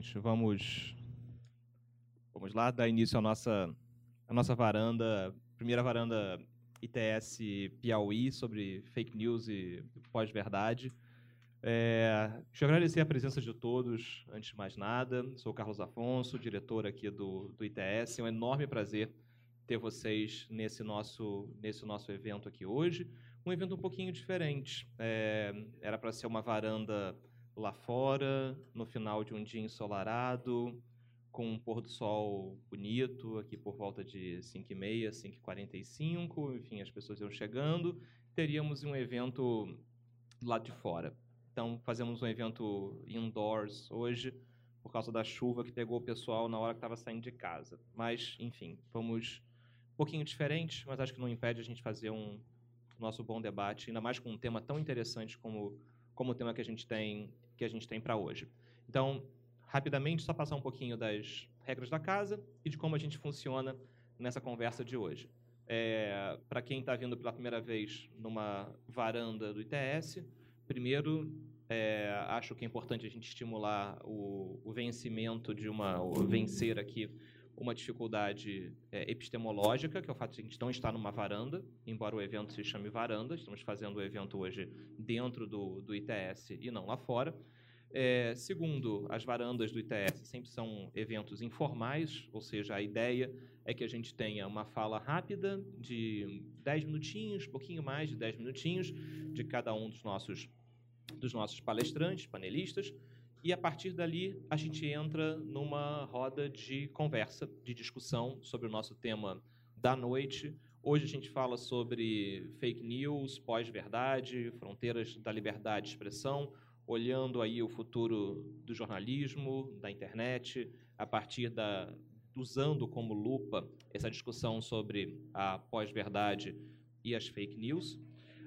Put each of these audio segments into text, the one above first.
Gente, vamos vamos lá dar início à nossa à nossa varanda, primeira varanda ITS Piauí sobre fake news e pós-verdade. É, deixa eu agradecer a presença de todos, antes de mais nada. Sou o Carlos Afonso, diretor aqui do, do ITS. É um enorme prazer ter vocês nesse nosso, nesse nosso evento aqui hoje. Um evento um pouquinho diferente. É, era para ser uma varanda lá fora, no final de um dia ensolarado, com um pôr do sol bonito, aqui por volta de 5h30, 5h45, enfim, as pessoas iam chegando, teríamos um evento lado de fora. Então, fazemos um evento indoors hoje, por causa da chuva que pegou o pessoal na hora que estava saindo de casa. Mas, enfim, fomos um pouquinho diferentes, mas acho que não impede a gente fazer um nosso bom debate, ainda mais com um tema tão interessante como, como o tema que a gente tem que a gente tem para hoje. Então, rapidamente, só passar um pouquinho das regras da casa e de como a gente funciona nessa conversa de hoje. É, para quem está vindo pela primeira vez numa varanda do ITS, primeiro, é, acho que é importante a gente estimular o, o vencimento de uma, o vencer aqui uma dificuldade é, epistemológica, que é o fato de a gente não estar numa varanda, embora o evento se chame varanda, estamos fazendo o evento hoje dentro do, do ITS e não lá fora. É, segundo, as varandas do ITS sempre são eventos informais, ou seja, a ideia é que a gente tenha uma fala rápida de 10 minutinhos, pouquinho mais de 10 minutinhos, de cada um dos nossos, dos nossos palestrantes, panelistas, e a partir dali a gente entra numa roda de conversa, de discussão sobre o nosso tema da noite. Hoje a gente fala sobre fake news, pós-verdade, fronteiras da liberdade de expressão, olhando aí o futuro do jornalismo, da internet, a partir da usando como lupa essa discussão sobre a pós-verdade e as fake news.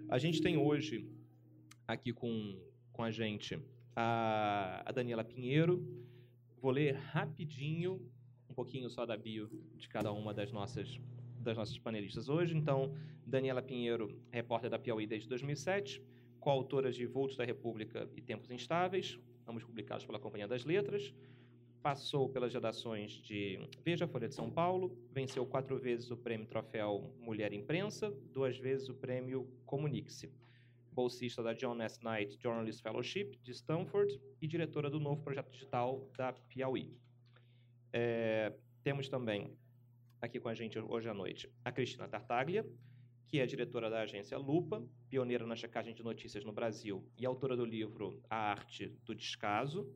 A gente tem hoje aqui com, com a gente a, a Daniela Pinheiro. Vou ler rapidinho um pouquinho só da bio de cada uma das nossas das nossas panelistas hoje. Então, Daniela Pinheiro, repórter da Piauí desde 2007, coautora de Vultos da República e Tempos Instáveis, ambos publicados pela Companhia das Letras. Passou pelas redações de Veja, Folha de São Paulo, venceu quatro vezes o prêmio Troféu Mulher Imprensa, duas vezes o prêmio Comunique-se bolsista da John S. Knight Journalist Fellowship de Stanford e diretora do novo projeto digital da Piauí. É, temos também aqui com a gente hoje à noite a Cristina Tartaglia, que é diretora da agência Lupa, pioneira na checagem de notícias no Brasil e autora do livro A Arte do Descaso,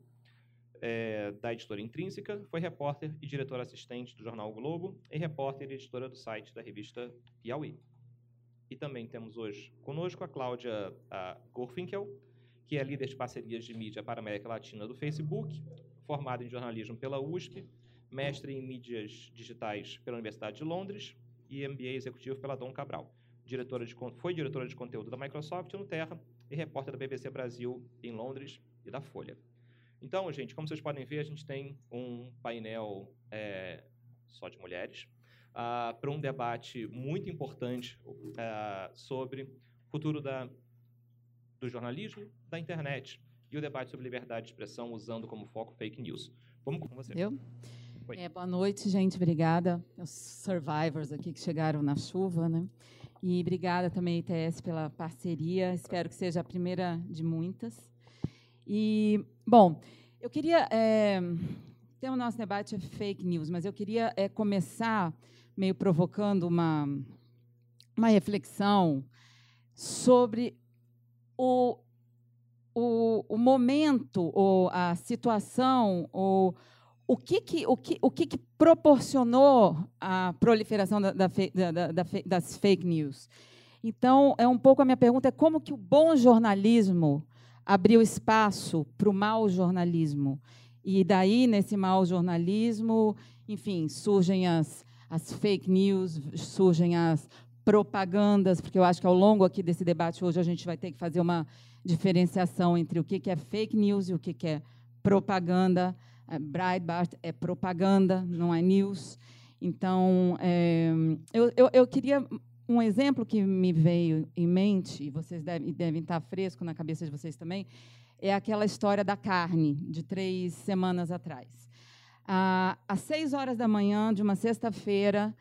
é, da editora Intrínseca, foi repórter e diretora assistente do jornal o Globo e repórter e editora do site da revista Piauí. E também temos hoje conosco a Cláudia a Gorfinkel, que é líder de parcerias de mídia para a América Latina do Facebook, formada em jornalismo pela USP, mestre em mídias digitais pela Universidade de Londres e MBA executivo pela Dom Cabral. Diretora de, foi diretora de conteúdo da Microsoft no Terra e repórter da BBC Brasil em Londres e da Folha. Então, gente, como vocês podem ver, a gente tem um painel é, só de mulheres, uh, para um debate muito importante uh, sobre o futuro da, do jornalismo, da internet e o debate sobre liberdade de expressão usando como foco fake news. Vamos com você. Eu? É, boa noite, gente. Obrigada aos survivors aqui que chegaram na chuva, né? E obrigada também, ITS, pela parceria. Espero que seja a primeira de muitas. E, bom, eu queria. É, ter o nosso debate é fake news, mas eu queria é, começar meio provocando uma, uma reflexão sobre o, o, o momento, ou a situação, ou o que, que, o que, o que, que proporcionou a proliferação da, da, da, das fake news. Então, é um pouco a minha pergunta é como que o bom jornalismo abriu espaço para o mau jornalismo. E daí, nesse mau jornalismo, enfim, surgem as, as fake news, surgem as propagandas, porque eu acho que ao longo aqui desse debate hoje a gente vai ter que fazer uma diferenciação entre o que é fake news e o que é propaganda. É, Breitbart é propaganda, não é news. Então, é, eu, eu, eu, queria um exemplo que me veio em mente, e vocês devem, devem estar fresco na cabeça de vocês também, é aquela história da carne, de três semanas atrás. Ah, às seis horas da manhã de uma sexta-feira,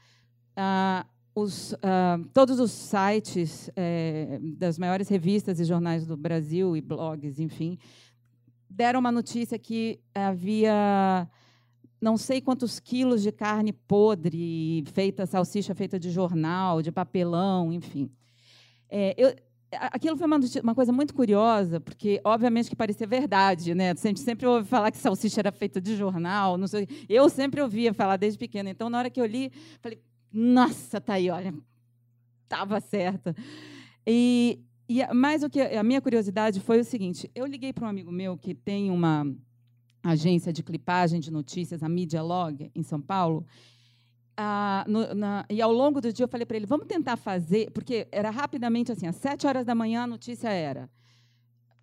ah, os, ah, todos os sites eh, das maiores revistas e jornais do Brasil e blogs, enfim, deram uma notícia que havia não sei quantos quilos de carne podre, feita salsicha feita de jornal, de papelão, enfim. É, eu, aquilo foi uma, uma, coisa muito curiosa, porque, obviamente, que parecia verdade. Né? A gente sempre ouve falar que salsicha era feita de jornal. Não sei, eu sempre ouvia falar desde pequena. Então, na hora que eu li, falei, nossa, tá aí, olha, estava certa. E, e, mais o que a minha curiosidade foi o seguinte: eu liguei para um amigo meu que tem uma agência de clipagem de notícias, a Media Log, em São Paulo. Ah, no, na, e ao longo do dia eu falei para ele, vamos tentar fazer, porque era rapidamente assim, às sete horas da manhã a notícia era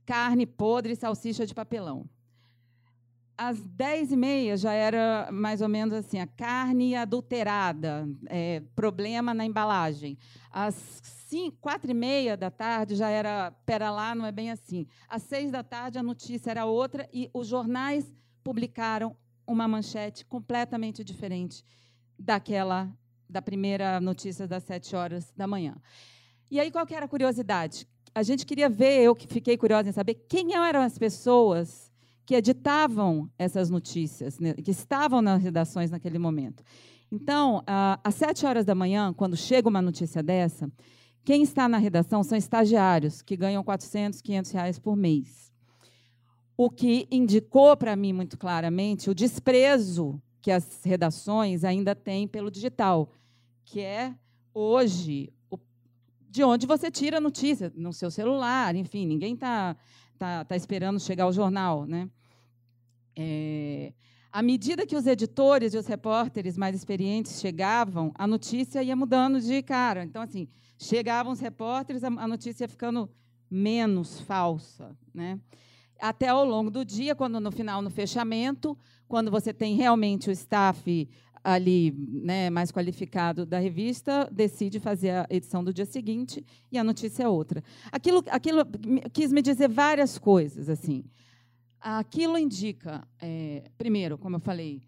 carne podre salsicha de papelão. Às dez e meia já era mais ou menos assim, a carne adulterada, é, problema na embalagem. Às cinco, quatro e meia da tarde já era, pera lá, não é bem assim. Às seis da tarde a notícia era outra e os jornais publicaram uma manchete completamente diferente daquela da primeira notícia das sete horas da manhã. E aí qual que era a curiosidade? A gente queria ver, eu que fiquei curiosa em saber quem eram as pessoas que editavam essas notícias, né, que estavam nas redações naquele momento. Então, às sete horas da manhã, quando chega uma notícia dessa, quem está na redação são estagiários, que ganham 400, 500 reais por mês. O que indicou para mim muito claramente o desprezo que as redações ainda têm pelo digital, que é hoje o, de onde você tira a notícia, no seu celular, enfim, ninguém está tá, tá esperando chegar o jornal. Né? É, à medida que os editores e os repórteres mais experientes chegavam, a notícia ia mudando de cara. Então, assim, chegavam os repórteres, a notícia ia ficando menos falsa. Né? Até ao longo do dia, quando no final, no fechamento, quando você tem realmente o staff ali né, mais qualificado da revista, decide fazer a edição do dia seguinte e a notícia é outra. Aquilo, aquilo quis me dizer várias coisas. assim. Aquilo indica, é, primeiro, como eu falei,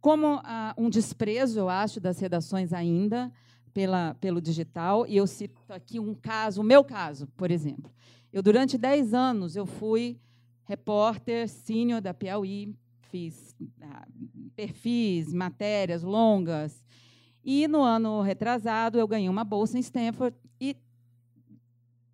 como ah, um desprezo, eu acho, das redações ainda pela, pelo digital. E eu cito aqui um caso, o meu caso, por exemplo. Eu, durante 10 anos, eu fui repórter sênior da Piauí, fiz ah, perfis, matérias longas. E no ano retrasado eu ganhei uma bolsa em Stanford e,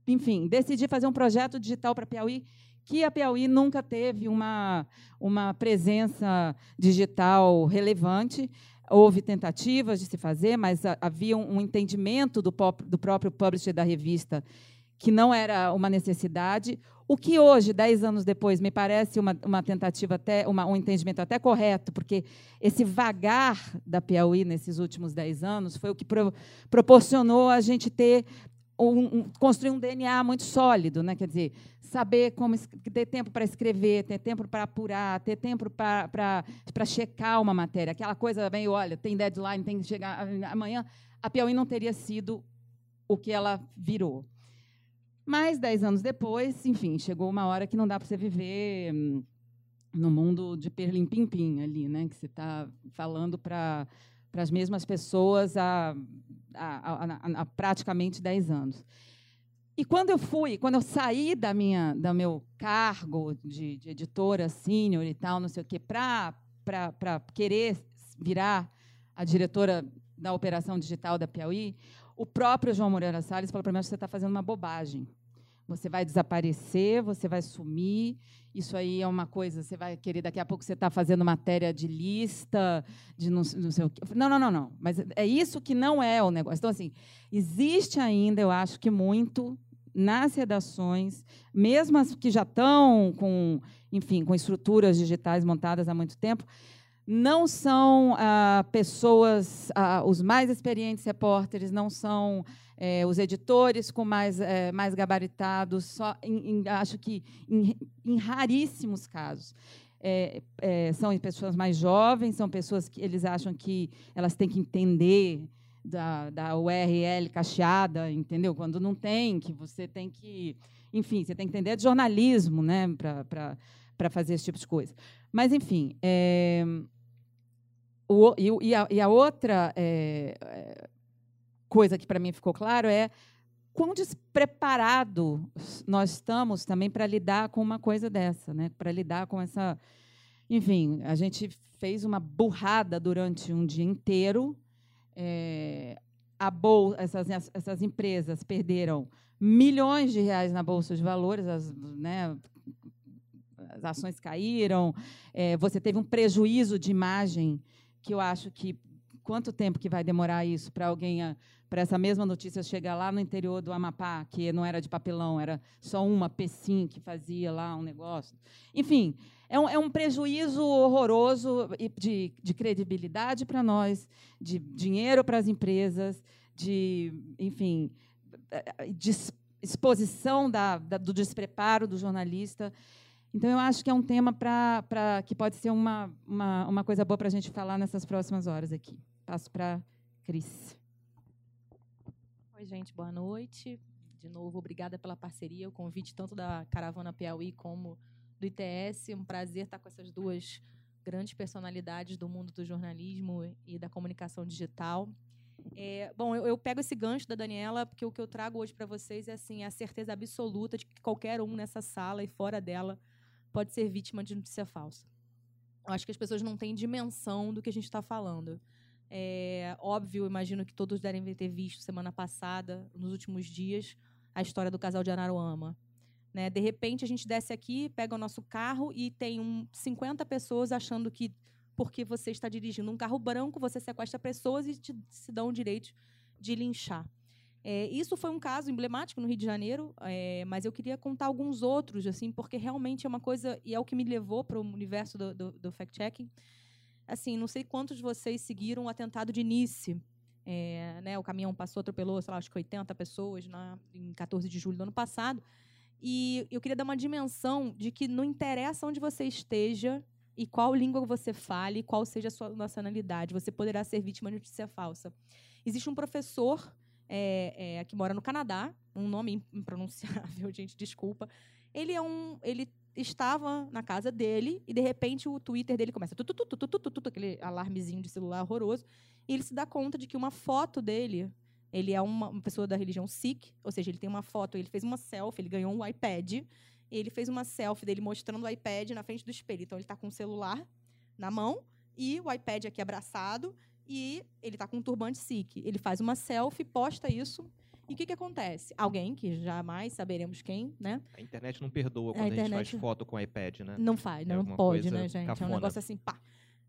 enfim, decidi fazer um projeto digital para Piauí que a Piauí nunca teve uma, uma presença digital relevante. Houve tentativas de se fazer, mas havia um entendimento do, do próprio publisher da revista que não era uma necessidade. O que hoje, dez anos depois, me parece uma, uma tentativa até, uma, um entendimento até correto, porque esse vagar da Piauí nesses últimos dez anos foi o que pro, proporcionou a gente ter um, um, construir um DNA muito sólido, né? Quer dizer, saber como ter tempo para escrever, ter tempo para apurar, ter tempo para checar uma matéria. Aquela coisa meio, olha, tem deadline, tem que chegar amanhã. A Piauí não teria sido o que ela virou. Mas, dez anos depois, enfim, chegou uma hora que não dá para você viver hum, no mundo de perlim-pim-pim ali, né? que você está falando para as mesmas pessoas há, há, há, há, praticamente dez anos. E quando eu fui, quando eu saí da minha, do meu cargo de, de editora sênior e tal, não sei o quê, para querer virar a diretora da operação digital da Piauí, o próprio João Moreira Salles falou para mim: você está fazendo uma bobagem. Você vai desaparecer, você vai sumir. Isso aí é uma coisa, você vai querer, daqui a pouco você está fazendo matéria de lista, de não, não sei o quê. Não, não, não, não. Mas é isso que não é o negócio. Então, assim, existe ainda, eu acho que muito nas redações, mesmo as que já estão com, enfim, com estruturas digitais montadas há muito tempo, não são ah, pessoas, ah, os mais experientes repórteres, não são é, os editores com mais, é, mais gabaritados, só em, em, acho que em, em raríssimos casos. É, é, são pessoas mais jovens, são pessoas que eles acham que elas têm que entender da, da URL cacheada, entendeu? Quando não tem, que você tem que. Enfim, você tem que entender de jornalismo né, para fazer esse tipo de coisa. Mas, enfim. É, o, e, e, a, e, a, outra é, coisa que para mim ficou claro é quão despreparado nós estamos também para lidar com uma coisa dessa, né? para lidar com essa. Enfim, a gente fez uma burrada durante um dia inteiro. É, a bol essas, essas empresas perderam milhões de reais na bolsa de valores, as, né, as ações caíram. É, você teve um prejuízo de imagem que eu acho que quanto tempo que vai demorar isso para alguém para essa mesma notícia chegar lá no interior do Amapá, que não era de papelão, era só uma pecinha que fazia lá um negócio. Enfim, é um, é um prejuízo horroroso de, de credibilidade para nós, de dinheiro para as empresas, de, enfim, de exposição da, da, do despreparo do jornalista. Então, eu acho que é um tema pra, pra, que pode ser uma, uma, uma coisa boa para a gente falar nessas próximas horas aqui. Passo para Cris. Oi, gente, boa noite. De novo, obrigada pela parceria, o convite tanto da Caravana Piauí como do ITS. Um prazer estar com essas duas grandes personalidades do mundo do jornalismo e da comunicação digital. É, bom, eu, eu, pego esse gancho da Daniela, porque o que eu trago hoje para vocês é assim, a certeza absoluta de que qualquer um nessa sala e fora dela pode ser vítima de notícia falsa. Eu acho que as pessoas não têm dimensão do que a gente está falando. É óbvio, imagino que todos devem ter visto semana passada, nos últimos dias, a história do casal de Anaruama. Né? De repente, a gente desce aqui, pega o nosso carro e tem um, 50 pessoas achando que, porque você está dirigindo um carro branco, você sequestra pessoas e te, se dão o direito de linchar. É, isso foi um caso emblemático no Rio de Janeiro, é, mas eu queria contar alguns outros, assim, porque realmente é uma coisa, e é o que me levou para o universo do, do, do fact-checking, assim, não sei quantos de vocês seguiram o atentado de Nice. É, né, o caminhão passou, atropelou, sei lá, acho que 80 pessoas na, em 14 de julho do ano passado. E eu queria dar uma dimensão de que não interessa onde você esteja e qual língua você fale, qual seja a sua nacionalidade, você poderá ser vítima de notícia falsa. Existe um professor é, é, que mora no Canadá, um nome impronunciável, gente, desculpa. Ele é um, ele estava na casa dele e de repente o Twitter dele começa tu, tu, tu, tu, tu, tu, tu, aquele alarmezinho de celular horroroso e ele se dá conta de que uma foto dele ele é uma, uma pessoa da religião Sikh, ou seja, ele tem uma foto, ele fez uma selfie, ele ganhou um iPad, ele fez uma selfie dele mostrando o iPad na frente do espelho. Então ele está com o celular na mão e o iPad aqui abraçado e ele está com um turbante Sikh. Ele faz uma selfie, posta isso e o que, que acontece? Alguém, que jamais saberemos quem, né? A internet não perdoa quando a, internet... a gente faz foto com o iPad, né? Não faz, é não pode, né, gente? Cafona. É um negócio assim, pá.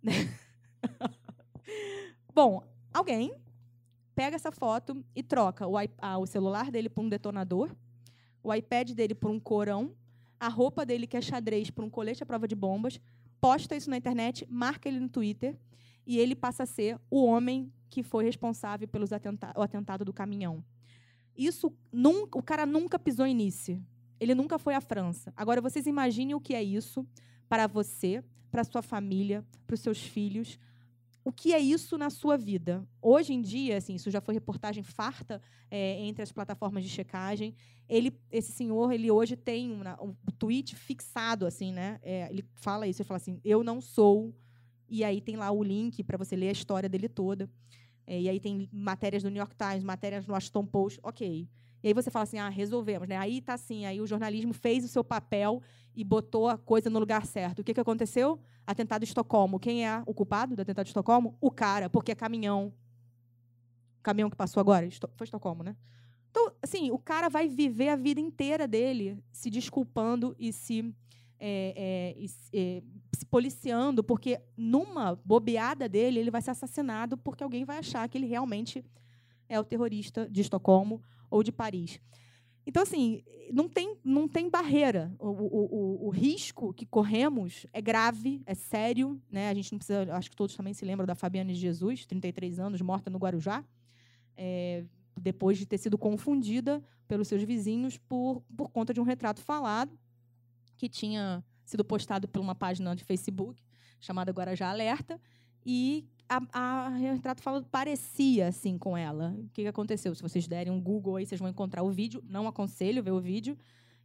Bom, alguém pega essa foto e troca o, ah, o celular dele por um detonador, o iPad dele por um corão, a roupa dele, que é xadrez, por um colete à prova de bombas, posta isso na internet, marca ele no Twitter e ele passa a ser o homem que foi responsável pelo atenta atentado do caminhão. Isso nunca, o cara nunca pisou em Nice. Ele nunca foi à França. Agora vocês imaginem o que é isso para você, para sua família, para os seus filhos. O que é isso na sua vida? Hoje em dia, assim, isso já foi reportagem farta é, entre as plataformas de checagem. Ele, esse senhor, ele hoje tem um, um tweet fixado, assim, né? É, ele fala isso, ele fala assim: "Eu não sou". E aí tem lá o link para você ler a história dele toda. É, e aí tem matérias do New York Times, matérias no Washington Post, ok. E aí você fala assim, ah, resolvemos, né? Aí tá assim, aí o jornalismo fez o seu papel e botou a coisa no lugar certo. O que, que aconteceu? Atentado de Estocolmo. Quem é o culpado do atentado de Estocolmo? O cara, porque é caminhão. Caminhão que passou agora? Foi Estocolmo, né? Então, assim, o cara vai viver a vida inteira dele se desculpando e se é, é, é, se policiando, porque numa bobeada dele, ele vai ser assassinado porque alguém vai achar que ele realmente é o terrorista de Estocolmo ou de Paris. Então, assim, não tem, não tem barreira. O, o, o, o, risco que corremos é grave, é sério. Né? A gente não precisa. Acho que todos também se lembram da Fabiana de Jesus, 33 anos, morta no Guarujá, é, depois de ter sido confundida pelos seus vizinhos por, por conta de um retrato falado que tinha sido postado por uma página de Facebook chamada Guarajá Alerta. E a, a retrato falado parecia assim com ela. O que, que aconteceu? Se vocês derem um Google aí, vocês vão encontrar o vídeo. Não aconselho ver o vídeo.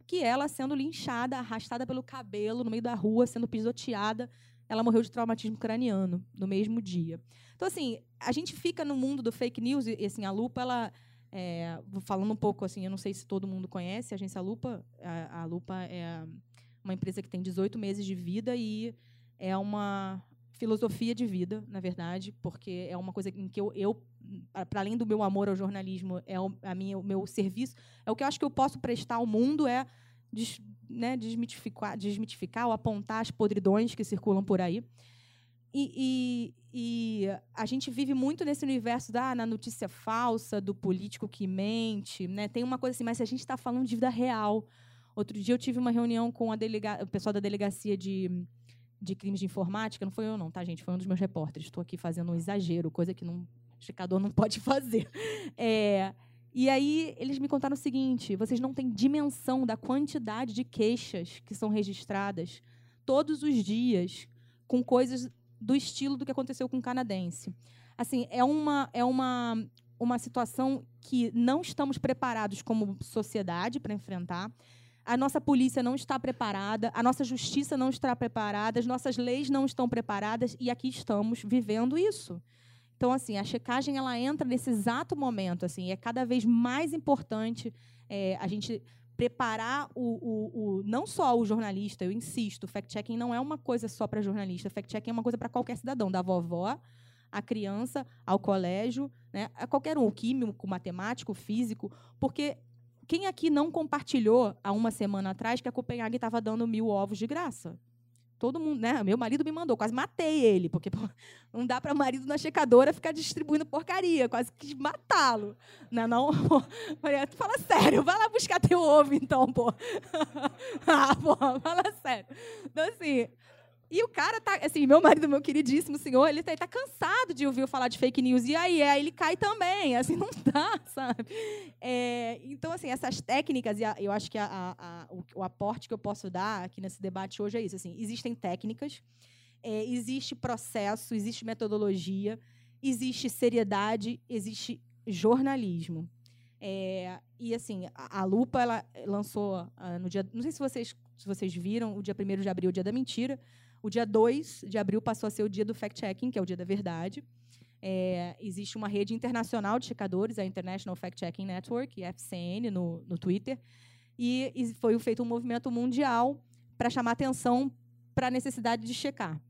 Que ela sendo linchada, arrastada pelo cabelo no meio da rua, sendo pisoteada. Ela morreu de traumatismo craniano no mesmo dia. Então, assim, a gente fica no mundo do fake news e, assim, a Lupa, ela... É, falando um pouco assim, eu não sei se todo mundo conhece a agência Lupa. A, a Lupa é uma empresa que tem 18 meses de vida e é uma filosofia de vida, na verdade, porque é uma coisa em que eu, eu para além do meu amor ao jornalismo, é o, a minha, o meu serviço, é o que eu acho que eu posso prestar ao mundo é des, né, desmitificar, desmitificar ou apontar as podridões que circulam por aí. E, e, e, a gente vive muito nesse universo da na notícia falsa, do político que mente. Né? Tem uma coisa assim, mas a gente está falando de vida real. Outro dia eu tive uma reunião com delega, o pessoal da delegacia de de crimes de informática, não foi eu não, tá, gente? Foi um dos meus repórteres. Estou aqui fazendo um exagero, coisa que um checador não pode fazer. É, e aí eles me contaram o seguinte: vocês não têm dimensão da quantidade de queixas que são registradas todos os dias com coisas do estilo do que aconteceu com o canadense. Assim, é uma é uma uma situação que não estamos preparados como sociedade para enfrentar a nossa polícia não está preparada, a nossa justiça não está preparada, as nossas leis não estão preparadas e aqui estamos vivendo isso. Então, assim, a checagem ela entra nesse exato momento, assim, é cada vez mais importante é, a gente preparar o, o, o, não só o jornalista, eu insisto, fact-checking não é uma coisa só para jornalista, fact-checking é uma coisa para qualquer cidadão, da vovó à criança, ao colégio, né, a qualquer um, o químico, matemático, físico, porque quem aqui não compartilhou há uma semana atrás que a Copenhague estava dando mil ovos de graça? Todo mundo, né? Meu marido me mandou, quase matei ele, porque pô, não dá para marido na checadora ficar distribuindo porcaria, quase quis matá-lo. Não, é não? Falei, fala sério, vai lá buscar teu ovo então, pô. ah, pô, fala sério. Então, assim, e o cara tá, assim, meu marido, meu queridíssimo senhor, ele tá, ele tá, cansado de ouvir falar de fake news. E aí, aí ele cai também, assim, não dá, sabe? É, então, assim, essas técnicas, e a, eu acho que a, a, o, o, aporte que eu posso dar aqui nesse debate hoje é isso, assim, existem técnicas, é, existe processo, existe metodologia, existe seriedade, existe jornalismo. É, e, assim, a, a Lupa, ela lançou uh, no dia, não sei se vocês, se vocês viram, o dia 1 de abril, o dia da mentira, o dia 2 de abril passou a ser o dia do fact-checking, que é o dia da verdade. É, existe uma rede internacional de checadores, a International Fact-Checking Network, FCN, no, no Twitter, e, e foi feito um movimento mundial para chamar atenção para a necessidade de checar.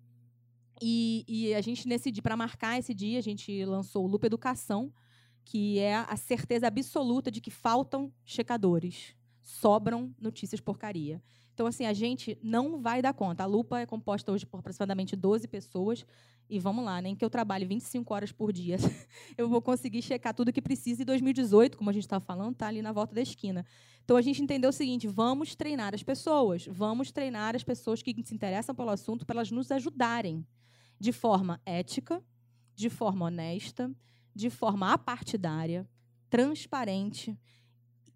E, e a gente, nesse dia, para marcar esse dia, a gente lançou o Lupa Educação, que é a certeza absoluta de que faltam checadores, sobram notícias porcaria. Então, assim, a gente não vai dar conta. A lupa é composta hoje por aproximadamente 12 pessoas. E vamos lá, nem que eu trabalhe 25 horas por dia, eu vou conseguir checar tudo que precisa. E 2018, como a gente está falando, está ali na volta da esquina. Então, a gente entendeu o seguinte: vamos treinar as pessoas. Vamos treinar as pessoas que se interessam pelo assunto para elas nos ajudarem de forma ética, de forma honesta, de forma apartidária, transparente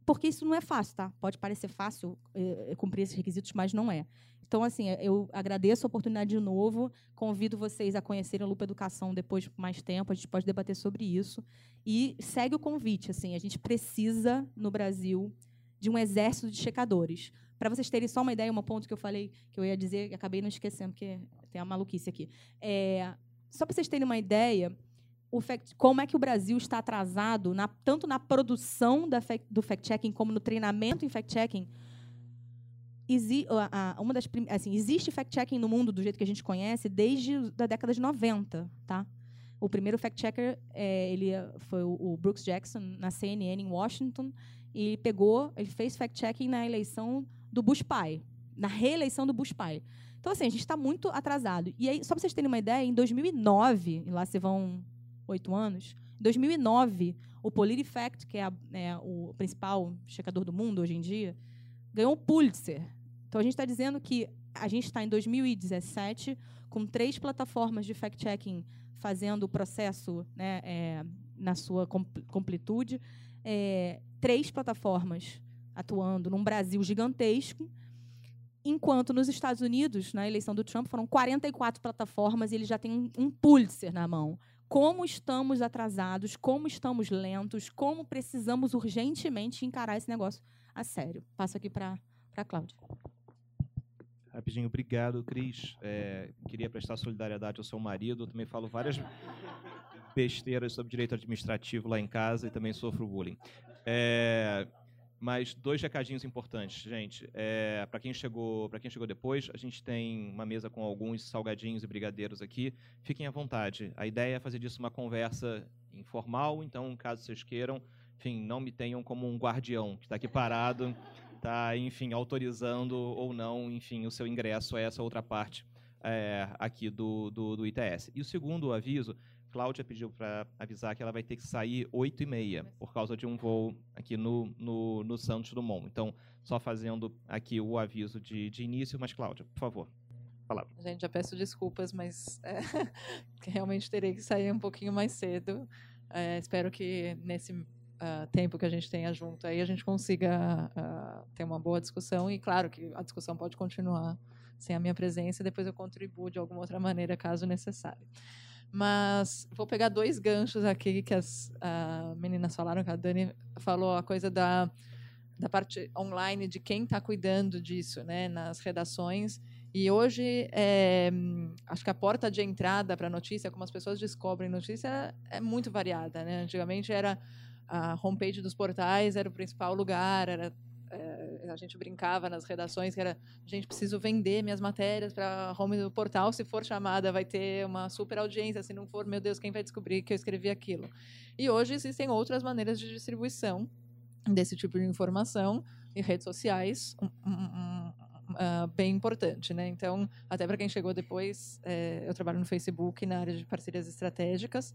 porque isso não é fácil, tá? Pode parecer fácil é, cumprir esses requisitos, mas não é. Então, assim, eu agradeço a oportunidade de novo, convido vocês a conhecerem a Lupa Educação depois por mais tempo, a gente pode debater sobre isso. E segue o convite, assim, a gente precisa, no Brasil, de um exército de checadores. Para vocês terem só uma ideia, um ponto que eu falei, que eu ia dizer, acabei não esquecendo, porque tem uma maluquice aqui. É, só para vocês terem uma ideia, fact, como é que o Brasil está atrasado, na, tanto na produção do fact-checking como no treinamento em fact-checking. Exi, uma das, assim, existe fact-checking no mundo do jeito que a gente conhece desde a década de 90. Tá? O primeiro fact-checker é, ele foi o, Brooks Jackson, na CNN, em Washington. E ele pegou, ele fez fact-checking na eleição do Bush pai, na reeleição do Bush pai. Então, assim, a gente está muito atrasado. E aí, só para vocês terem uma ideia, em 2009, e lá vocês vão oito anos. Em 2009, o PolitiFact, que é, a, é, o principal checador do mundo hoje em dia, ganhou o Pulitzer. Então, a gente está dizendo que a gente está em 2017 com três plataformas de fact-checking fazendo o processo né, é, na sua completude, é, três plataformas atuando num Brasil gigantesco, enquanto nos Estados Unidos, na eleição do Trump, foram 44 plataformas e ele já tem um, um Pulitzer na mão como estamos atrasados, como estamos lentos, como precisamos urgentemente encarar esse negócio a sério. Passo aqui para a Cláudia. Rapidinho, obrigado, Cris. É, queria prestar solidariedade ao seu marido. Eu também falo várias besteiras sobre direito administrativo lá em casa e também sofro bullying. É, mas dois recadinhos importantes, gente. É, para quem chegou, para quem chegou depois, a gente tem uma mesa com alguns salgadinhos e brigadeiros aqui. Fiquem à vontade. A ideia é fazer disso uma conversa informal. Então, caso vocês queiram, enfim, não me tenham como um guardião que está aqui parado, tá, enfim, autorizando ou não, enfim, o seu ingresso a essa outra parte é, aqui do, do, do ITS. E o segundo aviso Cláudia pediu para avisar que ela vai ter que sair 8 e meia por causa de um voo aqui no, no, no Santos Dumont. Então, só fazendo aqui o aviso de, de início, mas Cláudia, por favor. Palavra. Gente, já peço desculpas, mas é, realmente terei que sair um pouquinho mais cedo. É, espero que nesse uh, tempo que a gente tenha junto aí a gente consiga uh, ter uma boa discussão e claro que a discussão pode continuar sem a minha presença e depois eu contribuo de alguma outra maneira caso necessário. Mas vou pegar dois ganchos aqui que as uh, meninas falaram, que a Dani falou a coisa da, da parte online de quem está cuidando disso, né, nas redações. E hoje, é, acho que a porta de entrada para a notícia, como as pessoas descobrem notícia, é muito variada. Né? Antigamente era a homepage dos portais, era o principal lugar, era a gente brincava nas redações que era, gente, preciso vender minhas matérias para home do portal, se for chamada vai ter uma super audiência, se não for, meu Deus, quem vai descobrir que eu escrevi aquilo? E hoje existem outras maneiras de distribuição desse tipo de informação em redes sociais, um, um, uh, bem importante, né? Então, até para quem chegou depois, é, eu trabalho no Facebook na área de parcerias estratégicas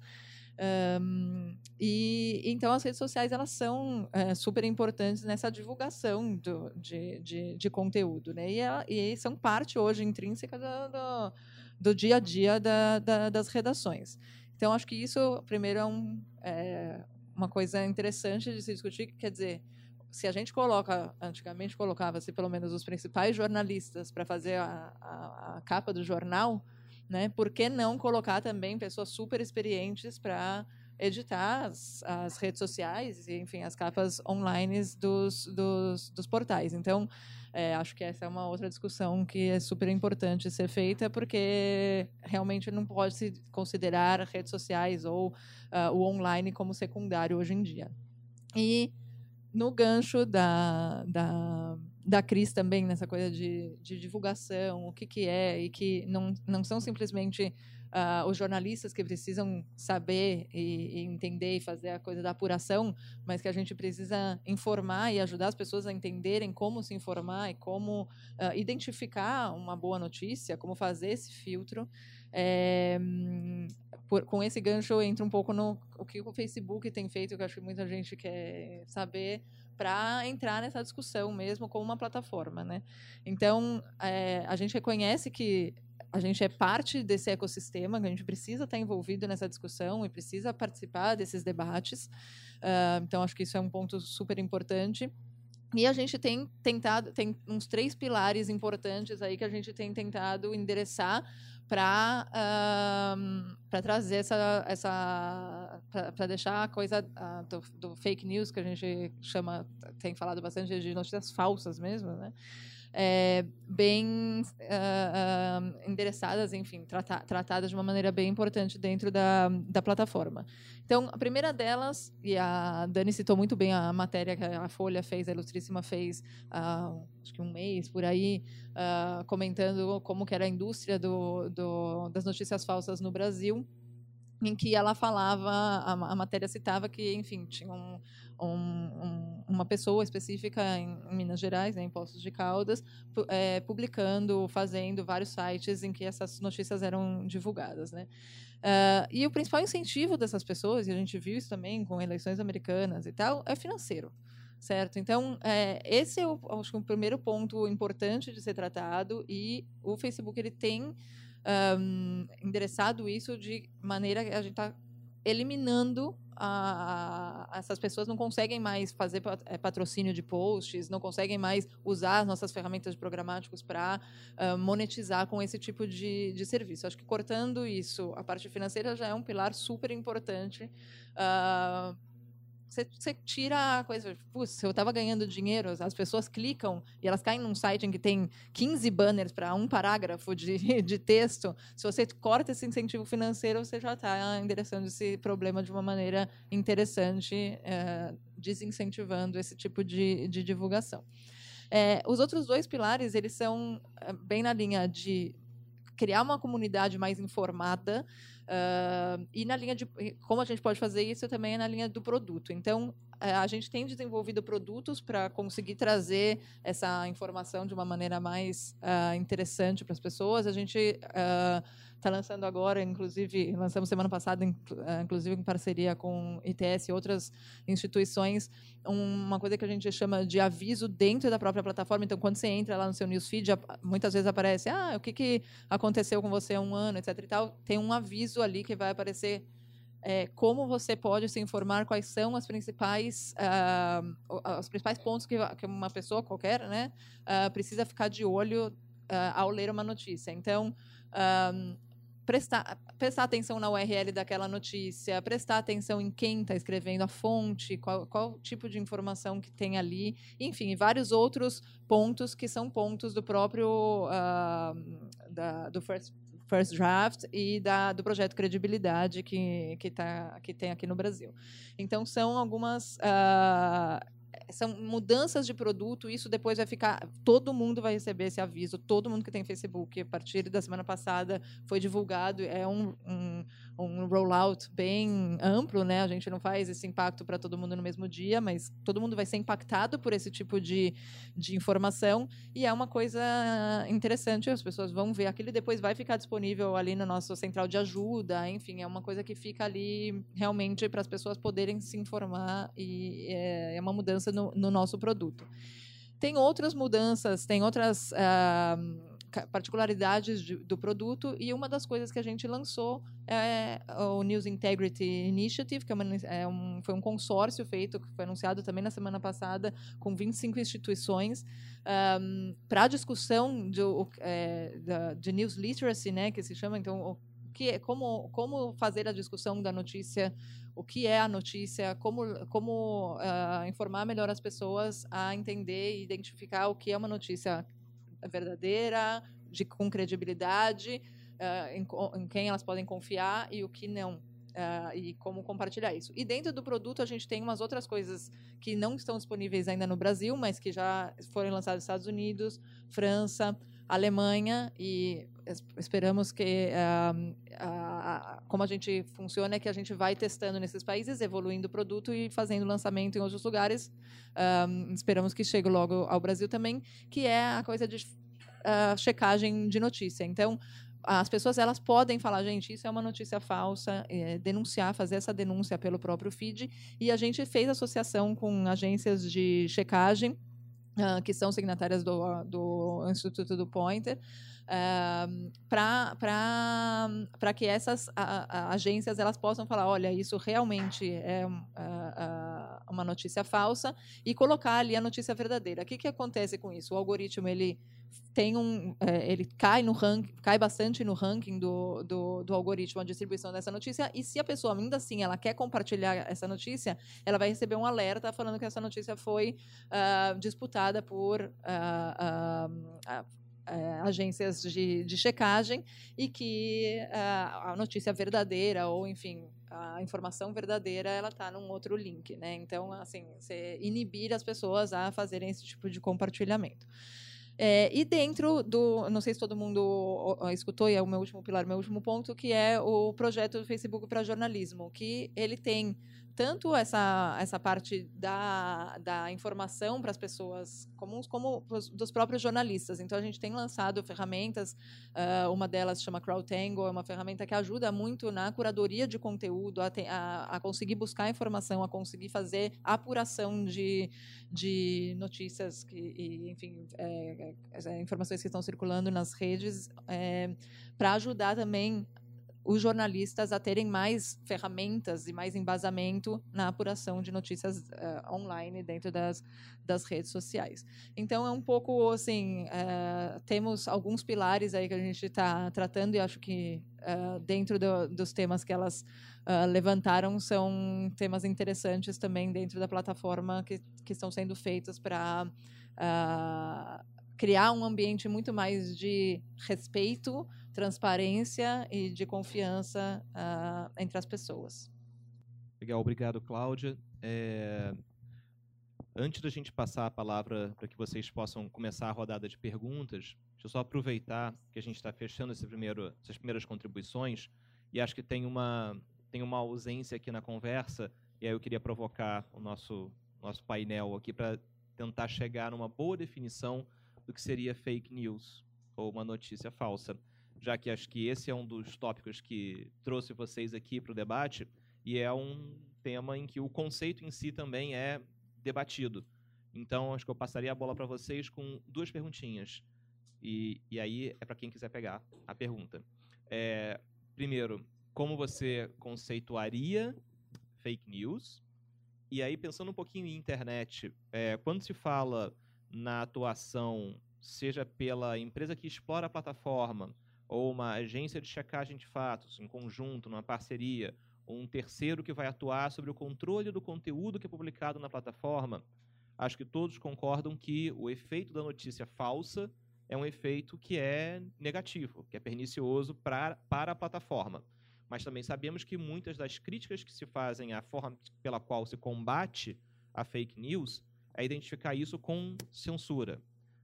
um, e então as redes sociais elas são é, super importantes nessa divulgação do, de, de, de, conteúdo, né? E, ela, e, são parte hoje intrínseca do, do, do dia a dia da, da, das redações. Então acho que isso primeiro é, um, é uma coisa interessante de se discutir, que quer dizer se a gente coloca, antigamente colocava-se pelo menos os principais jornalistas para fazer a, a, a, capa do jornal, né? Por que não colocar também pessoas super experientes para editar as, as, redes sociais e, enfim, as capas online dos, dos, dos portais. Então, é, acho que essa é uma outra discussão que é super importante ser feita, porque realmente não pode se considerar redes sociais ou uh, o online como secundário hoje em dia. E no gancho da, da da Cris também nessa coisa de, de divulgação, o que, que é, e que não, não são simplesmente uh, os jornalistas que precisam saber e, e, entender e fazer a coisa da apuração, mas que a gente precisa informar e ajudar as pessoas a entenderem como se informar e como uh, identificar uma boa notícia, como fazer esse filtro. É, por, com esse gancho eu entro um pouco no o que o Facebook tem feito, que eu acho que muita gente quer saber, para entrar nessa discussão mesmo como uma plataforma, né? Então, é, a gente reconhece que a gente é parte desse ecossistema, a gente precisa estar envolvido nessa discussão e precisa participar desses debates. Uh, então, acho que isso é um ponto super importante. E a gente tem tentado, tem uns três pilares importantes aí que a gente tem tentado endereçar para para trazer essa essa para deixar a coisa uh, do, do, fake news que a gente chama tem falado bastante de notícias falsas mesmo né é, bem uh, uh, endereçadas, enfim, trata, tratadas de uma maneira bem importante dentro da, da plataforma. Então, a primeira delas, e a Dani citou muito bem a matéria que a Folha fez, a Ilustríssima fez, uh, acho que um mês por aí, comentando como que era a indústria do, do, das notícias falsas no Brasil em que ela falava, a, matéria citava que, enfim, tinha um, um, uma pessoa específica em, Minas Gerais, né, em Poços de Caldas, é, publicando, fazendo vários sites em que essas notícias eram divulgadas. Né? Uh, e o principal incentivo dessas pessoas, e a gente viu isso também com eleições americanas e tal, é financeiro certo? Então, é, esse é o, acho que o primeiro ponto importante de ser tratado e o Facebook ele tem um, endereçado isso de maneira que a gente está eliminando a, a, essas pessoas não conseguem mais fazer é, patrocínio de posts, não conseguem mais usar as nossas ferramentas de programáticos para uh, monetizar com esse tipo de, de serviço. Acho que cortando isso, a parte financeira já é um pilar super importante. Uh, você, você tira a coisa. Se eu estava ganhando dinheiro, as pessoas clicam e elas caem num site em que tem 15 banners para um parágrafo de, de texto. Se você corta esse incentivo financeiro, você já está endereçando esse problema de uma maneira interessante, é, desincentivando esse tipo de, de divulgação. É, os outros dois pilares, eles são é, bem na linha de criar uma comunidade mais informada, Uh, e na linha de como a gente pode fazer isso também é na linha do produto. Então, a gente tem desenvolvido produtos para conseguir trazer essa informação de uma maneira mais uh, interessante para as pessoas. A gente uh, está lançando agora, inclusive, lançamos semana passada, eh, inclusive em parceria com ITS e outras instituições, uma coisa que a gente chama de aviso dentro da própria plataforma. Então, quando você entra lá no seu newsfeed, muitas vezes aparece, ah, o que, que aconteceu com você há um ano, etc. E tal. Tem um aviso ali que vai aparecer é, como você pode se informar quais são as principais uh, os principais pontos que, que uma pessoa qualquer né uh, precisa ficar de olho uh, ao ler uma notícia então prestar, prestar atenção na URL daquela notícia, prestar atenção em quem está escrevendo, a fonte, qual, qual tipo de informação que tem ali, enfim, vários outros pontos que são pontos do próprio uh, da, do first, first Draft e da, do projeto Credibilidade que, que, tá, que tem aqui no Brasil. Então, são algumas uh, são mudanças de produto, isso depois vai ficar. Todo mundo vai receber esse aviso, todo mundo que tem Facebook. A partir da semana passada foi divulgado, é um, um, um rollout bem amplo, né? A gente não faz esse impacto para todo mundo no mesmo dia, mas todo mundo vai ser impactado por esse tipo de, de informação. E é uma coisa interessante, as pessoas vão ver aquilo e depois vai ficar disponível ali no nosso central de ajuda, enfim, é uma coisa que fica ali realmente para as pessoas poderem se informar e é, é uma mudança no, no nosso produto. Tem outras mudanças, tem outras uh, particularidades de, do produto e uma das coisas que a gente lançou é o News Integrity Initiative, que é, uma, é um, foi um consórcio feito, que foi anunciado também na semana passada, com 25 instituições, um, para discussão de, é, de News Literacy, né, que se chama, então, que, é, como, como fazer a discussão da notícia o que é a notícia, como, como uh, informar melhor as pessoas a entender e identificar o que é uma notícia verdadeira, de, com credibilidade, uh, em, em, quem elas podem confiar e o que não. Uh, e como compartilhar isso. E dentro do produto, a gente tem umas outras coisas que não estão disponíveis ainda no Brasil, mas que já foram lançadas nos Estados Unidos, França, Alemanha e esperamos que uh, uh, como a gente funciona é que a gente vai testando nesses países, evoluindo o produto e fazendo lançamento em outros lugares. Esperamos que chegue logo ao Brasil também, que é a coisa de uh, checagem de notícia. Então, as pessoas elas podem falar, gente, isso é uma notícia falsa, é, denunciar, fazer essa denúncia pelo próprio feed. E a gente fez associação com agências de checagem que são signatárias do, do Instituto do Pointer, uh, para que essas agências elas possam falar, olha, isso realmente é uma notícia falsa e colocar ali a notícia verdadeira. O que, que acontece com isso? O algoritmo ele tem um, é, ele cai no ranking, cai bastante no ranking do, do, do, algoritmo a distribuição dessa notícia. E se a pessoa ainda assim ela quer compartilhar essa notícia, ela vai receber um alerta falando que essa notícia foi uh, disputada por uh, uh, agências de, de, checagem e que a notícia verdadeira ou enfim a informação verdadeira ela está num outro link, né? Então assim, você inibir as pessoas a fazerem esse tipo de compartilhamento. É, e dentro do, não sei se todo mundo escutou, e é o meu último pilar, meu último ponto, que é o projeto do Facebook para jornalismo, que ele tem tanto essa, essa parte da, da informação para as pessoas comuns, como dos próprios jornalistas. Então, a gente tem lançado ferramentas, uh, uma delas chama CrowdTangle, é uma ferramenta que ajuda muito na curadoria de conteúdo, a, a, a conseguir buscar informação, a conseguir fazer apuração de, de notícias, que, e, enfim, é, é, informações que estão circulando nas redes, é, para ajudar também os jornalistas a terem mais ferramentas e mais embasamento na apuração de notícias uh, online dentro das, das redes sociais. Então é um pouco assim, uh, temos alguns pilares aí que a gente está tratando e acho que uh, dentro do, dos temas que elas levantaram são temas interessantes também dentro da plataforma que, que estão sendo feitos para criar um ambiente muito mais de respeito transparência e de confiança uh, entre as pessoas. Legal, obrigado, Cláudia. É... Antes da gente passar a palavra para que vocês possam começar a rodada de perguntas, deixa eu só aproveitar que a gente está fechando esse primeiro, essas primeiras contribuições e acho que tem uma, tem uma ausência aqui na conversa e aí eu queria provocar o nosso, nosso painel aqui para tentar chegar numa boa definição do que seria fake news ou uma notícia falsa já que acho que esse é um dos tópicos que trouxe vocês aqui para o debate, e é um tema em que o conceito em si também é debatido. Então, acho que eu passaria a bola para vocês com duas perguntinhas. E, e aí é para quem quiser pegar a pergunta. É, primeiro, como você conceituaria fake news? E aí, pensando um pouquinho em internet, é, quando se fala na atuação, seja pela empresa que explora a plataforma, ou uma agência de checagem de fatos, em conjunto, numa parceria, ou um terceiro que vai atuar sobre o controle do conteúdo que é publicado na plataforma, acho que todos concordam que o efeito da notícia falsa é um efeito que é negativo, que é pernicioso pra, para a plataforma. Mas também sabemos que muitas das críticas que se fazem à forma pela qual se combate a fake news é identificar isso com censura,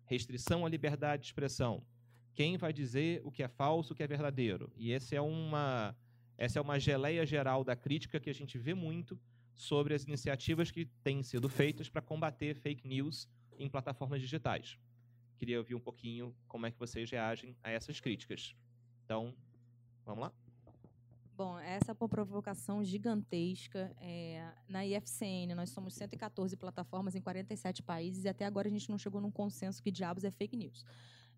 restrição à liberdade de expressão, quem vai dizer o que é falso, o que é verdadeiro. E essa é uma, essa é uma geleia geral da crítica que a gente vê muito sobre as iniciativas que têm sido feitas para combater fake news em plataformas digitais. Queria ouvir um pouquinho como é que vocês reagem a essas críticas. Então, vamos lá? Bom, essa é uma provocação gigantesca. É, na IFCN, nós somos 114 plataformas em 47 países e até agora a gente não chegou num consenso que diabos é fake news.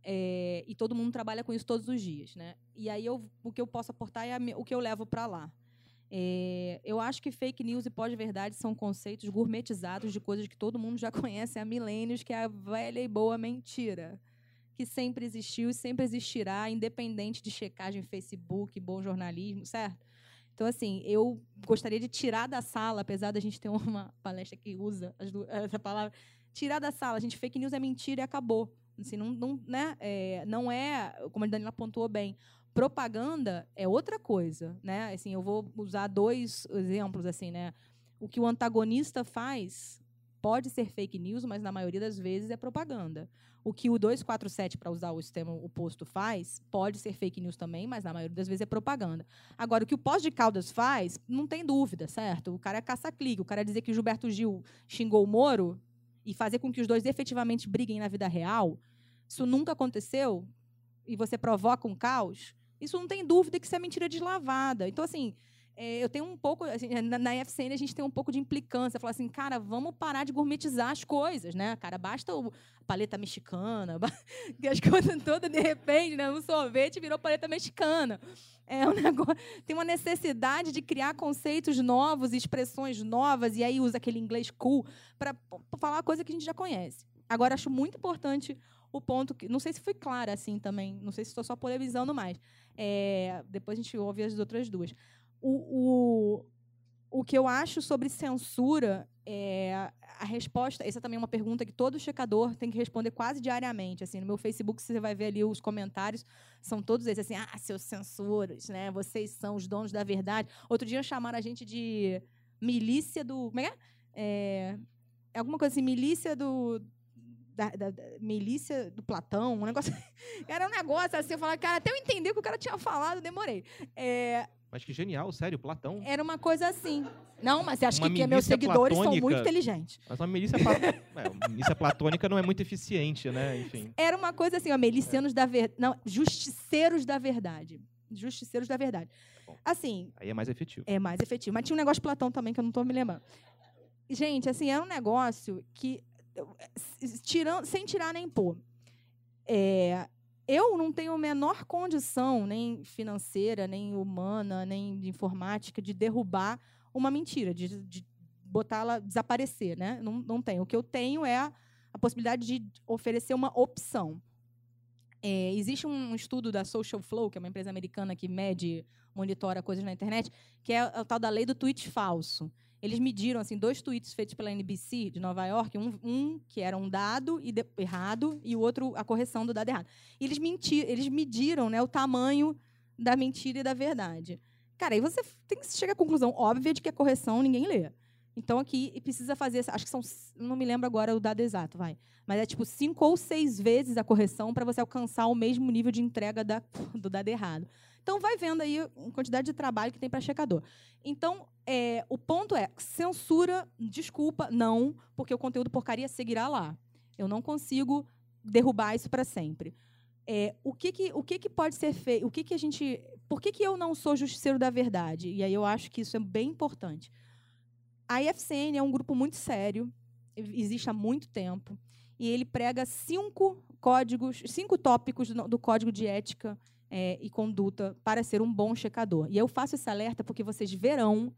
É, e todo mundo trabalha com isso todos os dias, né? E aí eu, o que eu posso aportar é o que eu levo para lá. É, eu acho que fake news e pós-verdade são conceitos gourmetizados de coisas que todo mundo já conhece há milênios, que é a velha e boa mentira, que sempre existiu e sempre existirá, independente de checagem Facebook, bom jornalismo, certo? Então, assim, eu gostaria de tirar da sala, apesar da gente ter uma palestra que usa essa palavra, tirar da sala, a gente, fake news é mentira e acabou. Assim, não, não, né? É, não é, como a Daniela apontou bem, propaganda é outra coisa, né? Assim, eu vou usar dois exemplos assim, né? O que o antagonista faz pode ser fake news, mas na maioria das vezes é propaganda. O que o 247, para usar o sistema oposto, faz, pode ser fake news também, mas na maioria das vezes é propaganda. Agora, o que o Pós de Caldas faz, não tem dúvida, certo? O cara é caça-clique. O cara dizer que Gilberto Gil xingou o Moro, e fazer com que os dois efetivamente briguem na vida real, isso nunca aconteceu, e você provoca um caos, isso não tem dúvida que isso é mentira deslavada. Então, assim, é, eu tenho um pouco. Assim, na, na IFCN a gente tem um pouco de implicância. Falar assim, cara, vamos parar de gourmetizar as coisas, né? Cara, basta o, paleta mexicana, que as coisas todas, de repente, né? Um sorvete virou paleta mexicana. É um negócio, tem uma necessidade de criar conceitos novos, expressões novas, e aí usa aquele inglês cool para falar coisa que a gente já conhece. Agora, acho muito importante o ponto que. Não sei se foi clara assim também, não sei se estou só polemizando mais. É, depois a gente ouve as outras duas. O, o, o que eu acho sobre censura é a resposta. Essa também é uma pergunta que todo checador tem que responder quase diariamente. Assim, no meu Facebook você vai ver ali os comentários, são todos esses assim: ah, seus censuras, né? Vocês são os donos da verdade. Outro dia chamaram a gente de milícia do. Como é que é? é alguma coisa assim, milícia do, da, da, da, milícia do Platão, um negócio. era um negócio assim, eu falava, cara, até eu entender o que o cara tinha falado, demorei. É, mas que genial, sério, Platão. Era uma coisa assim. Não, mas acho uma que, que meus seguidores são muito inteligentes. Mas uma milícia, é, milícia platônica não é muito eficiente, né? Enfim. Era uma coisa assim, ó, milicianos é. da verdade. Não, justiceiros da verdade. Justiceiros da verdade. Tá bom. Assim. Aí é mais efetivo. É mais efetivo. Mas tinha um negócio de Platão também que eu não estou me lembrando. Gente, assim, era um negócio que tirando, sem tirar nem pôr. É, eu não tenho a menor condição, nem financeira, nem humana, nem de informática, de derrubar uma mentira, de, de botá-la desaparecer, né? Não, não tenho. O que eu tenho é a, possibilidade de oferecer uma opção. É, existe um estudo da Social Flow, que é uma empresa americana que mede, monitora coisas na internet, que é o tal da lei do tweet falso. Eles mediram assim dois tweets feitos pela NBC de Nova York, um, um que era um dado e de, errado e o outro a correção do dado errado. E eles mentir, eles mediram, né, o tamanho da mentira e da verdade. Cara, aí você tem que chegar à conclusão óbvia de que a correção ninguém lê. Então aqui precisa fazer, acho que são, não me lembro agora o dado exato, vai, mas é tipo cinco ou seis vezes a correção para você alcançar o mesmo nível de entrega da, do dado errado. Então vai vendo aí a quantidade de trabalho que tem para checador. Então é, o ponto é censura, desculpa, não, porque o conteúdo porcaria seguirá lá. Eu não consigo derrubar isso para sempre. É, o que, que, o que, que pode ser feito? O que, que a gente? Por que, que eu não sou justiceiro da verdade? E aí eu acho que isso é bem importante. A IFCN é um grupo muito sério, existe há muito tempo, e ele prega cinco códigos, cinco tópicos do, do código de ética é, e conduta para ser um bom checador. E eu faço esse alerta porque vocês verão,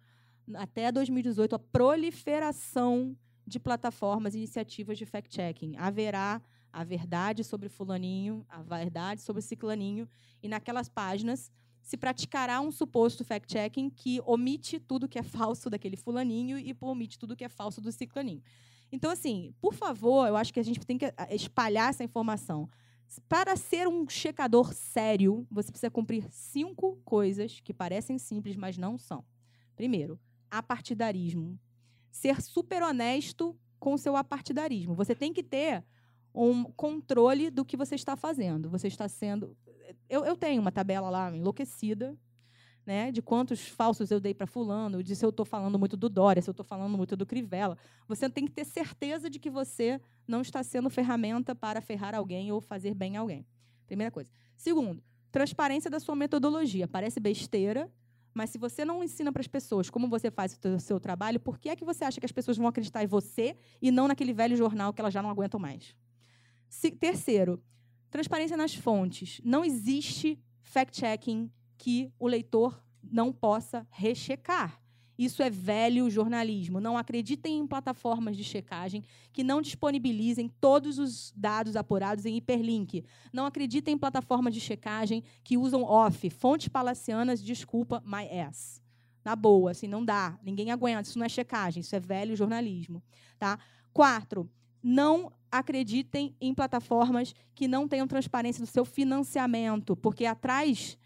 até 2018, a proliferação de plataformas e iniciativas de fact-checking. Haverá a verdade sobre fulaninho, a verdade sobre ciclaninho, e naquelas páginas se praticará um suposto fact-checking que omite tudo que é falso daquele fulaninho e omite tudo que é falso do ciclaninho. Então, assim, por favor, eu acho que a gente tem que ah, espalhar essa informação. Para ser um checador sério, você precisa cumprir cinco coisas que parecem simples, mas não são. Primeiro, apartidarismo. Ser super honesto com seu apartidarismo. Você tem que ter um controle do que você está fazendo. Você está sendo eu, eu tenho uma tabela lá enlouquecida, né, de quantos falsos eu dei para fulano, de se eu estou falando muito do Dória, se eu estou falando muito do Crivella. Você tem que ter certeza de que você não está sendo ferramenta para ferrar alguém ou fazer bem alguém. Primeira coisa. Segundo, transparência da sua metodologia. Parece besteira, mas se você não ensina para as pessoas como você faz o seu trabalho, por que é que você acha que as pessoas vão acreditar em você e não naquele velho jornal que elas já não aguentam mais? Se, terceiro, Transparência nas fontes. Não existe fact-checking que o leitor não possa rechecar. Isso é velho jornalismo. Não acreditem em plataformas de checagem que não disponibilizem todos os dados apurados em hiperlink. Não acreditem em plataformas de checagem que usam off, fontes palacianas, desculpa, my ass. Na boa, assim, não dá. Ninguém aguenta. Isso não é checagem, isso é velho jornalismo. Tá? Quatro, não acreditem em plataformas que não tenham transparência do seu financiamento, porque atrás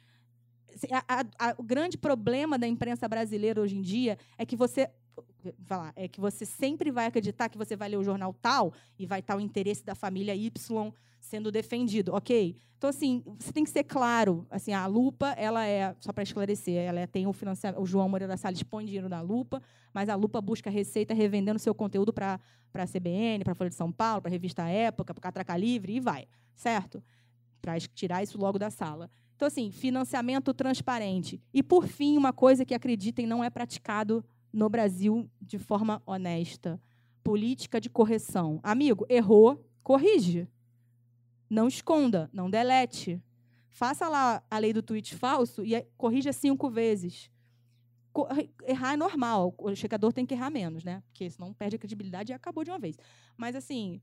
a, a, o grande problema da imprensa brasileira hoje em dia é que você falar, é que você sempre vai acreditar que você vai ler o jornal tal e vai estar o interesse da família Y sendo defendido, ok? Então assim, você tem que ser claro. Assim, a lupa, ela é só para esclarecer, ela é, tem o financiamento. O João Moreira Salles põe dinheiro na lupa, mas a lupa busca receita revendendo seu conteúdo para a CBN, para a Folha de São Paulo, para a revista Época, para a Catraca Livre e vai, certo? Para tirar isso logo da sala. Então, assim, financiamento transparente. E, por fim, uma coisa que acreditem não é praticado no Brasil de forma honesta: política de correção. Amigo, errou, corrige. Não esconda, não delete. Faça lá a lei do tweet falso e corrija cinco vezes errar é normal. O checador tem que errar menos, né? Porque senão perde a credibilidade e acabou de uma vez. Mas, assim,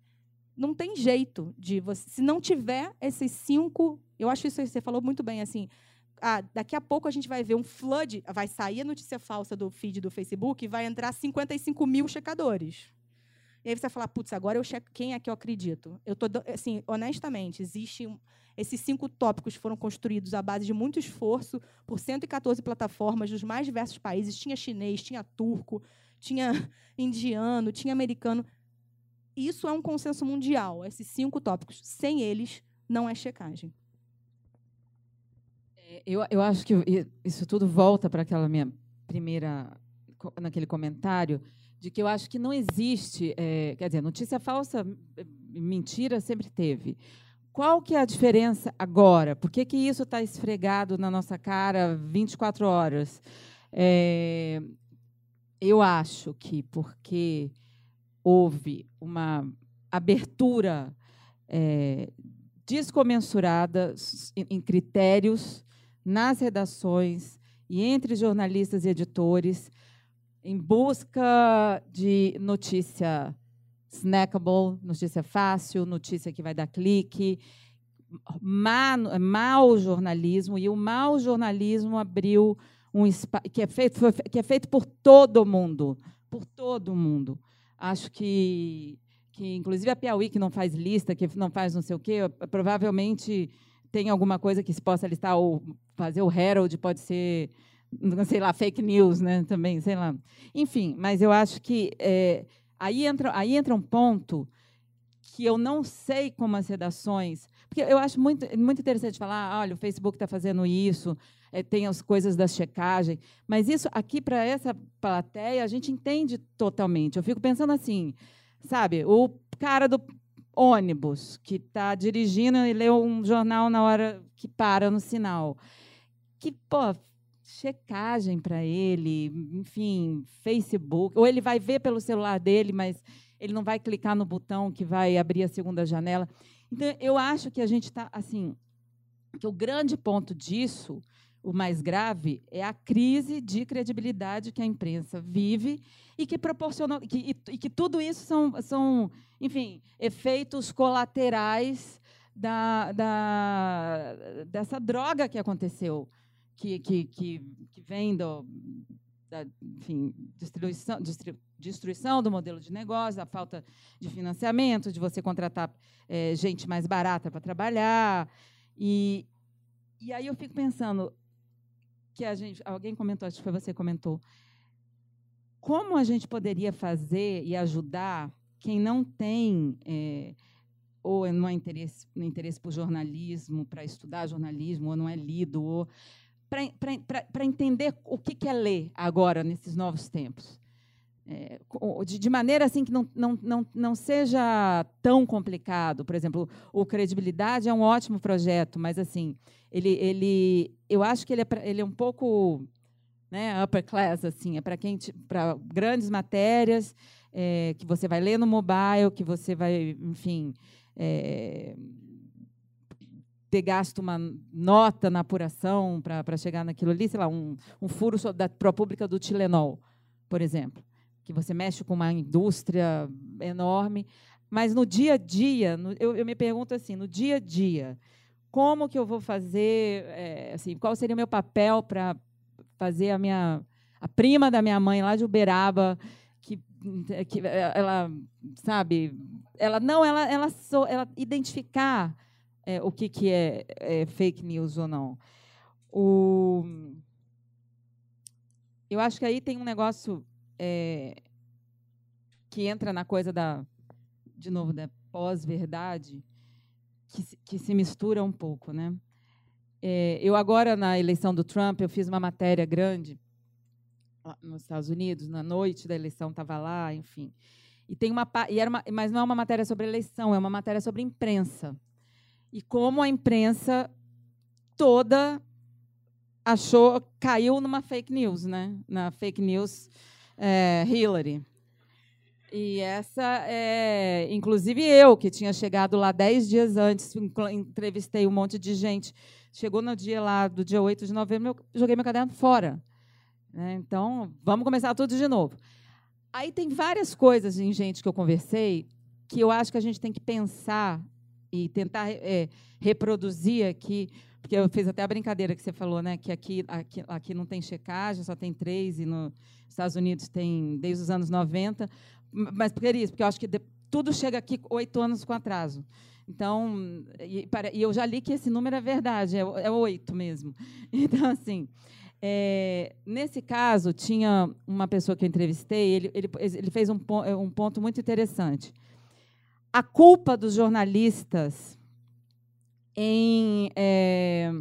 não tem jeito de você. Se não tiver esses cinco. Eu acho isso você falou muito bem, assim. Ah, daqui a pouco a gente vai ver um flood, vai sair a notícia falsa do feed do Facebook e vai entrar 55 mil checadores. E aí você vai falar, putz, agora eu checo quem é que eu acredito. Eu tô, assim, honestamente, existe um, esses cinco tópicos foram construídos à base de muito esforço por 114 plataformas dos mais diversos países. Tinha chinês, tinha turco, tinha indiano, tinha americano. Isso é um consenso mundial, esses cinco tópicos. Sem eles, não é checagem. Eu, eu acho que isso tudo volta para aquela minha primeira, naquele comentário, de que eu acho que não existe, é, quer dizer, notícia falsa, mentira sempre teve. Qual que é a diferença agora? Por que, que isso está esfregado na nossa cara 24 horas? É, eu acho que porque houve uma abertura é, descomensurada em critérios nas redações e entre jornalistas e editores, em busca de notícia snackable, notícia fácil, notícia que vai dar clique, má, mau jornalismo, e o mau jornalismo abriu um espaço que é feito que é feito por todo mundo, por todo mundo. Acho que que inclusive a Piauí que não faz lista, que não faz não sei o quê, provavelmente tem alguma coisa que se possa listar ou fazer o Herald pode ser sei lá fake news, né? Também, sei lá. Enfim, mas eu acho que é, aí entra aí entra um ponto que eu não sei como as redações, porque eu acho muito muito interessante falar, olha, o Facebook está fazendo isso, é, tem as coisas da checagem, mas isso aqui para essa plateia a gente entende totalmente. Eu fico pensando assim, sabe, o cara do ônibus que está dirigindo e lê um jornal na hora que para no sinal, que pô, checagem para ele, enfim, Facebook, ou ele vai ver pelo celular dele, mas ele não vai clicar no botão que vai abrir a segunda janela. Então, eu acho que a gente está assim, que o grande ponto disso o mais grave é a crise de credibilidade que a imprensa vive e que proporcionou que, e, e que tudo isso são, são, enfim, efeitos colaterais da, da, dessa droga que aconteceu, que, que, que, que vem do, da enfim, destruição, destruição do modelo de negócio, a falta de financiamento, de você contratar é, gente mais barata para trabalhar. E, e aí eu fico pensando, que a gente, alguém comentou, acho que foi você que comentou, como a gente poderia fazer e ajudar quem não tem é, ou não é interesse, no interesse por jornalismo, para estudar jornalismo, ou não é lido, ou para entender o que, que é ler agora nesses novos tempos. É, de, de, maneira assim que não, não, não, não seja tão complicado. Por exemplo, o Credibilidade é um ótimo projeto, mas assim ele, ele, eu acho que ele é, ele é um pouco né, upper class, assim, é para quem para grandes matérias é, que você vai ler no mobile, que você vai, enfim, é, ter gasto uma nota na apuração para chegar naquilo ali, sei lá, um, um furo da ProPública do Tilenol, por exemplo, que você mexe com uma indústria enorme, mas no dia a dia, no, eu, eu me pergunto assim, no dia a dia, como que eu vou fazer, é, assim, qual seria o meu papel para fazer a minha a prima da minha mãe lá de Uberaba que, que ela sabe ela não ela ela, so, ela identificar é, o que que é, é, fake news ou não. O eu acho que aí tem um negócio é, que entra na coisa da de novo da pós-verdade que, que se mistura um pouco, né? É, eu agora na eleição do Trump eu fiz uma matéria grande nos Estados Unidos na noite da eleição estava lá, enfim. E tem uma e era uma, mas não é uma matéria sobre eleição, é uma matéria sobre imprensa e como a imprensa toda achou caiu numa fake news, né? Na fake news é, Hillary. E essa é, inclusive eu, que tinha chegado lá dez dias antes, entrevistei um monte de gente. Chegou no dia lá, do dia 8 de novembro, eu joguei meu caderno fora. Né? Então, vamos começar tudo de novo. Aí tem várias coisas em gente que eu conversei que eu acho que a gente tem que pensar e tentar é, reproduzir aqui, porque eu fiz até a brincadeira que você falou, né, que aqui, aqui, aqui não tem checagem, só tem três, e nos Estados Unidos tem desde os anos 90. Mas por isso, porque eu acho que de, tudo chega aqui oito anos com atraso. Então, e, para, e, eu já li que esse número é verdade, é, é oito mesmo. Então, assim, é, nesse caso, tinha uma pessoa que eu entrevistei, ele, ele, ele fez um, um ponto muito interessante. A culpa dos jornalistas em é,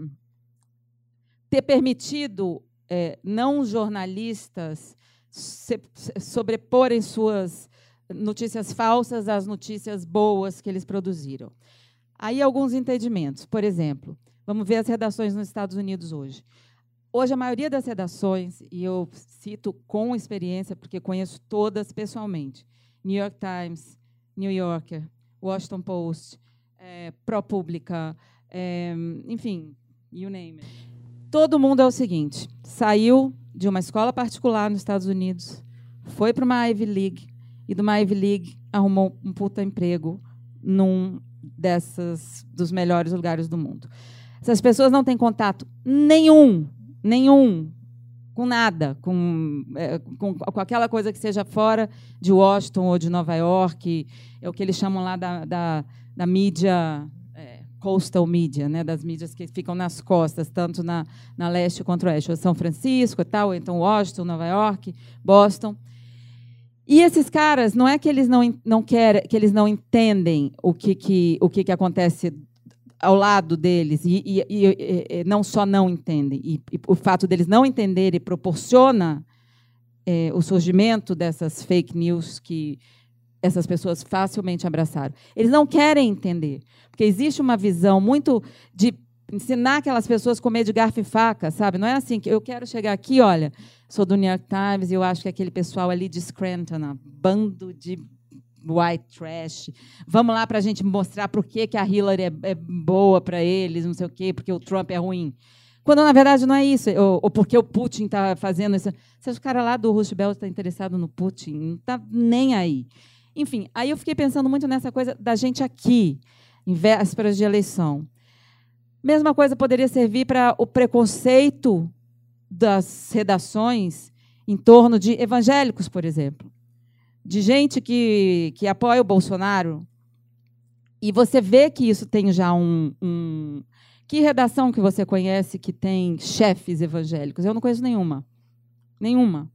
ter permitido é, não jornalistas sobreporem suas notícias falsas às notícias boas que eles produziram. Aí alguns entendimentos. Por exemplo, vamos ver as redações nos Estados Unidos hoje. Hoje, a maioria das redações, e eu cito com experiência, porque conheço todas pessoalmente: New York Times, New Yorker, Washington Post, é, pró-pública, é, enfim, you name it. Todo mundo é o seguinte: saiu de uma escola particular nos Estados Unidos, foi para uma Ivy League e do Ivy League arrumou um puta emprego num dessas dos melhores lugares do mundo. Essas pessoas não têm contato nenhum, nenhum com nada, com, é, com, com, aquela coisa que seja fora de Washington ou de Nova York, é o que eles chamam lá da, da, da mídia é, coastal media, né, das mídias que ficam nas costas, tanto na, na leste quanto oeste, São Francisco e tal, então Washington, Nova York, Boston. E esses caras, não é que eles não, não querem, que eles não entendem o que, que, o que, que acontece ao lado deles e, e, e, e não só não entendem. E, o fato deles não entenderem proporciona é, o surgimento dessas fake news que essas pessoas facilmente abraçaram. Eles não querem entender, porque existe uma visão muito de ensinar aquelas pessoas a comer de garfo e faca, sabe? Não é assim que eu quero chegar aqui, olha, sou do New York Times e eu acho que aquele pessoal ali de Scranton, bando de white trash. Vamos lá para a gente mostrar por que, que a Hillary é, é boa para eles, não sei o quê, porque o Trump é ruim. Quando, na verdade, não é isso. Ou, ou porque o Putin está fazendo isso. Se o cara lá do Roosevelt Belt está interessado no Putin, não está nem aí. Enfim, aí eu fiquei pensando muito nessa coisa da gente aqui, em vésperas de eleição. Mesma coisa poderia servir para o preconceito das redações em torno de evangélicos, por exemplo de gente que, que apoia o Bolsonaro, e você vê que isso tem já um, um. Que redação que você conhece que tem chefes evangélicos? Eu não conheço nenhuma. Nenhuma.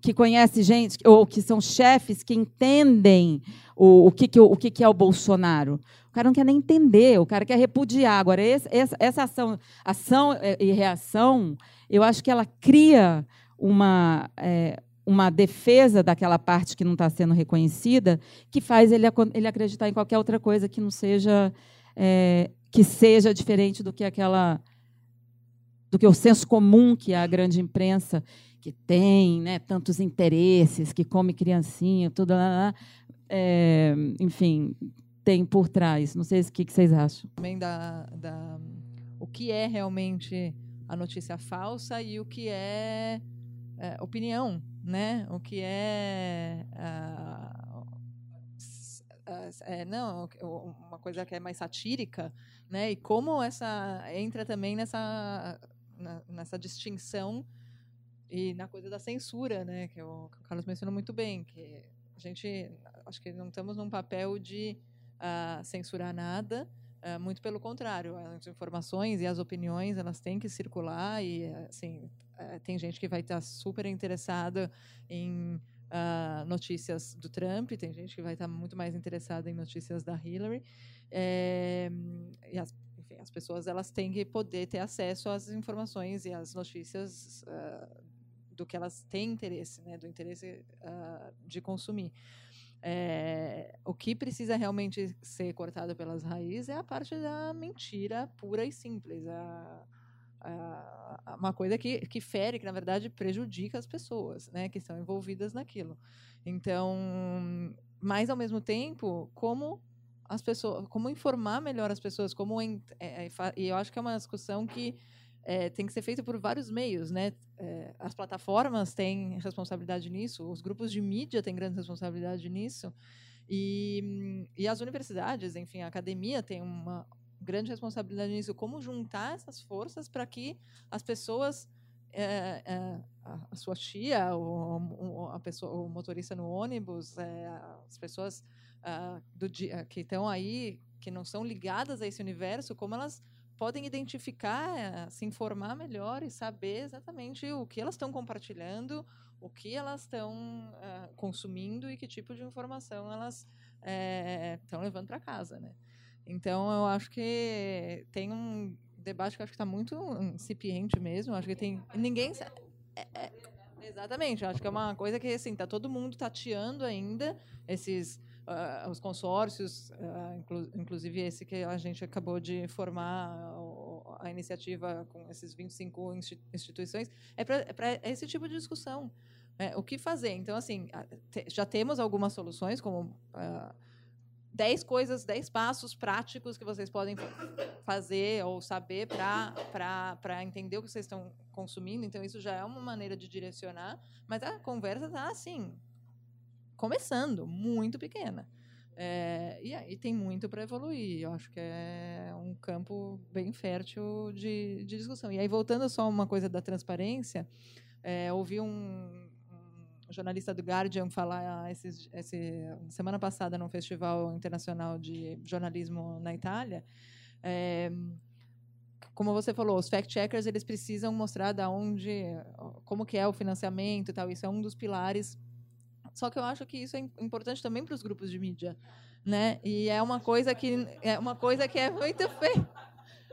Que conhece gente, ou que são chefes que entendem o, o, que, que, o, o que, que é o Bolsonaro. O cara não quer nem entender, o cara quer repudiar. Agora, esse, essa, essa ação, ação e reação, eu acho que ela cria uma, é, uma defesa daquela parte que não está sendo reconhecida, que faz ele, ele acreditar em qualquer outra coisa que não seja é, que seja diferente do que aquela do que o senso comum que a grande imprensa que tem, né, tantos interesses, que come criancinha, tudo lá, lá é, enfim, tem por trás. Não sei o que, que vocês acham. Também da, da o que é realmente a notícia falsa e o que é, é opinião né? O que é, uh, é, não uma coisa que é mais satírica, né? E como essa entra também nessa nessa distinção e na coisa da censura, né? Que o, que o Carlos mencionou muito bem, que a gente acho que não estamos num papel de uh, censurar nada, uh, muito pelo contrário, as informações e as opiniões elas têm que circular e assim é, tem gente que vai estar super interessada em uh, notícias do Trump, tem gente que vai estar muito mais interessada em notícias da Hillary. É, e as, enfim, as pessoas elas têm que poder ter acesso às informações e às notícias uh, do que elas têm interesse, né, do interesse uh, de consumir. É, o que precisa realmente ser cortado pelas raízes é a parte da mentira pura e simples. A, uma coisa que, que fere, que na verdade prejudica as pessoas, né, que estão envolvidas naquilo. Então, mas ao mesmo tempo, como as pessoas, como informar melhor as pessoas, como é, é, e eu acho que é uma discussão que é, tem que ser feita por vários meios, né? É, as plataformas têm responsabilidade nisso, os grupos de mídia têm grande responsabilidade nisso, e, e as universidades, enfim, a academia tem uma, grande responsabilidade nisso, como juntar essas forças para que as pessoas, é, é, a, sua tia, o, a pessoa, o motorista no ônibus, é, as pessoas uh, do dia, que estão aí, que não são ligadas a esse universo, como elas podem identificar, se informar melhor e saber exatamente o que elas estão compartilhando, o que elas estão uh, consumindo e que tipo de informação elas estão levando para casa, né? Então, eu acho que tem um debate que acho que está muito incipiente mesmo. Acho que tem. Ninguém. É, é, exatamente. Acho que é uma coisa que assim, tá todo mundo tateando ainda esses. Uh, os consórcios, uh, inclu inclusive esse que a gente acabou de formar, a, a iniciativa com esses 25 instituições, é para é esse tipo de discussão. Né? O que fazer? Então, assim, já temos algumas soluções, como uh, 10 coisas, 10 passos práticos que vocês podem fazer ou saber para entender o que vocês estão consumindo. Então, isso já é uma maneira de direcionar, mas a conversa está assim, começando, muito pequena. É, e aí tem muito para evoluir. Eu acho que é um campo bem fértil de, de discussão. E aí, voltando só uma coisa da transparência, é, ouvi um, um, jornalista do Guardian falar esse, esse, semana passada num festival internacional de jornalismo na Itália. É, como você falou, os fact-checkers eles precisam mostrar da onde, como que é o financiamento e tal. Isso é um dos pilares só que eu acho que isso é importante também para os grupos de mídia, né? E é uma coisa que é uma coisa que é muito feia.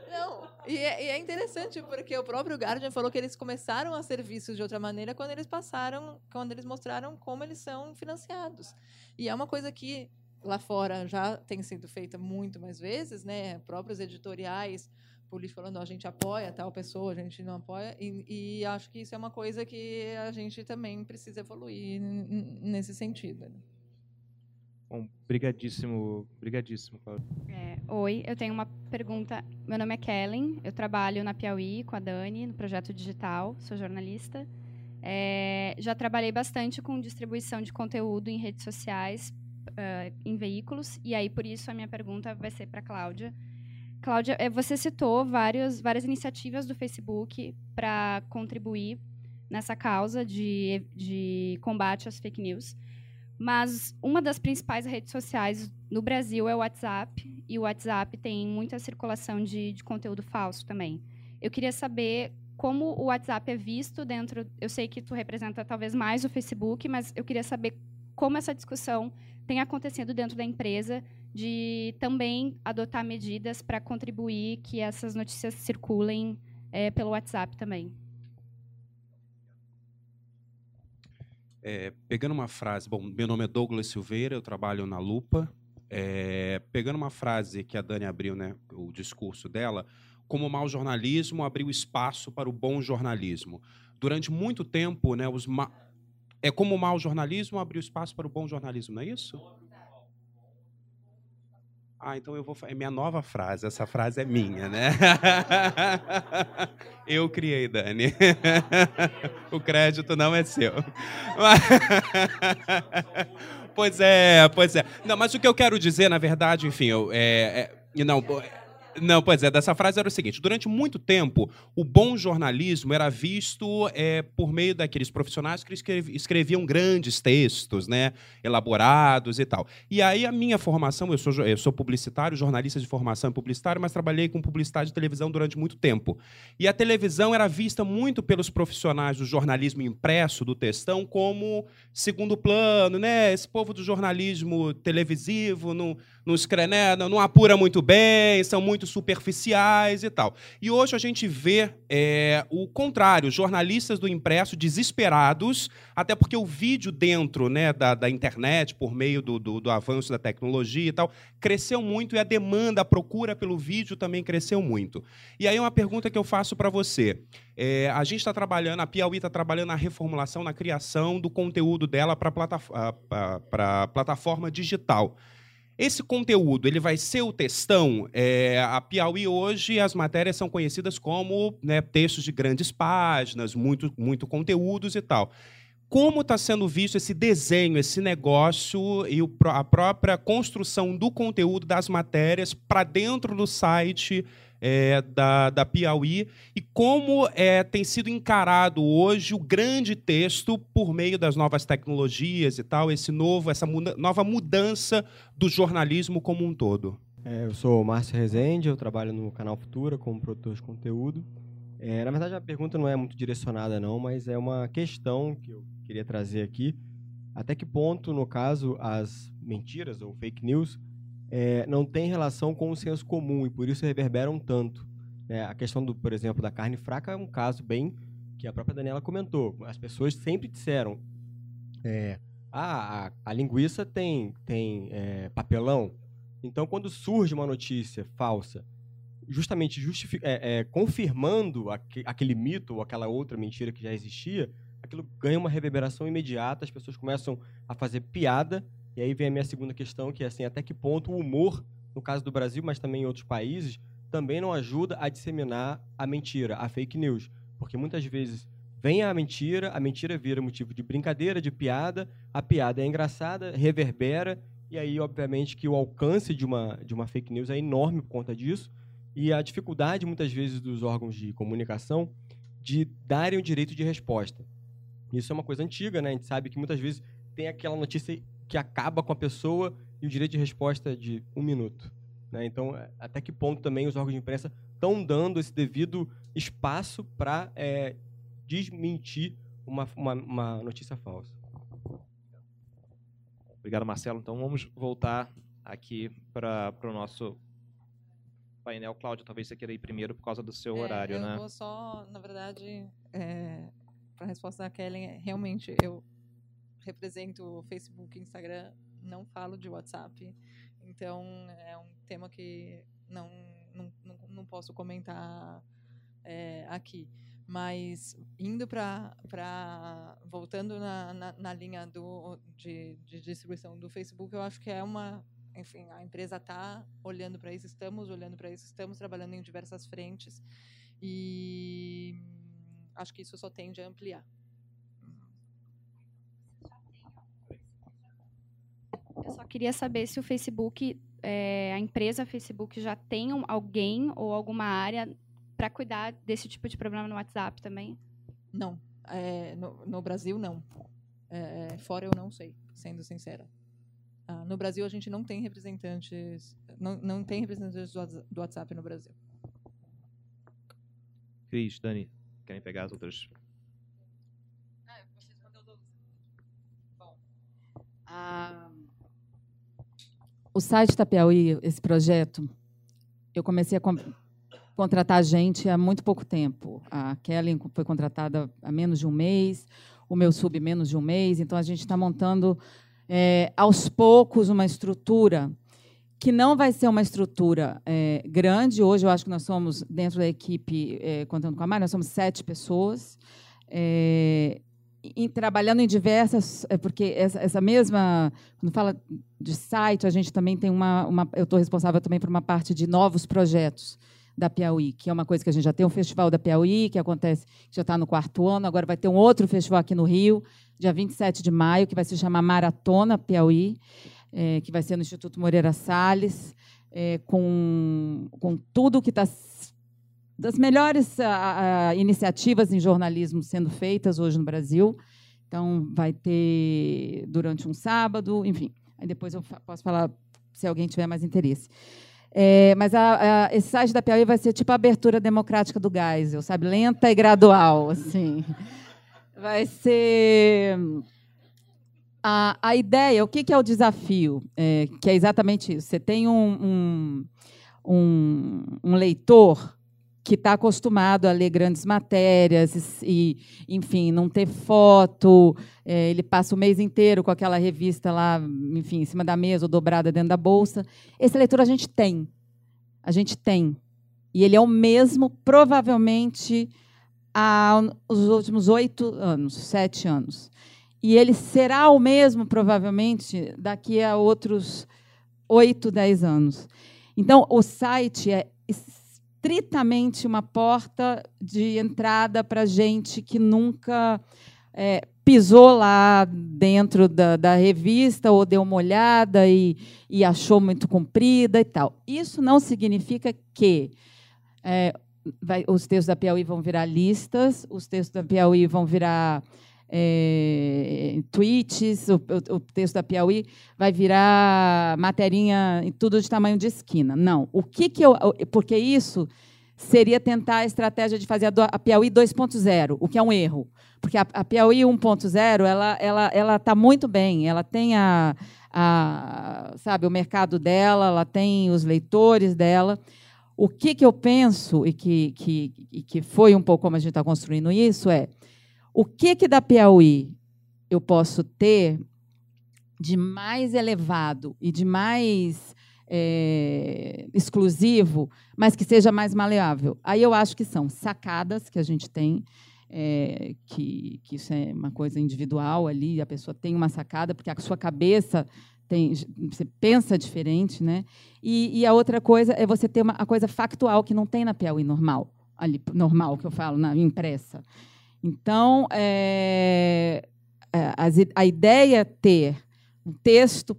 Não, e é, e é, interessante porque o próprio Guardian falou que eles começaram a ser vistos de outra maneira quando eles passaram, quando eles mostraram como eles são financiados. E é uma coisa que lá fora já tem sido feita muito mais vezes, né? Próprios editoriais político falando, a gente apoia tal pessoa, a gente não apoia, e, e, acho que isso é uma coisa que a gente também precisa evoluir nesse sentido. Né? Bom, brigadíssimo, brigadíssimo, é, oi, eu tenho uma pergunta. Meu nome é Kellen, eu trabalho na Piauí com a Dani, no projeto digital, sou jornalista. É, já trabalhei bastante com distribuição de conteúdo em redes sociais, uh, em veículos, e aí por isso a minha pergunta vai ser para a Cláudia. Cláudia, é, você citou várias iniciativas do Facebook para contribuir nessa causa de, de combate às fake news. Mas uma das principais redes sociais no Brasil é o WhatsApp, e o WhatsApp tem muita circulação de, de conteúdo falso também. Eu queria saber como o WhatsApp é visto dentro. Eu sei que tu representa talvez mais o Facebook, mas eu queria saber como essa discussão tem acontecido dentro da empresa de também adotar medidas para contribuir que essas notícias circulem é, pelo WhatsApp também. É, pegando uma frase, bom, meu nome é Douglas Silveira, eu trabalho na Lupa. É, pegando uma frase que a Dani abriu, né, o discurso dela, como o mau jornalismo abriu espaço para o bom jornalismo. Durante muito tempo, né, os ma... é como o mau jornalismo abriu espaço para o bom jornalismo, não é isso? Ah, então eu vou. É minha nova frase. Essa frase é minha, né? Eu criei, Dani. O crédito não é seu. Pois é, pois é. Não, mas o que eu quero dizer, na verdade, enfim, eu, é, é, não, não, pois é, dessa frase era o seguinte: durante muito tempo, o bom jornalismo era visto é, por meio daqueles profissionais que escreviam grandes textos, né, elaborados e tal. E aí a minha formação, eu sou, eu sou publicitário, jornalista de formação publicitário, mas trabalhei com publicidade de televisão durante muito tempo. E a televisão era vista muito pelos profissionais do jornalismo impresso, do textão, como segundo plano, né? Esse povo do jornalismo televisivo não, não, né? não apura muito bem, são muito superficiais e tal. E hoje a gente vê é, o contrário, jornalistas do impresso desesperados, até porque o vídeo dentro né, da, da internet, por meio do, do, do avanço da tecnologia e tal, cresceu muito e a demanda, a procura pelo vídeo também cresceu muito. E aí uma pergunta que eu faço para você. É, a gente está trabalhando, a Piauí está trabalhando na reformulação, na criação do conteúdo dela para a plataforma digital. Esse conteúdo ele vai ser o textão. É, a Piauí hoje as matérias são conhecidas como né, textos de grandes páginas, muito, muito conteúdos e tal. Como está sendo visto esse desenho, esse negócio e o, a própria construção do conteúdo das matérias para dentro do site é, da, da Piauí e como é, tem sido encarado hoje o grande texto por meio das novas tecnologias e tal, esse novo, essa muda, nova mudança do jornalismo como um todo. É, eu sou Márcio Rezende, eu trabalho no canal Futura como produtor de conteúdo. É, na verdade, a pergunta não é muito direcionada, não, mas é uma questão que eu queria trazer aqui. Até que ponto, no caso, as mentiras ou fake news é, não tem relação com o senso comum e por isso reverberam tanto. Né? A questão, do, por exemplo, da carne fraca é um caso bem que a própria Daniela comentou. As pessoas sempre disseram é, ah, a, a, linguiça tem, tem é, papelão. Então, quando surge uma notícia falsa, justamente é, é, confirmando aqu aquele mito ou aquela outra mentira que já existia, aquilo ganha uma reverberação imediata, as pessoas começam a fazer piada E aí vem a minha segunda questão, que é assim, até que ponto o humor, no caso do Brasil, mas também em outros países, também não ajuda a disseminar a mentira, a fake news. Porque muitas vezes vem a mentira, a mentira vira motivo de brincadeira, de piada, a piada é engraçada, reverbera, e aí, obviamente, que o alcance de uma, de uma fake news é enorme por conta disso, e a dificuldade, muitas vezes, dos órgãos de comunicação de darem o direito de resposta. Isso é uma coisa antiga, né? A gente sabe que muitas vezes tem aquela notícia que acaba com a pessoa e o direito de resposta é de um minuto. Né? Então, até que ponto também os órgãos de imprensa estão dando esse devido espaço para é, desmentir uma, uma, uma notícia falsa? Obrigado, Marcelo. Então, vamos voltar aqui para o nosso painel. Cláudio, talvez você queira ir primeiro por causa do seu É, horário, eu né? vou só, na verdade, para a resposta da Kellen, é, realmente eu represento Facebook Instagram, não falo de WhatsApp, então é um tema que não, não, não, não posso comentar é, aqui. Mas indo para. voltando na, na, na linha do, de, de distribuição do Facebook, eu acho que é uma enfim, a empresa está olhando para isso, estamos olhando para isso, estamos trabalhando em diversas frentes e acho que isso só tende a ampliar. Eu só queria saber se o Facebook, é, a empresa Facebook já tem um- alguém ou alguma área para cuidar desse tipo de problema no WhatsApp também. Não, é, no, no Brasil não. É, fora eu não sei, sendo sincera. Ah, no Brasil a gente não tem representantes, não, não tem representantes do WhatsApp no Brasil. Cris, Dani, querem pegar as outras? Ah, o site da Piauí, esse projeto, eu comecei a con- contratar gente há muito pouco tempo. A Kellen foi contratada há menos de um mês, o meu sub menos de um mês. Então, a gente está montando, eh, aos poucos, uma estrutura que não vai ser uma estrutura eh, grande. Hoje, eu acho que nós somos, dentro da equipe, eh, contando com a Mari, nós somos sete pessoas. Em- trabalhando em diversas, é porque essa, essa mesma, quando fala de site, a gente também tem uma, uma eu estou responsável também por uma parte de novos projetos da Piauí, que é uma coisa que a gente já tem um festival da Piauí, que acontece, que já está no quarto ano, agora vai ter um outro festival aqui no Rio, dia 27 de maio, que vai se chamar Maratona Piauí, eh, que vai ser no Instituto Moreira Salles, eh, com, com tudo que está das melhores ah, ah, iniciativas em jornalismo sendo feitas hoje no Brasil. Então, vai ter durante um sábado, enfim. Aí depois eu fa- posso falar se alguém tiver mais interesse. É, mas a- esse site da Piauí vai ser tipo a abertura democrática do Geisel, sabe? Lenta e gradual, assim. Vai ser... A, a ideia, o que, que é o desafio? É, que é exatamente isso. Você tem um, um, um, um leitor que está acostumado a ler grandes matérias e, enfim, não ter foto. eh, ele passa o mês inteiro com aquela revista lá, enfim, em cima da mesa ou dobrada dentro da bolsa. Esse leitor a gente tem. A gente tem. E ele é o mesmo, provavelmente, há os últimos oito anos, sete anos. E ele será o mesmo, provavelmente, daqui a outros oito, dez anos. Então, o site é estritamente uma porta de entrada para gente que nunca é, pisou lá dentro da, da revista ou deu uma olhada e, e achou muito comprida e tal. Isso não significa que é, vai- os textos da Piauí vão virar listas, os textos da Piauí vão virar é, tweets, o, o- o texto da Piauí vai virar materinha em tudo de tamanho de esquina. Não. O que, que eu. Porque isso seria tentar a estratégia de fazer a, Piauí 2.0, o que é um erro. Porque a, a Piauí 1.0 ela ela ela está muito bem, ela tem a, a sabe o mercado dela, ela tem os leitores dela. O que, que eu penso e que, que, e que foi um pouco como a gente está construindo isso é o que, que da Piauí eu posso ter de mais elevado e de mais é, exclusivo, mas que seja mais maleável. Aí eu acho que são sacadas que a gente tem, é, que, que isso é uma coisa individual ali, a pessoa tem uma sacada, porque a sua cabeça tem, você pensa diferente, né? E, e, a outra coisa é você ter uma a coisa factual que não tem na Piauí normal, ali normal que eu falo na impressa. Então, é, é a, a ideia é ter um texto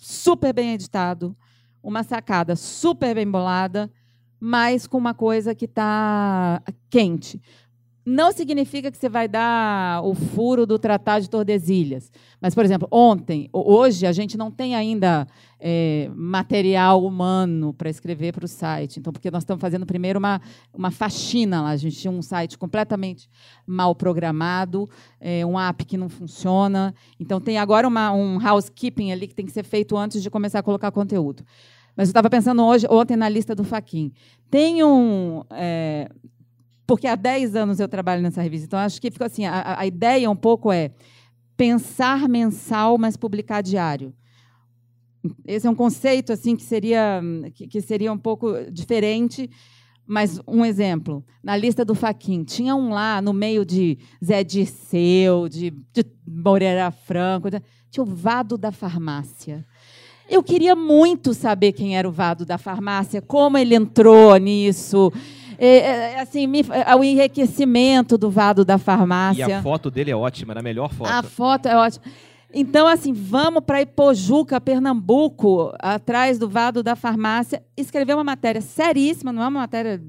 super bem editado, uma sacada super bem bolada, mas com uma coisa que está quente. Não significa que você vai dar o furo do Tratado de Tordesilhas. Mas, por exemplo, ontem, hoje, a gente não tem ainda é, material humano para escrever para o site. Então, porque nós estamos fazendo primeiro uma, uma faxina lá. A gente tinha um site completamente mal programado, é, um app que não funciona. Então, tem agora uma, um housekeeping ali que tem que ser feito antes de começar a colocar conteúdo. Mas eu estava pensando hoje, ontem na lista do Faquin. Tem um. É, porque há 10 anos eu trabalho nessa revista. Então, acho que ficou assim: a, a ideia um pouco é pensar mensal, mas publicar diário. Esse é um conceito assim que seria que, que seria um pouco diferente. Mas um exemplo, na lista do Faquin, tinha um lá no meio de Zé Dirceu, de, de Moreira Franco, tinha o Vado da Farmácia. Eu queria muito saber quem era o Vado da Farmácia, como ele entrou nisso. É, é, assim, me, é, o enriquecimento do vado da farmácia. E a foto dele é ótima, era a melhor foto. A foto é ótima. Então, assim, vamos para Ipojuca, Pernambuco, atrás do vado da farmácia, escrever uma matéria seríssima, não é uma matéria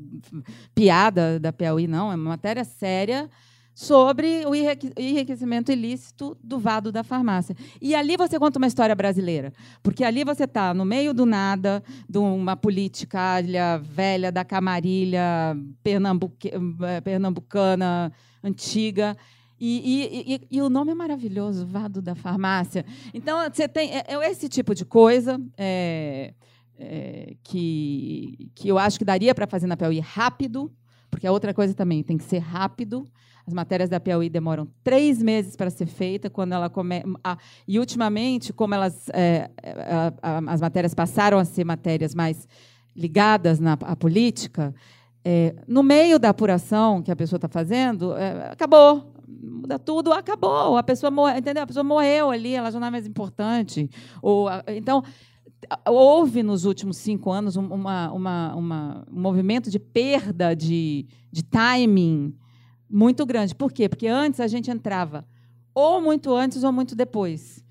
piada da Piauí, não, é uma matéria séria sobre o enriquecimento ilícito do vado da farmácia. E ali você conta uma história brasileira, porque ali você está no meio do nada, de uma política velha da camarilha pernambuque, eh, pernambucana antiga. E, e, e, e, o nome é maravilhoso, Vado da Farmácia. Então, você tem é, é esse tipo de coisa é, é, que, que eu acho que daria para fazer na Piauí rápido, porque a outra coisa também tem que ser rápido. As matérias da Piauí demoram três meses para ser feita, quando ela come... Ah, e ultimamente, como elas, é, a, as matérias passaram a ser matérias mais ligadas na à política, é, no meio da apuração que a pessoa está fazendo, é, acabou, muda tudo, acabou. A pessoa morreu, entendeu? A pessoa morreu ali, ela já não é mais importante. Ou, então houve nos últimos cinco anos uma, uma, uma, um movimento de perda de, de timing muito grande. Por quê? Porque antes a gente entrava ou muito antes ou muito depois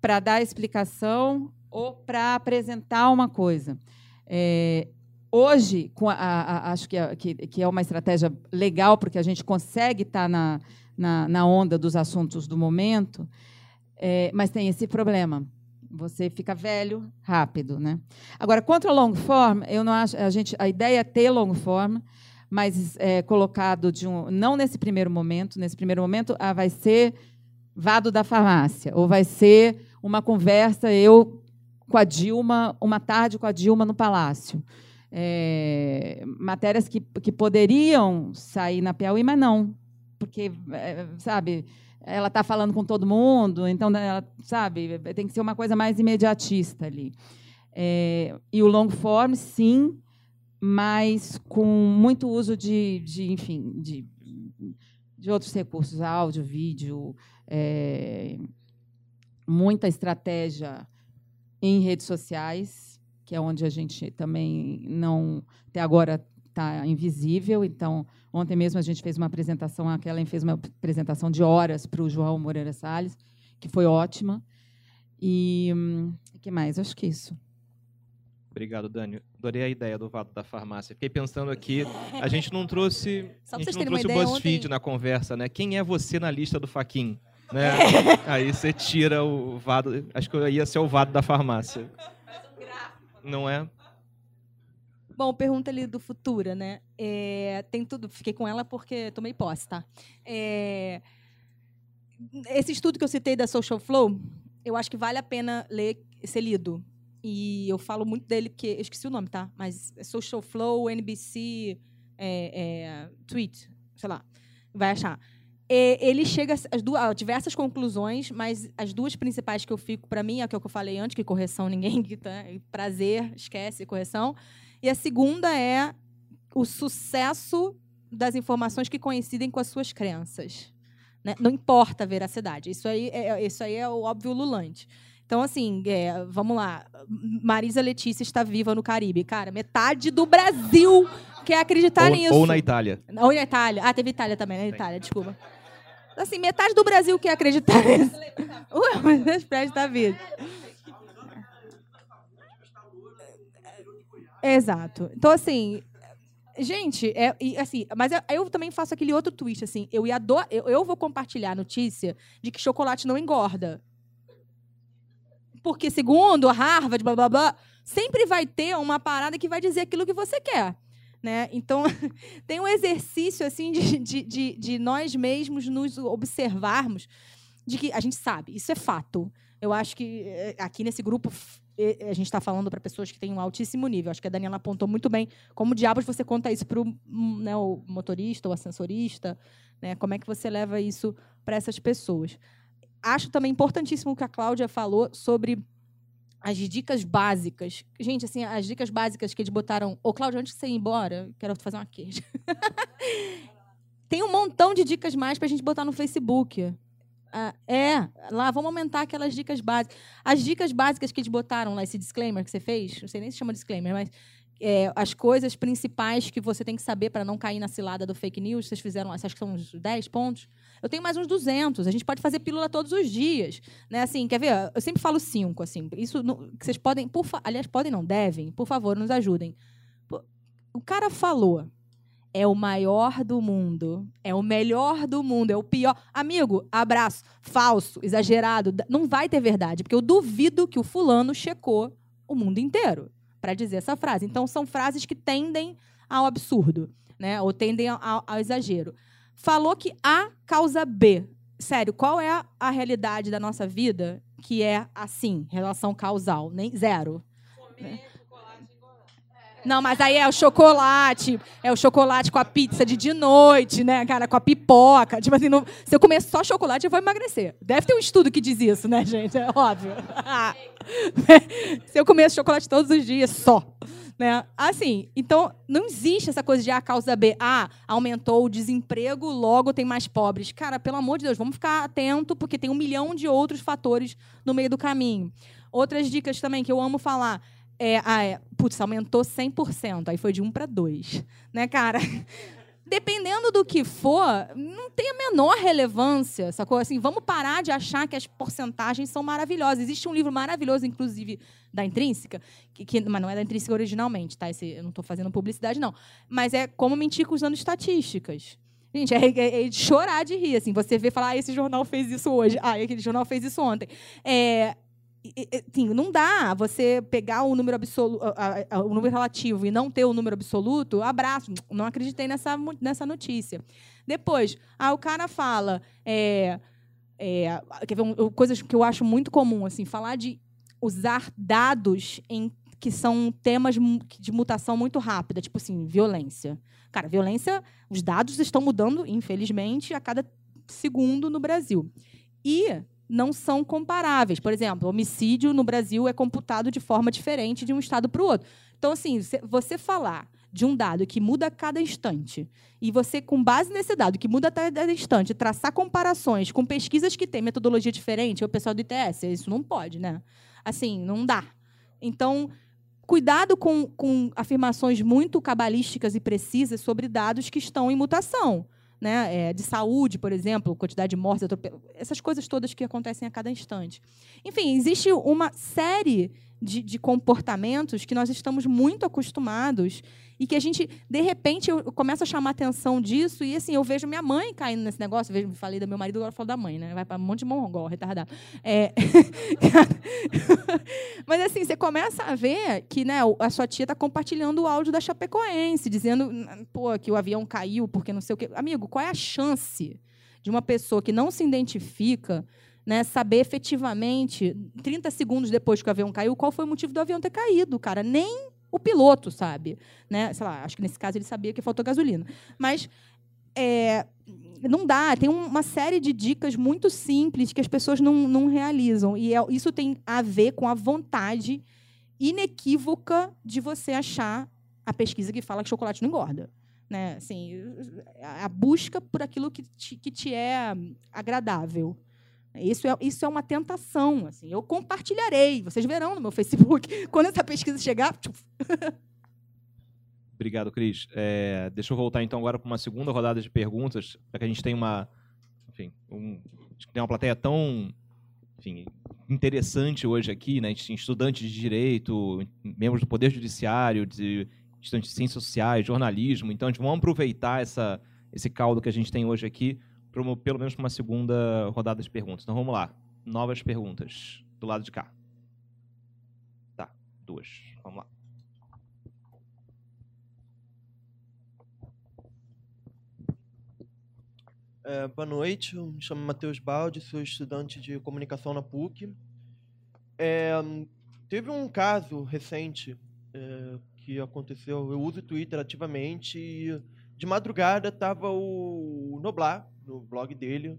para dar explicação ou para apresentar uma coisa. É, hoje, a, a, acho que é, que, que é, uma estratégia legal, porque a gente consegue estar tá na, na, na onda dos assuntos do momento, é, mas tem esse problema. Você fica velho rápido, né? Agora, contra o long form, eu não acho a gente a ideia é ter long form, mas é, colocado de um, não nesse primeiro momento. Nesse primeiro momento, ah, vai ser vado da farmácia, ou vai ser uma conversa eu com a Dilma, uma tarde com a Dilma no Palácio. É, matérias que, que poderiam sair na Piauí, mas não, porque, é, sabe, ela está falando com todo mundo, então, ela, sabe, tem que ser uma coisa mais imediatista ali. É, e o long form, sim, mas com muito uso de, de enfim, de, de outros recursos, áudio, vídeo, é, muita estratégia em redes sociais, que é onde a gente também não, até agora está invisível. Então, ontem mesmo a gente fez uma apresentação, a Kellen fez uma apresentação de horas para o João Moreira Salles, que foi ótima. E o hum, que mais? Acho que isso. Obrigado, Dani. Adorei a ideia do vato da farmácia. Fiquei pensando aqui, a gente não trouxe, a gente não trouxe o BuzzFeed ontem... na conversa, né? Quem é você na lista do Faquin? Né? Aí você tira o vado, acho que ia ser o vado da farmácia. Não é? Bom, pergunta ali do Futura, né? É, tem tudo, fiquei com ela porque tomei posse, tá? É, esse estudo que eu citei da Social Flow, eu acho que vale a pena ler, ser lido e eu falo muito dele porque eu esqueci o nome, tá? Mas é Social Flow, NBC, é, é, Tweet, sei lá, vai achar. E, ele chega às duas, a diversas conclusões, mas as duas principais que eu fico para mim é o que eu falei antes, que correção ninguém tá? prazer, esquece correção. E a segunda é o sucesso das informações que coincidem com as suas crenças. Né? Não importa a veracidade. Isso aí é, isso aí é o óbvio lulante. Então, assim, é, vamos lá. Marisa Letícia está viva no Caribe. Cara, metade do Brasil quer acreditar ou, nisso. ou na Itália. Ou na Itália. Ah, teve Itália também, na Itália, desculpa. Assim, metade do Brasil quer acreditar nisso. Ué, mas o Fred está vivo. Exato. Então, assim, gente, é, e, assim, mas eu, eu também faço aquele outro tweet, assim, eu, ia ado- eu, eu vou compartilhar a notícia de que chocolate não engorda. Porque, segundo Harvard, blá, blá, blá, sempre vai ter uma parada que vai dizer aquilo que você quer. Né? Então, tem um exercício assim de, de, de, de nós mesmos nos observarmos de que a gente sabe, isso é fato. Eu acho que eh, aqui nesse grupo a gente está falando para pessoas que têm um altíssimo nível. Acho que a Daniela apontou muito bem como diabos você conta isso para né, o motorista ou ascensorista, né? Como é que você leva isso para essas pessoas? Acho também importantíssimo o que a Cláudia falou sobre as dicas básicas. Gente, assim, as dicas básicas que eles botaram. Ô, Cláudia, antes de você ir embora, quero fazer uma queixa. Tem um montão de dicas mais para a gente botar no Facebook. Ah, é, lá, vamos aumentar aquelas dicas básicas. As dicas básicas que eles botaram lá, esse disclaimer que você fez, não sei nem se chama disclaimer, mas é, as coisas principais que você tem que saber para não cair na cilada do fake news, vocês fizeram, acha que são uns 10 pontos? Eu tenho mais uns 200. A gente pode fazer pílula todos os dias, né? Assim, quer ver? Eu sempre falo cinco, assim. Isso não- vocês podem, por fa- aliás, podem não, devem, por favor, nos ajudem. O cara falou é o maior do mundo, é o melhor do mundo, é o pior. Amigo, abraço, falso, exagerado, não vai ter verdade, porque eu duvido que o fulano checou o mundo inteiro para dizer essa frase. Então são frases que tendem ao absurdo, né? Ou tendem ao, ao exagero. Falou que A causa B. Sério, qual é a, realidade da nossa vida que é assim, relação causal? Nem zero. né? Não, mas aí é o chocolate, é o chocolate com a pizza de de noite, né, cara, com a pipoca. Tipo assim, não- se eu comer só chocolate, eu vou emagrecer. Deve ter um estudo que diz isso, né, gente? É óbvio. se eu comer chocolate todos os dias, só. Né? Assim, então, não existe essa coisa de A causa B. Ah, aumentou o desemprego, logo tem mais pobres. Cara, pelo amor de Deus, vamos ficar atento, porque tem um milhão de outros fatores no meio do caminho. Outras dicas também que eu amo falar. É, ah, é, putz, aumentou 100%, aí foi de 1 para 2. Né, cara? Dependendo do que for, não tem a menor relevância, sacou? Assim, vamos parar de achar que as porcentagens são maravilhosas. Existe um livro maravilhoso, inclusive, da Intrínseca, que, que- mas não é da Intrínseca originalmente, tá? Esse, eu não estou fazendo publicidade, não. Mas é como mentir usando estatísticas. Gente, é, é- é de chorar de rir, assim. Você vê e fala, ah, esse jornal fez isso hoje. Ah, aquele jornal fez isso ontem. É, Sim, não dá você pegar o número absoluto, o número relativo e não ter o número absoluto, abraço. Não acreditei nessa, nessa notícia. Depois, ah, o cara fala. É, é, quer ver, coisas que eu acho muito comum, assim, falar de usar dados em que são temas de mutação muito rápida, tipo assim, violência. Cara, violência, os dados estão mudando, infelizmente, a cada segundo no Brasil. E não são comparáveis. Por exemplo, homicídio no Brasil é computado de forma diferente de um estado para o outro. Então, assim, você falar de um dado que muda a cada instante e você, com base nesse dado que muda a cada instante, traçar comparações com pesquisas que têm metodologia diferente, é o pessoal do ITS, isso não pode, né? Assim, não dá. Então, cuidado com, com afirmações muito cabalísticas e precisas sobre dados que estão em mutação né, é, de saúde, por exemplo, quantidade de mortes, essas coisas todas que acontecem a cada instante. Enfim, existe uma série de, de comportamentos que nós estamos muito acostumados e que a gente, de repente, eu começo a chamar atenção disso e, assim, eu vejo minha mãe caindo nesse negócio, eu vejo, falei do meu marido, agora falo da mãe, né? Vai para um monte de mongol, retardado. É... Mas, assim, você começa a ver que né, a sua tia está compartilhando o áudio da Chapecoense, dizendo pô, que o avião caiu porque não sei o quê. Amigo, qual é a chance de uma pessoa que não se identifica né, saber efetivamente, 30 segundos depois que o avião caiu, qual foi o motivo do avião ter caído, cara? Nem o piloto sabe. Né? Sei lá, acho que nesse caso ele sabia que faltou gasolina. Mas é, não dá, tem uma série de dicas muito simples que as pessoas não, não realizam. E é, isso tem a ver com a vontade inequívoca de você achar a pesquisa que fala que chocolate não engorda. Né? Assim, a busca por aquilo que te, que te é agradável. Isso é, isso é uma tentação. Assim. Eu compartilharei, vocês verão no meu Facebook. Quando essa pesquisa chegar. Obrigado, Cris. É, deixa eu voltar então agora para uma segunda rodada de perguntas, para que a gente tenha uma, enfim, um, tem uma plateia tão, enfim, interessante hoje aqui, né? Tem estudantes de direito, membros do Poder Judiciário, de estudantes de ciências sociais, jornalismo. Então, a gente vamos aproveitar essa, esse caldo que a gente tem hoje aqui, pro, pelo menos para uma segunda rodada de perguntas. Então, vamos lá. Novas perguntas do lado de cá. Tá, duas. Vamos lá. É, boa noite, eu me chamo Matheus Baldi, sou estudante de comunicação na PUC. É, teve um caso recente é, que aconteceu, eu uso o Twitter ativamente e de madrugada estava o Noblar no blog dele.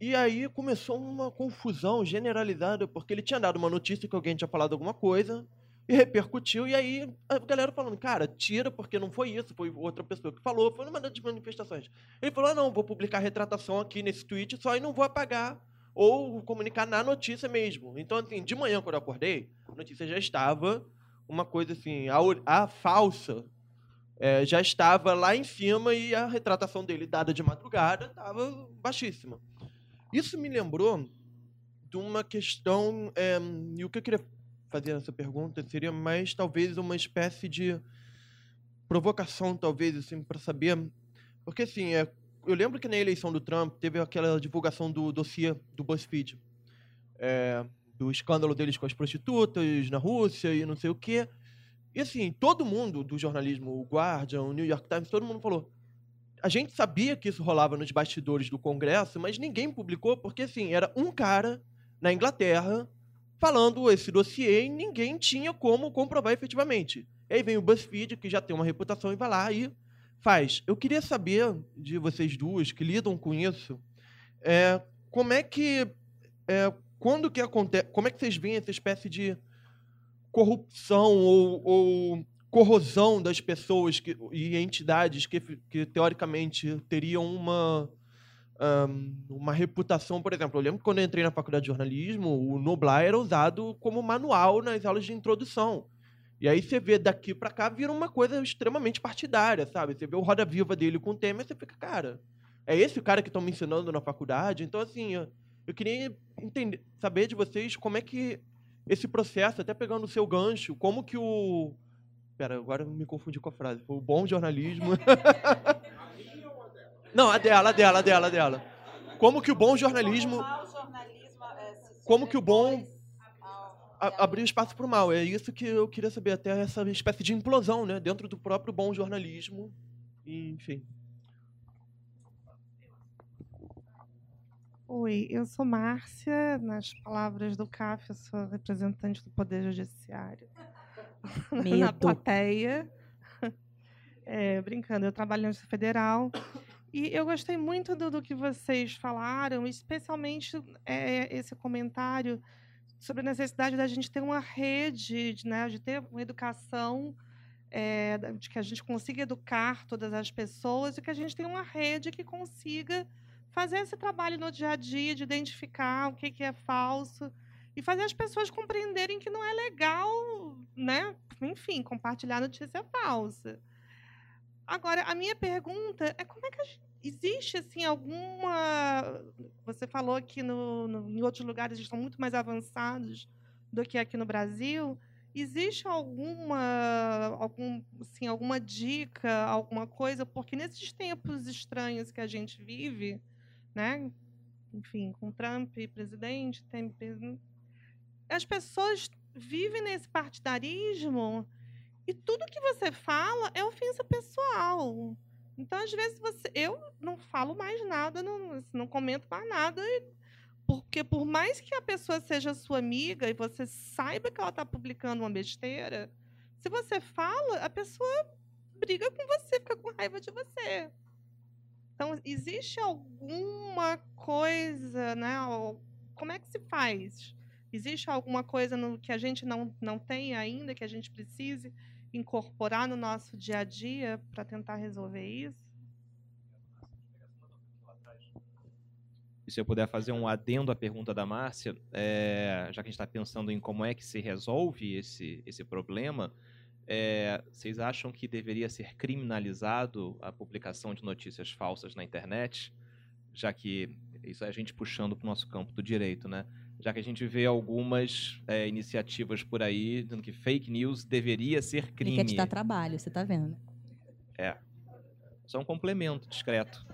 E aí começou uma confusão generalizada, porque ele tinha dado uma notícia que alguém tinha falado alguma coisa, e repercutiu, e aí a galera falando, cara, tira, porque não foi isso, foi outra pessoa que falou, foi numa das manifestações. Ele falou, ah, não, vou publicar retratação aqui nesse tweet só e não vou apagar, ou comunicar na notícia mesmo. Então, assim, de manhã, quando eu acordei, a notícia já estava uma coisa assim, a, a falsa é, já estava lá em cima e a retratação dele, dada de madrugada, estava baixíssima. Isso me lembrou de uma questão, é, e o que eu queria fazer essa pergunta seria mais talvez uma espécie de provocação, talvez, assim, para saber. Porque, assim, é, eu lembro que na eleição do Trump teve aquela divulgação do dossiê do BuzzFeed, é, do escândalo deles com as prostitutas na Rússia e não sei o quê. E, assim, todo mundo do jornalismo, o Guardian, o New York Times, todo mundo falou. A gente sabia que isso rolava nos bastidores do Congresso, mas ninguém publicou, porque, assim, era um cara na Inglaterra falando esse dossiê e ninguém tinha como comprovar efetivamente. E aí vem o BuzzFeed, que já tem uma reputação, e vai lá e faz. Eu queria saber de vocês duas que lidam com isso, é, como é que. É, quando que acontece. Como é que vocês veem essa espécie de corrupção ou, ou corrosão das pessoas que, e entidades que, que teoricamente teriam uma um, uma reputação, por exemplo, eu lembro que quando eu entrei na faculdade de jornalismo, o Noblar era usado como manual nas aulas de introdução. E aí você vê daqui para cá, vira uma coisa extremamente partidária, sabe? Você vê o Roda Viva dele com o Temer, você fica, cara, é esse o cara que estão me ensinando na faculdade? Então, assim, eu, eu queria entender, saber de vocês como é que esse processo, até pegando o seu gancho, como que o... Pera, agora eu me confundi com a frase. Foi o bom jornalismo... Não, a dela, a dela, a dela, a dela. Como que o bom jornalismo. Como que o bom abrir espaço para o mal. É isso que eu queria saber, até essa espécie de implosão né, dentro do próprio bom jornalismo. enfim. Oi, eu sou Márcia, nas palavras do CAF, eu sou representante do Poder Judiciário. Medo. Na plateia. É, brincando, eu trabalho na Justiça Federal e eu gostei muito do, do que vocês falaram, especialmente é, esse comentário sobre a necessidade da gente ter uma rede, né, de ter uma educação, é, de que a gente consiga educar todas as pessoas e que a gente tenha uma rede que consiga fazer esse trabalho no dia a dia, de identificar o que, que é falso e fazer as pessoas compreenderem que não é legal, né? Enfim, compartilhar notícia falsa. Agora, a minha pergunta é como é que gente, existe assim alguma. Você falou que no, no, em outros lugares estão muito mais avançados do que aqui no Brasil. Existe alguma, algum, assim, alguma dica, alguma coisa? Porque nesses tempos estranhos que a gente vive, né? enfim, com Trump presidente, tem, as pessoas vivem nesse partidarismo e tudo que você fala é ofensa pessoal. Então, às vezes, você, eu não falo mais nada, não, não comento mais nada, porque por mais que a pessoa seja sua amiga e você saiba que ela está publicando uma besteira, se você fala, a pessoa briga com você, fica com raiva de você. Então, existe alguma coisa, né? Como é que se faz? Existe alguma coisa no, que a gente não, não tem ainda, que a gente precise? incorporar no nosso dia a dia para tentar resolver isso? Se eu puder fazer um adendo à pergunta da Márcia, é, já que a gente está pensando em como é que se resolve esse, esse problema, é, vocês acham que deveria ser criminalizado a publicação de notícias falsas na internet? Já que isso é a gente puxando para o nosso campo do direito, né? Já que a gente vê algumas é, iniciativas por aí dizendo que fake news deveria ser crime. Ele quer te dar trabalho, você está vendo? É. Só um complemento discreto.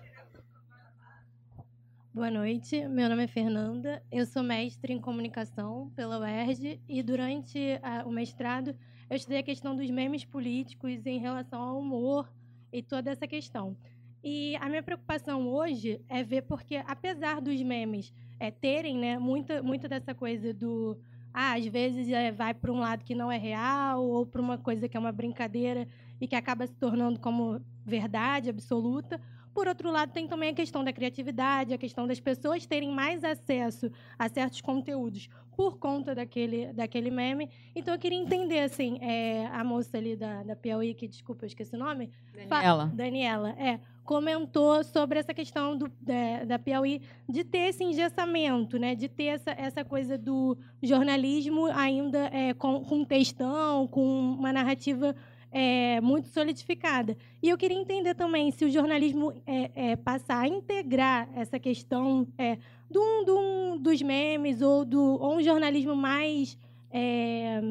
Boa noite, meu nome é Fernanda, eu sou mestre em comunicação pela UERJ e durante a, o mestrado eu estudei a questão dos memes políticos em relação ao humor e toda essa questão. E a minha preocupação hoje é ver porque, apesar dos memes é, terem né, muita, muita dessa coisa do. Ah, às vezes é, vai para um lado que não é real, ou para uma coisa que é uma brincadeira e que acaba se tornando como verdade absoluta. Por outro lado, tem também a questão da criatividade, a questão das pessoas terem mais acesso a certos conteúdos por conta daquele, daquele meme. Então, eu queria entender, assim, é, a moça ali da, da Piauí, que, desculpa, eu esqueci o nome. Daniela. Daniela, é. Comentou sobre essa questão do, da, da Piauí de ter esse engessamento, né? de ter essa, essa coisa do jornalismo ainda é, com, com textão, com uma narrativa é, muito solidificada. E eu queria entender também se o jornalismo é, é, passar a integrar essa questão é, do, do, dos memes ou, do, ou um jornalismo mais, é,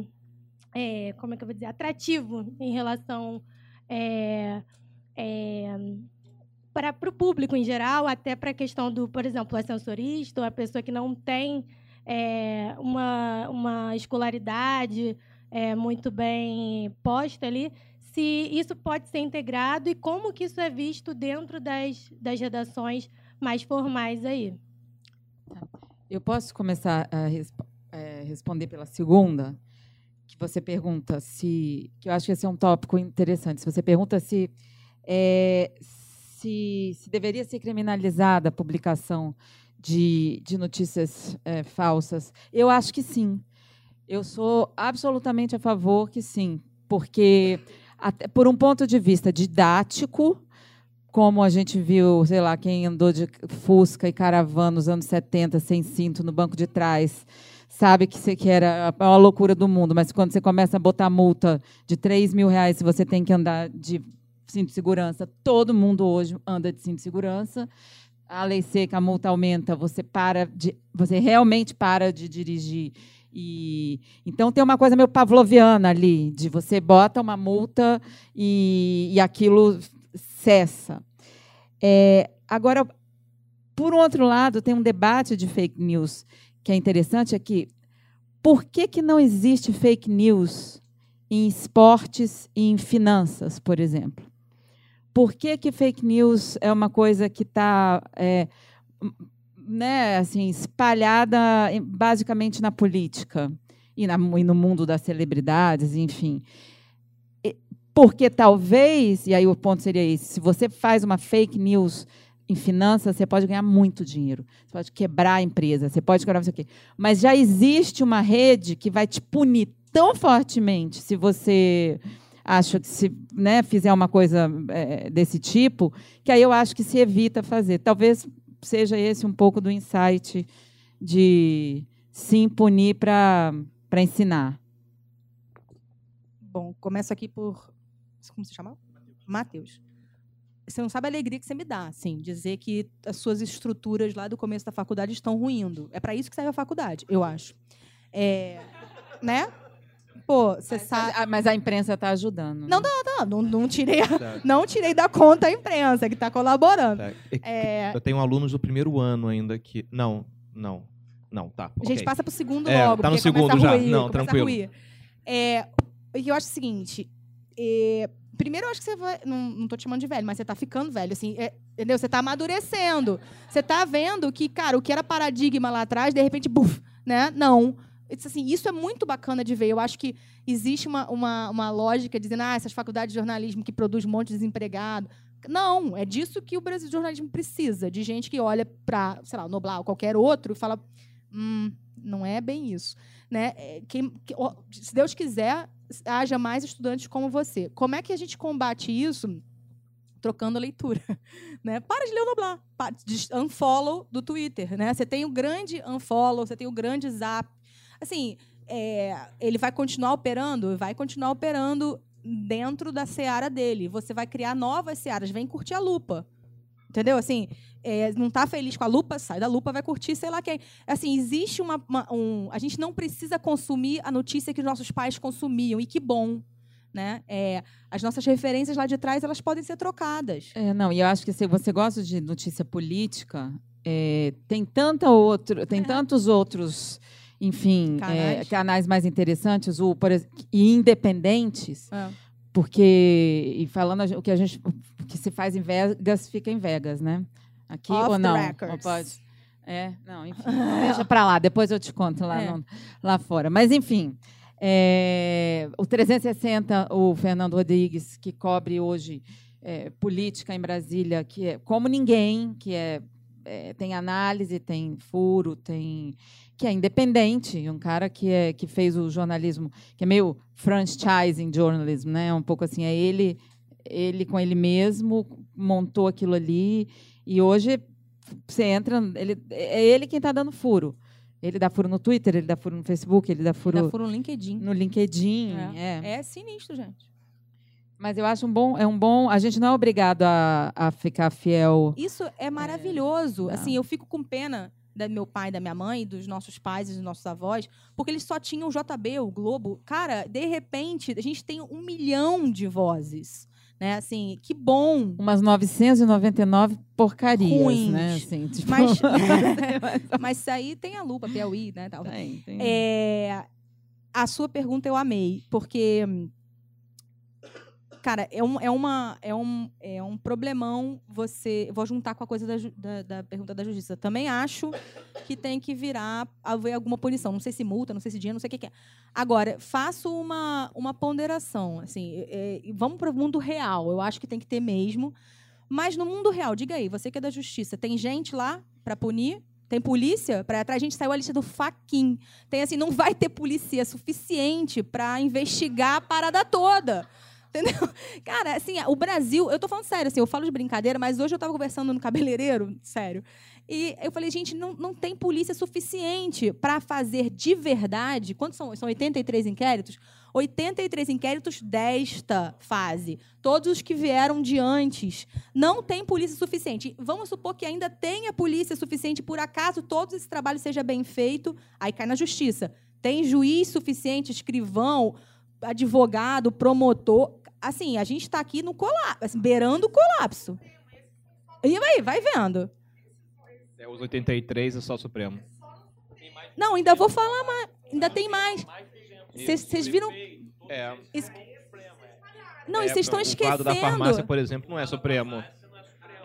é, como é que eu vou dizer, atrativo em relação é, para o público em geral, até para a questão do, por exemplo, o ascensorista ou a pessoa que não tem uma, uma escolaridade é, muito bem posta ali, se isso pode ser integrado e como que isso é visto dentro das, das redações mais formais aí. Tá. Eu posso começar a resp é, responder pela segunda, que você pergunta se, que eu acho que esse é um tópico interessante. Se você pergunta se é, se, se, deveria ser criminalizada a publicação de, de notícias é, falsas, eu acho que sim. Eu sou absolutamente a favor que sim, porque até por um ponto de vista didático, como a gente viu, sei lá, quem andou de Fusca e caravana nos anos 70 sem cinto no banco de trás, sabe que, que era a loucura do mundo, mas quando você começa a botar multa de 3 mil reais se você tem que andar de cinto de segurança, todo mundo hoje anda de cinto de segurança. A lei seca, a multa aumenta, você para de, você realmente para de dirigir e então tem uma coisa meio pavloviana ali, de você bota uma multa e, e aquilo cessa. É, agora, por outro lado, tem um debate de fake news que é interessante é que por que, que não existe fake news em esportes e em finanças, por exemplo? Por que, que fake news é uma coisa que está é, né, assim, espalhada basicamente na política e, na, e no mundo das celebridades, enfim. Porque talvez, e aí o ponto seria esse, se você faz uma fake news em finanças, você pode ganhar muito dinheiro. Você pode quebrar a empresa, você pode quebrar não sei o quê. Mas já existe uma rede que vai te punir tão fortemente se você acha que se né, fizer uma coisa é, desse tipo, que aí eu acho que se evita fazer. Talvez seja esse um pouco do insight de se impunir para ensinar. Bom, começo aqui por. Como se chama? Matheus. Você não sabe a alegria que você me dá, assim, dizer que as suas estruturas lá do começo da faculdade estão ruindo. É para isso que serve a faculdade, eu acho. É, né? Pô, você sabe. Mas a imprensa está ajudando. Né? Não, não, não, não, não tirei, a, não tirei da conta a imprensa que está colaborando. Tá. É... Eu tenho alunos do primeiro ano ainda que. Não, não. Não, tá. A gente passa para o segundo é, logo. Tá no segundo já. Ruir, não, tranquilo. É, eu acho o seguinte. É, primeiro, eu acho que você vai. Não, não tô te chamando de velho, mas você está ficando velho. Assim, é, entendeu? Você está amadurecendo. Você está vendo que, cara, o que era paradigma lá atrás, de repente, buf, né? Não. Assim, isso é muito bacana de ver. Eu acho que existe uma, uma, uma lógica dizendo ah, essas faculdades de jornalismo que produz um monte de desempregado. Não, é disso que o Brasil de jornalismo precisa, de gente que olha para, sei lá, o Noblar ou qualquer outro e fala, hum, não é bem isso. Né? É, que, que, se Deus quiser, haja mais estudantes como você. Como é que a gente combate isso? trocando a leitura. Né? Para de ler o Noblar. Unfollow do Twitter. Né? Você tem o grande unfollow, você tem o grande zap. Assim, é, ele vai continuar operando? Vai continuar operando dentro da seara dele. Você vai criar novas searas. Vem curtir a lupa. Entendeu? Assim, é, não está feliz com a lupa, sai da lupa, vai curtir sei lá quem. Assim, existe uma, uma- um. A gente não precisa consumir a notícia que os nossos pais consumiam, e que bom. Né? É, as nossas referências lá de trás elas podem ser trocadas. É, não, e eu acho que se você gosta de notícia política, é, tem tanta outro, tem tantos outros, enfim, é, Canais. canais mais interessantes, o, por e independentes, É. porque e falando o que a gente o que se faz em Vegas fica em Vegas, né? Aqui Off ou não? Ou pode? É, não, enfim, deixa para lá, depois eu te conto lá, É. no- lá fora. Mas enfim, é, o 360, o Fernando Rodrigues, que cobre hoje é, política em Brasília, que é como ninguém, que é, é, tem análise, tem furo, tem que é independente, um cara que é que fez o jornalismo, que é meio franchising journalism, né? Um pouco assim, é ele ele com ele mesmo montou aquilo ali e hoje você entra, ele é ele quem está dando furo. Ele dá furo no Twitter, ele dá furo no Facebook, ele dá furo Ainda foram no LinkedIn. no LinkedIn, é. É sinistro, gente. Mas eu acho um bom, é um bom. A gente não é obrigado a, a ficar fiel. Isso é maravilhoso. tá. Assim, eu fico com pena do meu pai, da minha mãe, dos nossos pais e dos nossos avós, porque eles só tinham o JB, o Globo. Cara, de repente, a gente tem um milhão de vozes. Né? Assim, que bom. Umas 999 porcarias, Ruins. né? Assim, tipo, Mas, mas isso aí tem a lupa, Piauí, né? Tal. tem, tem. É, a sua pergunta eu amei, porque, cara, é um, é uma, é um, é um problemão você. Vou juntar com a coisa da, da, da pergunta da justiça. Também acho que tem que virar haver alguma punição. Não sei se multa, não sei se dinheiro, não sei o que, que é. Agora, faço uma, uma ponderação. Assim, é, é, vamos para o mundo real. Eu acho que tem que ter mesmo. Mas no mundo real, diga aí, você que é da justiça, tem gente lá para punir? Tem polícia para atrás? A gente saiu a lista do Faquin. Tem assim, não vai ter polícia suficiente para investigar a parada toda. Entendeu? Cara, assim, o Brasil, eu tô falando sério, assim, eu falo de brincadeira, mas hoje eu tava conversando no cabeleireiro, sério. E eu falei, gente, não, não tem polícia suficiente para fazer de verdade. Quantos são? São 83 inquéritos? 83 inquéritos desta fase. Todos os que vieram de antes. Não tem polícia suficiente. Vamos supor que ainda tenha polícia suficiente, por acaso todo esse trabalho seja bem feito, aí cai na justiça. Tem juiz suficiente, escrivão, advogado, promotor. Assim, a gente está aqui no colapso, assim, beirando o colapso. E vai, vai vendo. É, os 83 é só o Supremo. Não, ainda vou falar mais. Ainda tem mais. Vocês viram. É. Não, e É, vocês estão O esquecendo. quadro da farmácia, por exemplo, não é Supremo.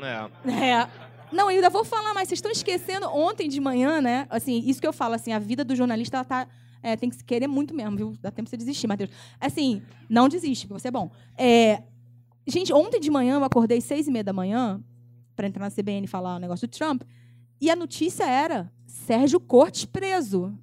É. É. Não, ainda vou falar, mas vocês estão esquecendo ontem de manhã, né? Assim, isso que eu falo, assim, a vida do jornalista ela tá. É, tem que se querer muito mesmo, viu? Dá tempo pra você desistir, Matheus. Assim, não desiste, porque você é bom. É, gente, ontem de manhã eu acordei seis e meia da manhã para entrar na CBN e falar o negócio do Trump. E a notícia era Sérgio Cortes preso.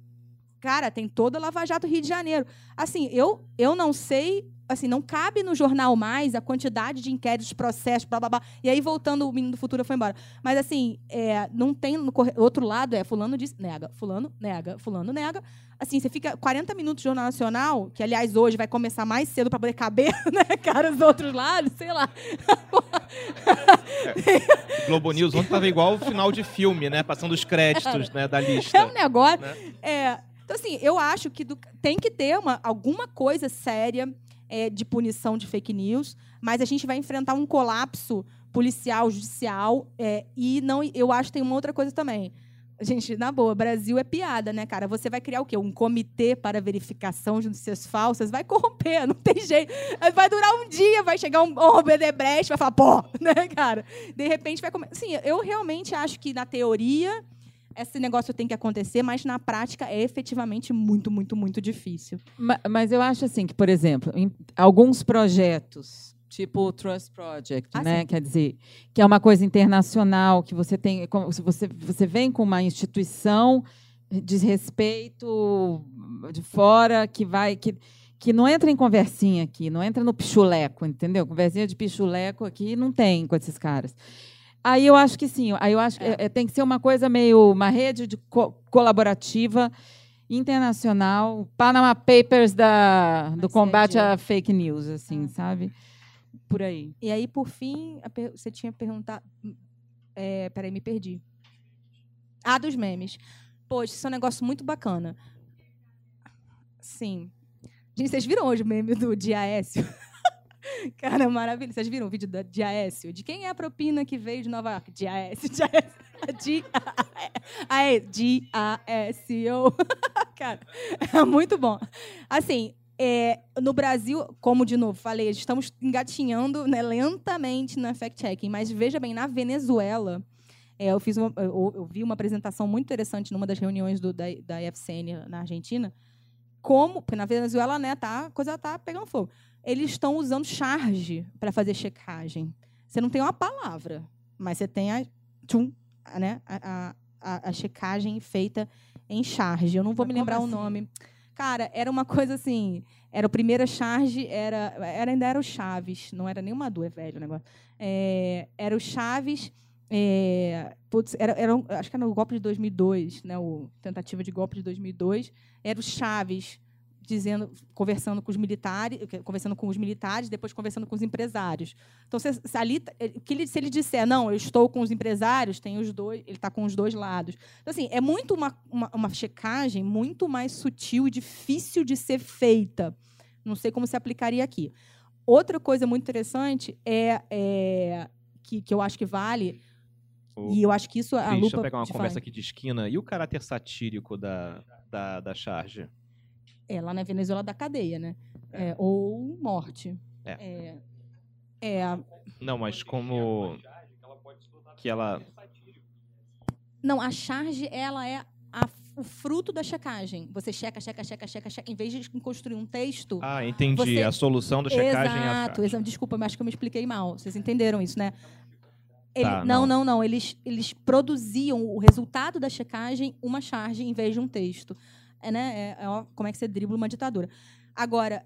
Cara, tem toda a Lava Jato Rio de Janeiro. Assim, eu, eu não sei, assim, não cabe no jornal mais a quantidade de inquéritos, processos, blá, blá, blá. E aí, voltando, o Menino do Futuro foi embora. Mas, assim, é, não tem... No outro lado é fulano diz, nega, fulano nega, fulano nega. Assim, você fica 40 minutos de Jornal Nacional, que, aliás, hoje vai começar mais cedo para poder caber, né, cara, os outros lados, sei lá. Globo News ontem tava igual o final de filme, né? Passando os créditos né, da lista. É um negócio. né? É, então, assim, eu acho que do- tem que ter uma, alguma coisa séria é, de punição de fake news, mas a gente vai enfrentar um colapso policial, judicial, é, e não, eu acho que tem uma outra coisa também. Gente, na boa, Brasil é piada, né, cara? Você vai criar o quê? Um comitê para verificação de notícias falsas? Vai corromper, não tem jeito. Vai durar um dia, vai chegar um, um Bedebrecht, vai falar, pô, né, cara? De repente vai começar. Sim, eu realmente acho que na teoria esse negócio tem que acontecer, mas na prática é efetivamente muito, muito, muito difícil. Ma- Mas eu acho assim que, por exemplo, em alguns projetos, tipo o Trust Project, Ah, né? sim. Quer dizer, que é uma coisa internacional, que você tem. se Você, você vem com uma instituição de respeito de fora que vai. Que, que não entra em conversinha aqui, não entra no pichuleco, entendeu? Conversinha de pichuleco aqui não tem com esses caras. Aí eu acho que sim, aí eu acho que é, tem que ser uma coisa meio uma rede de co colaborativa internacional, Panama Papers da, do combate à fake news, assim, sabe? Por aí. E aí, por fim, você tinha perguntado. É, peraí, me perdi. Ah, dos memes. Poxa, isso é um negócio muito bacana. Sim. Gente, vocês viram hoje o meme do Diaécio? Cara, maravilha. Vocês viram o vídeo da Diaécio? De quem é a propina que veio de Nova York? Diaécio. Diaécio. D-A-S-O. Cara, é muito bom. Assim, é, no Brasil, como de novo falei, estamos engatinhando né, lentamente na fact-checking, mas veja bem, na Venezuela, é, eu, fiz uma, eu, eu, vi uma apresentação muito interessante numa das reuniões do, da, da IFCN na Argentina, como, porque na Venezuela, né, tá, a coisa tá pegando fogo. Eles estão usando charge para fazer checagem. Você não tem uma palavra, mas você tem a, tchum, né, a, a, a checagem feita em charge. Eu não vou mas me lembrar assim? o nome. Cara, era uma coisa assim. Era o primeiro charge, era, era ainda era o Chaves, não era nem uma é velho o negócio. É, era o Chaves. É, putz, era, era, acho que era o golpe de 2002, né, o tentativa de golpe de 2002. Era o Chaves dizendo, conversando com os militares, conversando com os militares, depois conversando com os empresários. Então, se, se ali, que ele, se ele disser, não, eu estou com os empresários, tem os dois, ele está com os dois lados. Então, assim, é muito uma, uma, uma checagem muito mais sutil e difícil de ser feita. Não sei como se aplicaria aqui. Outra coisa muito interessante é, é que, que eu acho que vale e eu acho que isso a lupa. Deixa eu pegar uma conversa aqui de esquina. E o caráter satírico da, da, da charge? É, lá na Venezuela da cadeia, né? É. É, ou morte. É. é. é Não, mas como que ela Não, a charge ela é a, o fruto da checagem. Você checa, checa, checa, checa, checa. Em vez de construir um texto. Ah, entendi. Você... A solução da checagem exato, é a exato. Desculpa, mas acho que eu me expliquei mal. Vocês entenderam isso, né? Ele, Tá, não, não. não, não. Eles, eles produziam o resultado da checagem, uma charge, em vez de um texto. É, né? é, é, como é que você dribla uma ditadura. Agora,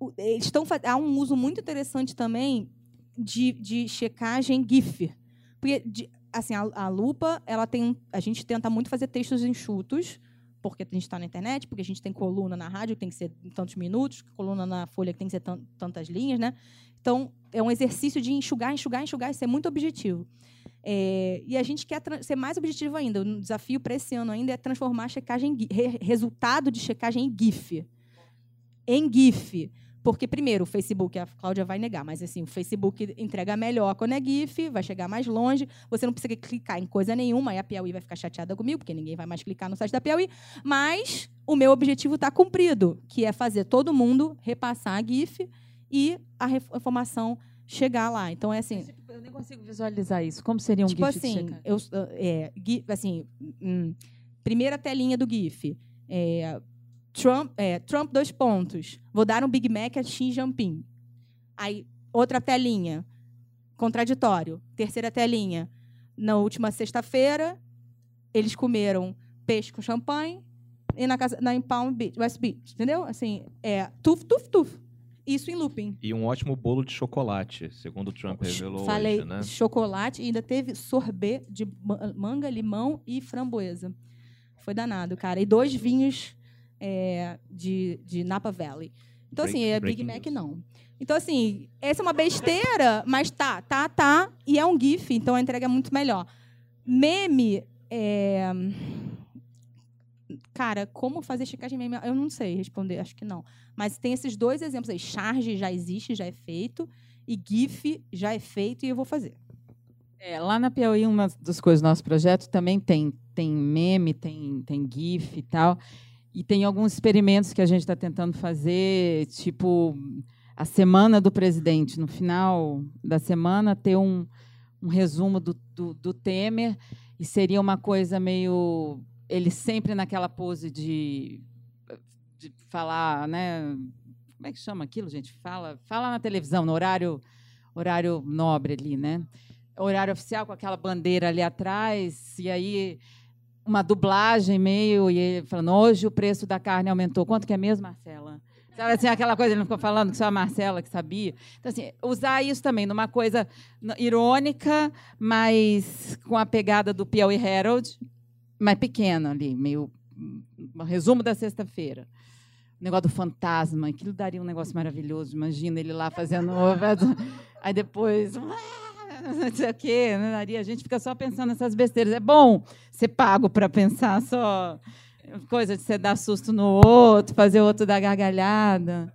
o- eles estão há um uso muito interessante também de, de checagem GIF. Porque, de- assim, a, a lupa, ela tem a gente tenta muito fazer textos enxutos, porque a gente está na internet, porque a gente tem coluna na rádio que tem que ser tantos minutos, coluna na folha que tem que ser tan- tantas linhas, né? Então, é um exercício de enxugar, enxugar, enxugar e ser muito objetivo. É, e a gente quer ser mais objetivo ainda. O desafio para esse ano ainda é transformar a checagem, re- resultado de checagem em GIF. Em GIF. Porque, primeiro, o Facebook, a Cláudia vai negar, mas assim, o Facebook entrega melhor quando é GIF, vai chegar mais longe, você não precisa clicar em coisa nenhuma, aí a Piauí vai ficar chateada comigo, porque ninguém vai mais clicar no site da Piauí. Mas o meu objetivo está cumprido, que é fazer todo mundo repassar a GIF e a informação chegar lá. Então, é assim. Eu nem consigo visualizar isso. Como seria um tipo GIF assim, eu, é, GIF, assim, hum, primeira telinha do GIF. É, Trump, é, Trump, dois pontos. Vou dar um Big Mac a Xi Jinping. Aí, outra telinha. Contraditório. Terceira telinha. Na última sexta-feira, eles comeram peixe com champanhe e na casa na em Palm Beach, West Beach, entendeu? Assim, é tuf, tuf, tuf. Isso em looping. E um ótimo bolo de chocolate, segundo o Trump revelou Falei hoje, né? chocolate e ainda teve sorbet de ma- manga, limão e framboesa. Foi danado, cara. E dois vinhos é, de, de Napa Valley. Então, assim, Break- é Big Mac não. Então, assim, essa é uma besteira, mas tá, tá, tá. E é um GIF, então a entrega é muito melhor. Meme, é... Cara, como fazer checagem meme? Eu não sei responder, acho que não. Mas tem esses dois exemplos aí. Charge já existe, já é feito. E GIF já é feito e eu vou fazer. É, lá na Piauí, uma das coisas do nosso projeto também tem, tem meme, tem, tem GIF e tal. E tem alguns experimentos que a gente está tentando fazer, tipo a semana do presidente. No final da semana, ter um, um resumo do, do, do Temer. E seria uma coisa meio. Ele sempre naquela pose de, de falar, né? Como é que chama aquilo, gente? Fala, fala na televisão, no horário, horário nobre ali, né? horário oficial com aquela bandeira ali atrás, e aí uma dublagem meio, e ele falando, hoje o preço da carne aumentou. Quanto que é mesmo, Marcela? Sabe assim, aquela coisa, ele não ficou falando que só a Marcela que sabia. Então, assim, usar isso também numa coisa irônica, mas com a pegada do Piauí Herald, mas pequena ali, meio um resumo da sexta-feira. O negócio do fantasma, aquilo daria um negócio maravilhoso. Imagina ele lá fazendo. Aí depois. Não sei o quê, né? daria. A gente fica só pensando nessas besteiras. É bom ser pago para pensar só coisa de você dar susto no outro, fazer o outro dar gargalhada.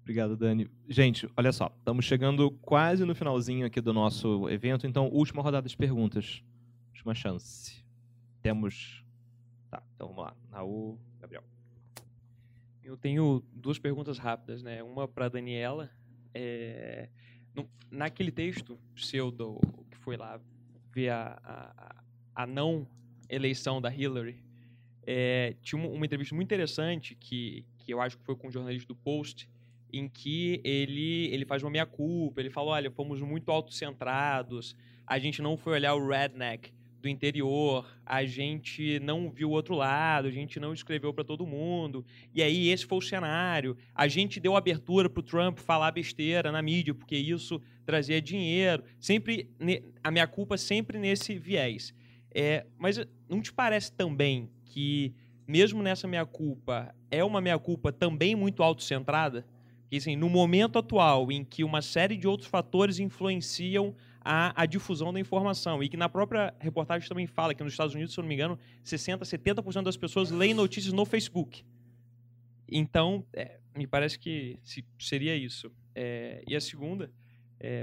Obrigado, Dani. Gente, olha só, estamos chegando quase no finalzinho aqui do nosso evento, então, última rodada de perguntas. Última chance. Temos. Tá, então vamos lá. Raul, Gabriel. Eu tenho duas perguntas rápidas, né? Uma para Daniela. É, no- naquele texto seu do, que foi lá ver a, a, a não eleição da Hillary, é, tinha uma, entrevista muito interessante que, que eu acho que foi com um jornalista do Post, em que ele, ele faz uma meia-culpa, ele fala, olha, fomos muito autocentrados, a gente não foi olhar o redneck do interior, a gente não viu o outro lado, a gente não escreveu para todo mundo, e aí esse foi o cenário. A gente deu abertura para o Trump falar besteira na mídia, porque isso trazia dinheiro. Sempre a minha culpa sempre nesse viés. É, mas não te parece também que mesmo nessa minha culpa é uma minha culpa também muito autocentrada? Que assim, no momento atual em que uma série de outros fatores influenciam a, a difusão da informação e que na própria reportagem também fala que nos Estados Unidos, se eu não me engano, 60, 70% das pessoas leem notícias no Facebook. Então, é, me parece que se- seria isso. É, e a segunda,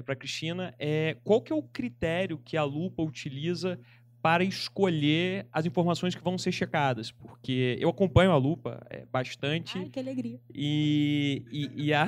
para a Cristina, é qual que é o critério que a Lupa utiliza para escolher as informações que vão ser checadas? Porque eu acompanho a Lupa é, bastante Ai, que alegria. e, e, e há,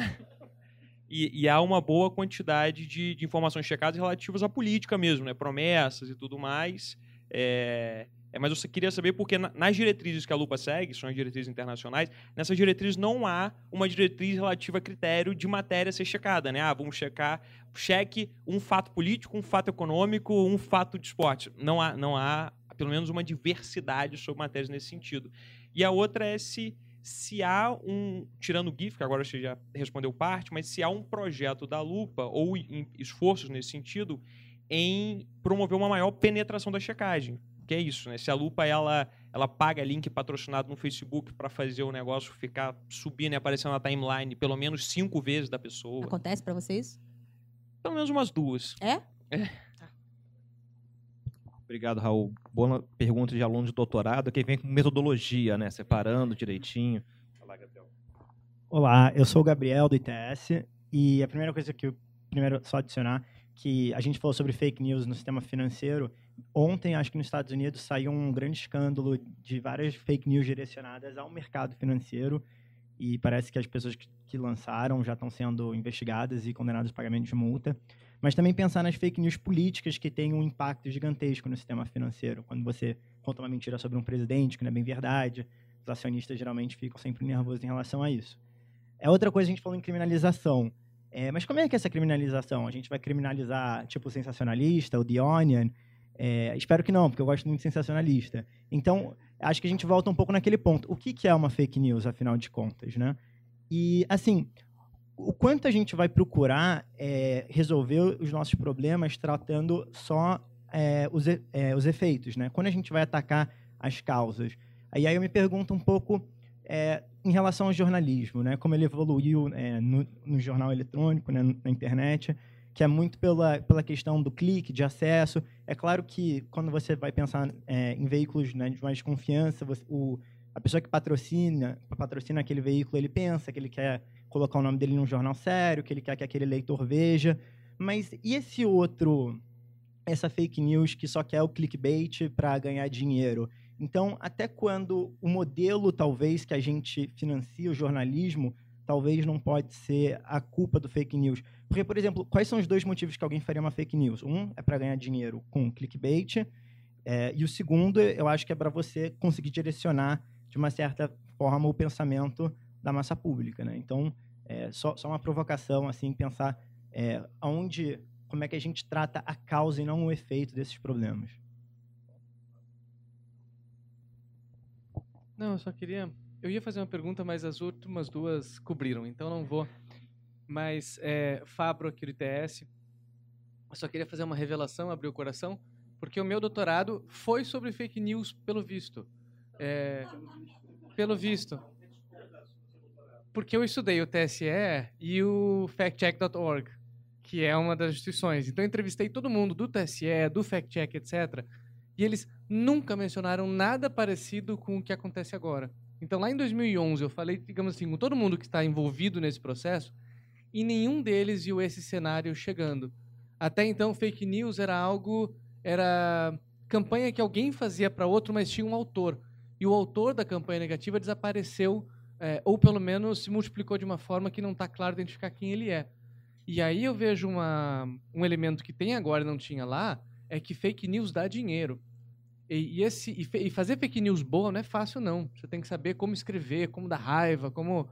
e, e há uma boa quantidade de, de informações checadas relativas à política mesmo, né? promessas e tudo mais. É, é, mas eu queria saber porque na- nas diretrizes que a Lupa segue, são as diretrizes internacionais, nessas diretrizes não há uma diretriz relativa a critério de matéria ser checada. Né? Ah, vamos checar, cheque um fato político, um fato econômico, um fato de esporte. Não há, não há pelo menos uma diversidade sobre matérias nesse sentido. E a outra é se se há um, tirando o GIF, que agora você já respondeu parte, mas se há um projeto da Lupa ou esforços nesse sentido em promover uma maior penetração da checagem. Que é isso, né? Se a Lupa ela, ela paga link patrocinado no Facebook para fazer o negócio ficar subindo e aparecendo na timeline pelo menos cinco vezes da pessoa. Acontece para vocês? Pelo menos umas duas. É? É. Obrigado, Raul. Boa pergunta de aluno de doutorado, que vem com metodologia, né? Separando direitinho. Fala, Gabriel. Olá, eu sou o Gabriel do ITS e a primeira coisa que eu primeiro só adicionar que a gente falou sobre fake news no sistema financeiro. Ontem, acho que nos Estados Unidos saiu um grande escândalo de várias fake news direcionadas ao mercado financeiro e parece que as pessoas que, lançaram já estão sendo investigadas e condenadas a pagamento de multa. Mas também pensar nas fake news políticas que têm um impacto gigantesco no sistema financeiro. Quando você conta uma mentira sobre um presidente, que não é bem verdade, os acionistas geralmente ficam sempre nervosos em relação a isso. É outra coisa a gente falou em criminalização. É, mas como é que é essa criminalização? A gente vai criminalizar, tipo, o sensacionalista, o The Onion? É, espero que não, porque eu gosto muito de sensacionalista. Então, acho que a gente volta um pouco naquele ponto. O que, que é uma fake news, afinal de contas, né? E, assim, o quanto a gente vai procurar é, resolver os nossos problemas tratando só é, os, e- é, os efeitos, né? Quando a gente vai atacar as causas. Aí, aí eu me pergunto um pouco é, em relação ao jornalismo, né? Como ele evoluiu é, no, no jornal eletrônico, né, na internet, que é muito pela, pela questão do clique, de acesso. É claro que quando você vai pensar é, em veículos né, de mais confiança, você- o, a pessoa que patrocina, patrocina aquele veículo, ele pensa que ele quer colocar o nome dele num jornal sério, que ele quer que aquele leitor veja. Mas e esse outro, essa fake news que só quer o clickbait para ganhar dinheiro? Então, até quando o modelo, talvez, que a gente financia o jornalismo, talvez não pode ser a culpa do fake news. Porque, por exemplo, quais são os dois motivos que alguém faria uma fake news? Um é para ganhar dinheiro com clickbait, é, e o segundo, eu acho que é para você conseguir direcionar, de uma certa forma, o pensamento da massa pública. Né? Então, é, só, só uma provocação, assim, pensar é, como é que a gente trata a causa e não o efeito desses problemas. Não, eu só queria eu ia fazer uma pergunta, mas as últimas duas cobriram, então não vou. Mas, é, Fabro aqui do ITS, eu só queria fazer uma revelação, abrir o coração, porque o meu doutorado foi sobre fake news, pelo visto. É, pelo visto. Porque eu estudei o TSE e o factcheck.org, que é uma das instituições. Então, eu entrevistei todo mundo do TSE, do factcheck, etc. E eles nunca mencionaram nada parecido com o que acontece agora. Então, lá em 2011, eu falei, digamos assim, com todo mundo que está envolvido nesse processo, e nenhum deles viu esse cenário chegando. Até então, fake news era algo, era campanha que alguém fazia para outro, mas tinha um autor. E o autor da campanha negativa desapareceu, é, ou pelo menos se multiplicou de uma forma que não está claro identificar quem ele é. E aí eu vejo uma, um elemento que tem agora e não tinha lá, é que fake news dá dinheiro. E, e esse, e, fe, e, fazer fake news boa não é fácil, não. Você tem que saber como escrever, como dar raiva, como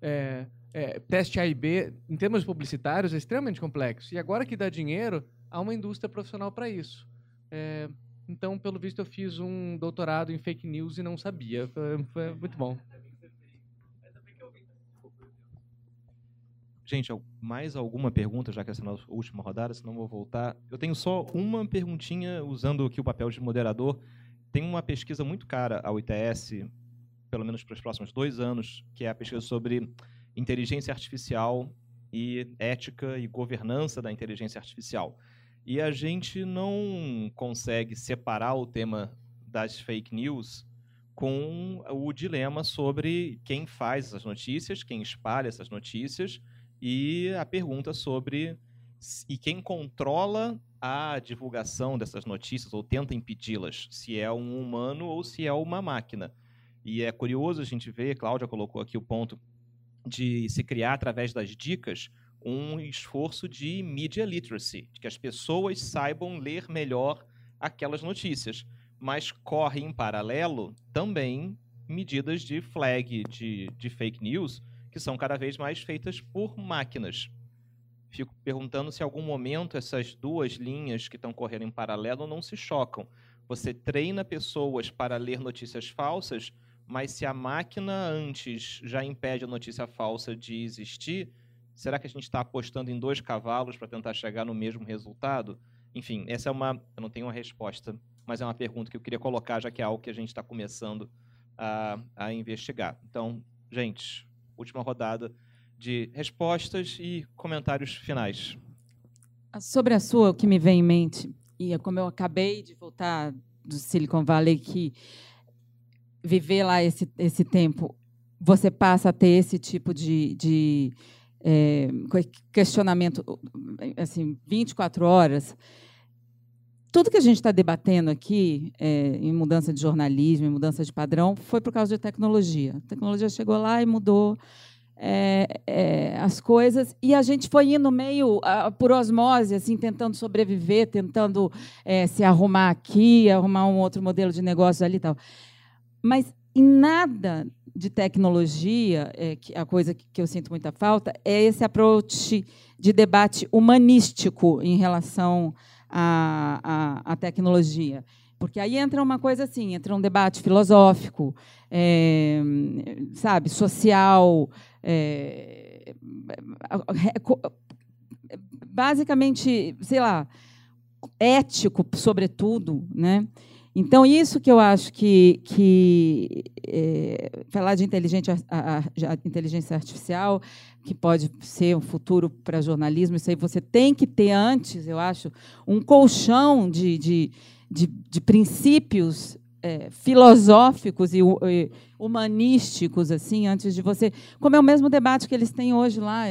é, é, teste A e B, em termos publicitários, é extremamente complexo. E agora que dá dinheiro, há uma indústria profissional para isso. É, então, pelo visto, eu fiz um doutorado em fake news e não sabia. Foi, foi muito bom. Gente, mais alguma pergunta, já que essa é a nossa última rodada, senão vou voltar. Eu tenho só uma perguntinha, usando aqui o papel de moderador. Tem uma pesquisa muito cara ao ITS, pelo menos para os próximos dois anos, que é a pesquisa sobre inteligência artificial e ética e governança da inteligência artificial. E a gente não consegue separar o tema das fake news com o dilema sobre quem faz essas notícias, quem espalha essas notícias e a pergunta sobre e quem controla a divulgação dessas notícias ou tenta impedi-las, se é um humano ou se é uma máquina. E é curioso a gente ver, Cláudia colocou aqui o ponto de se criar através das dicas um esforço de media literacy, de que as pessoas saibam ler melhor aquelas notícias, mas corre em paralelo também medidas de flag de, de fake news que são cada vez mais feitas por máquinas. Fico perguntando se em algum momento essas duas linhas que estão correndo em paralelo não se chocam. Você treina pessoas para ler notícias falsas, mas se a máquina antes já impede a notícia falsa de existir, será que a gente está apostando em dois cavalos para tentar chegar no mesmo resultado? Enfim, essa é uma. Eu não tenho uma resposta, mas é uma pergunta que eu queria colocar, já que é algo que a gente está começando a, a investigar. Então, gente, última rodada de respostas e comentários finais. Sobre a sua, o que me vem em mente, e é como eu acabei de voltar do Silicon Valley, que viver lá esse, esse tempo, você passa a ter esse tipo de, de é, questionamento assim 24 horas. Tudo que a gente está debatendo aqui, é, em mudança de jornalismo, em mudança de padrão, foi por causa de tecnologia. A tecnologia chegou lá e mudou é, é, as coisas e a gente foi indo meio uh, por osmose, assim, tentando sobreviver, tentando é, se arrumar aqui, arrumar um outro modelo de negócio ali e tal. Mas em nada de tecnologia, é, a coisa que eu sinto muita falta é esse approach de debate humanístico em relação à, à, à tecnologia. Porque aí entra uma coisa assim, entra um debate filosófico, é, sabe, social, é, basicamente, sei lá, ético, sobretudo, né? Então, isso que eu acho que, que é, falar de inteligência, a, a, inteligência artificial, que pode ser um futuro para jornalismo, isso aí você tem que ter antes, eu acho, um colchão de, de, de, de princípios é, filosóficos e, e, humanísticos assim antes de você como é o mesmo debate que eles têm hoje lá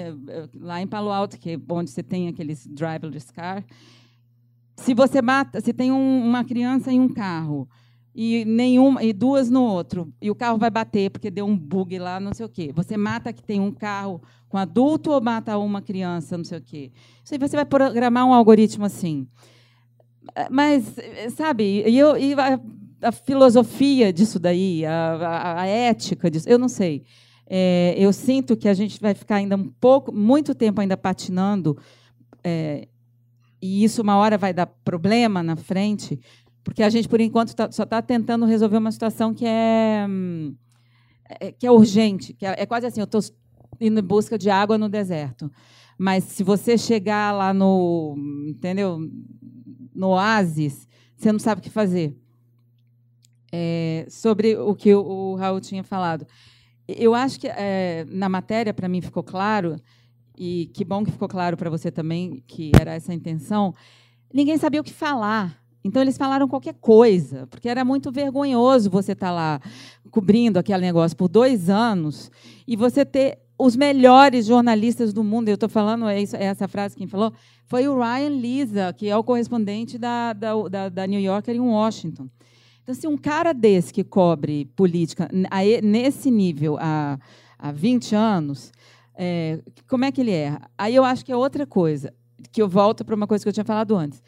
lá em Palo Alto que é onde você tem aqueles driverless car se você mata se tem um, uma criança em um carro e nenhuma e duas no outro e o carro vai bater porque deu um bug lá não sei o quê. Você mata que tem um carro com adulto ou mata uma criança não sei o quê. Isso aí você vai programar um algoritmo assim. Mas, sabe, e, eu, e a, a, filosofia disso daí, a, a, a, ética disso, eu não sei. É, eu sinto que a gente vai ficar ainda um pouco, muito tempo ainda patinando, é, e isso uma hora vai dar problema na frente, porque a gente, por enquanto, tá, só está tentando resolver uma situação que é, é, que é urgente, que é, é quase assim, eu estou indo em busca de água no deserto. Mas se você chegar lá no, entendeu, no oásis, você não sabe o que fazer. É, sobre o que o, o Raul tinha falado. Eu acho que é, na matéria, para mim, ficou claro, e que bom que ficou claro para você também, que era essa a intenção, ninguém sabia o que falar. Então, eles falaram qualquer coisa, porque era muito vergonhoso você estar tá lá cobrindo aquele negócio por dois anos e você ter os melhores jornalistas do mundo. Eu estou falando, é, é essa frase quem falou, foi o Ryan Lisa, que é o correspondente da, da, da, New Yorker em Washington. Então, assim, um cara desse que cobre política nesse nível há, há 20 anos, é, como é que ele é? Aí eu acho que é outra coisa, que eu volto para uma coisa que eu tinha falado antes.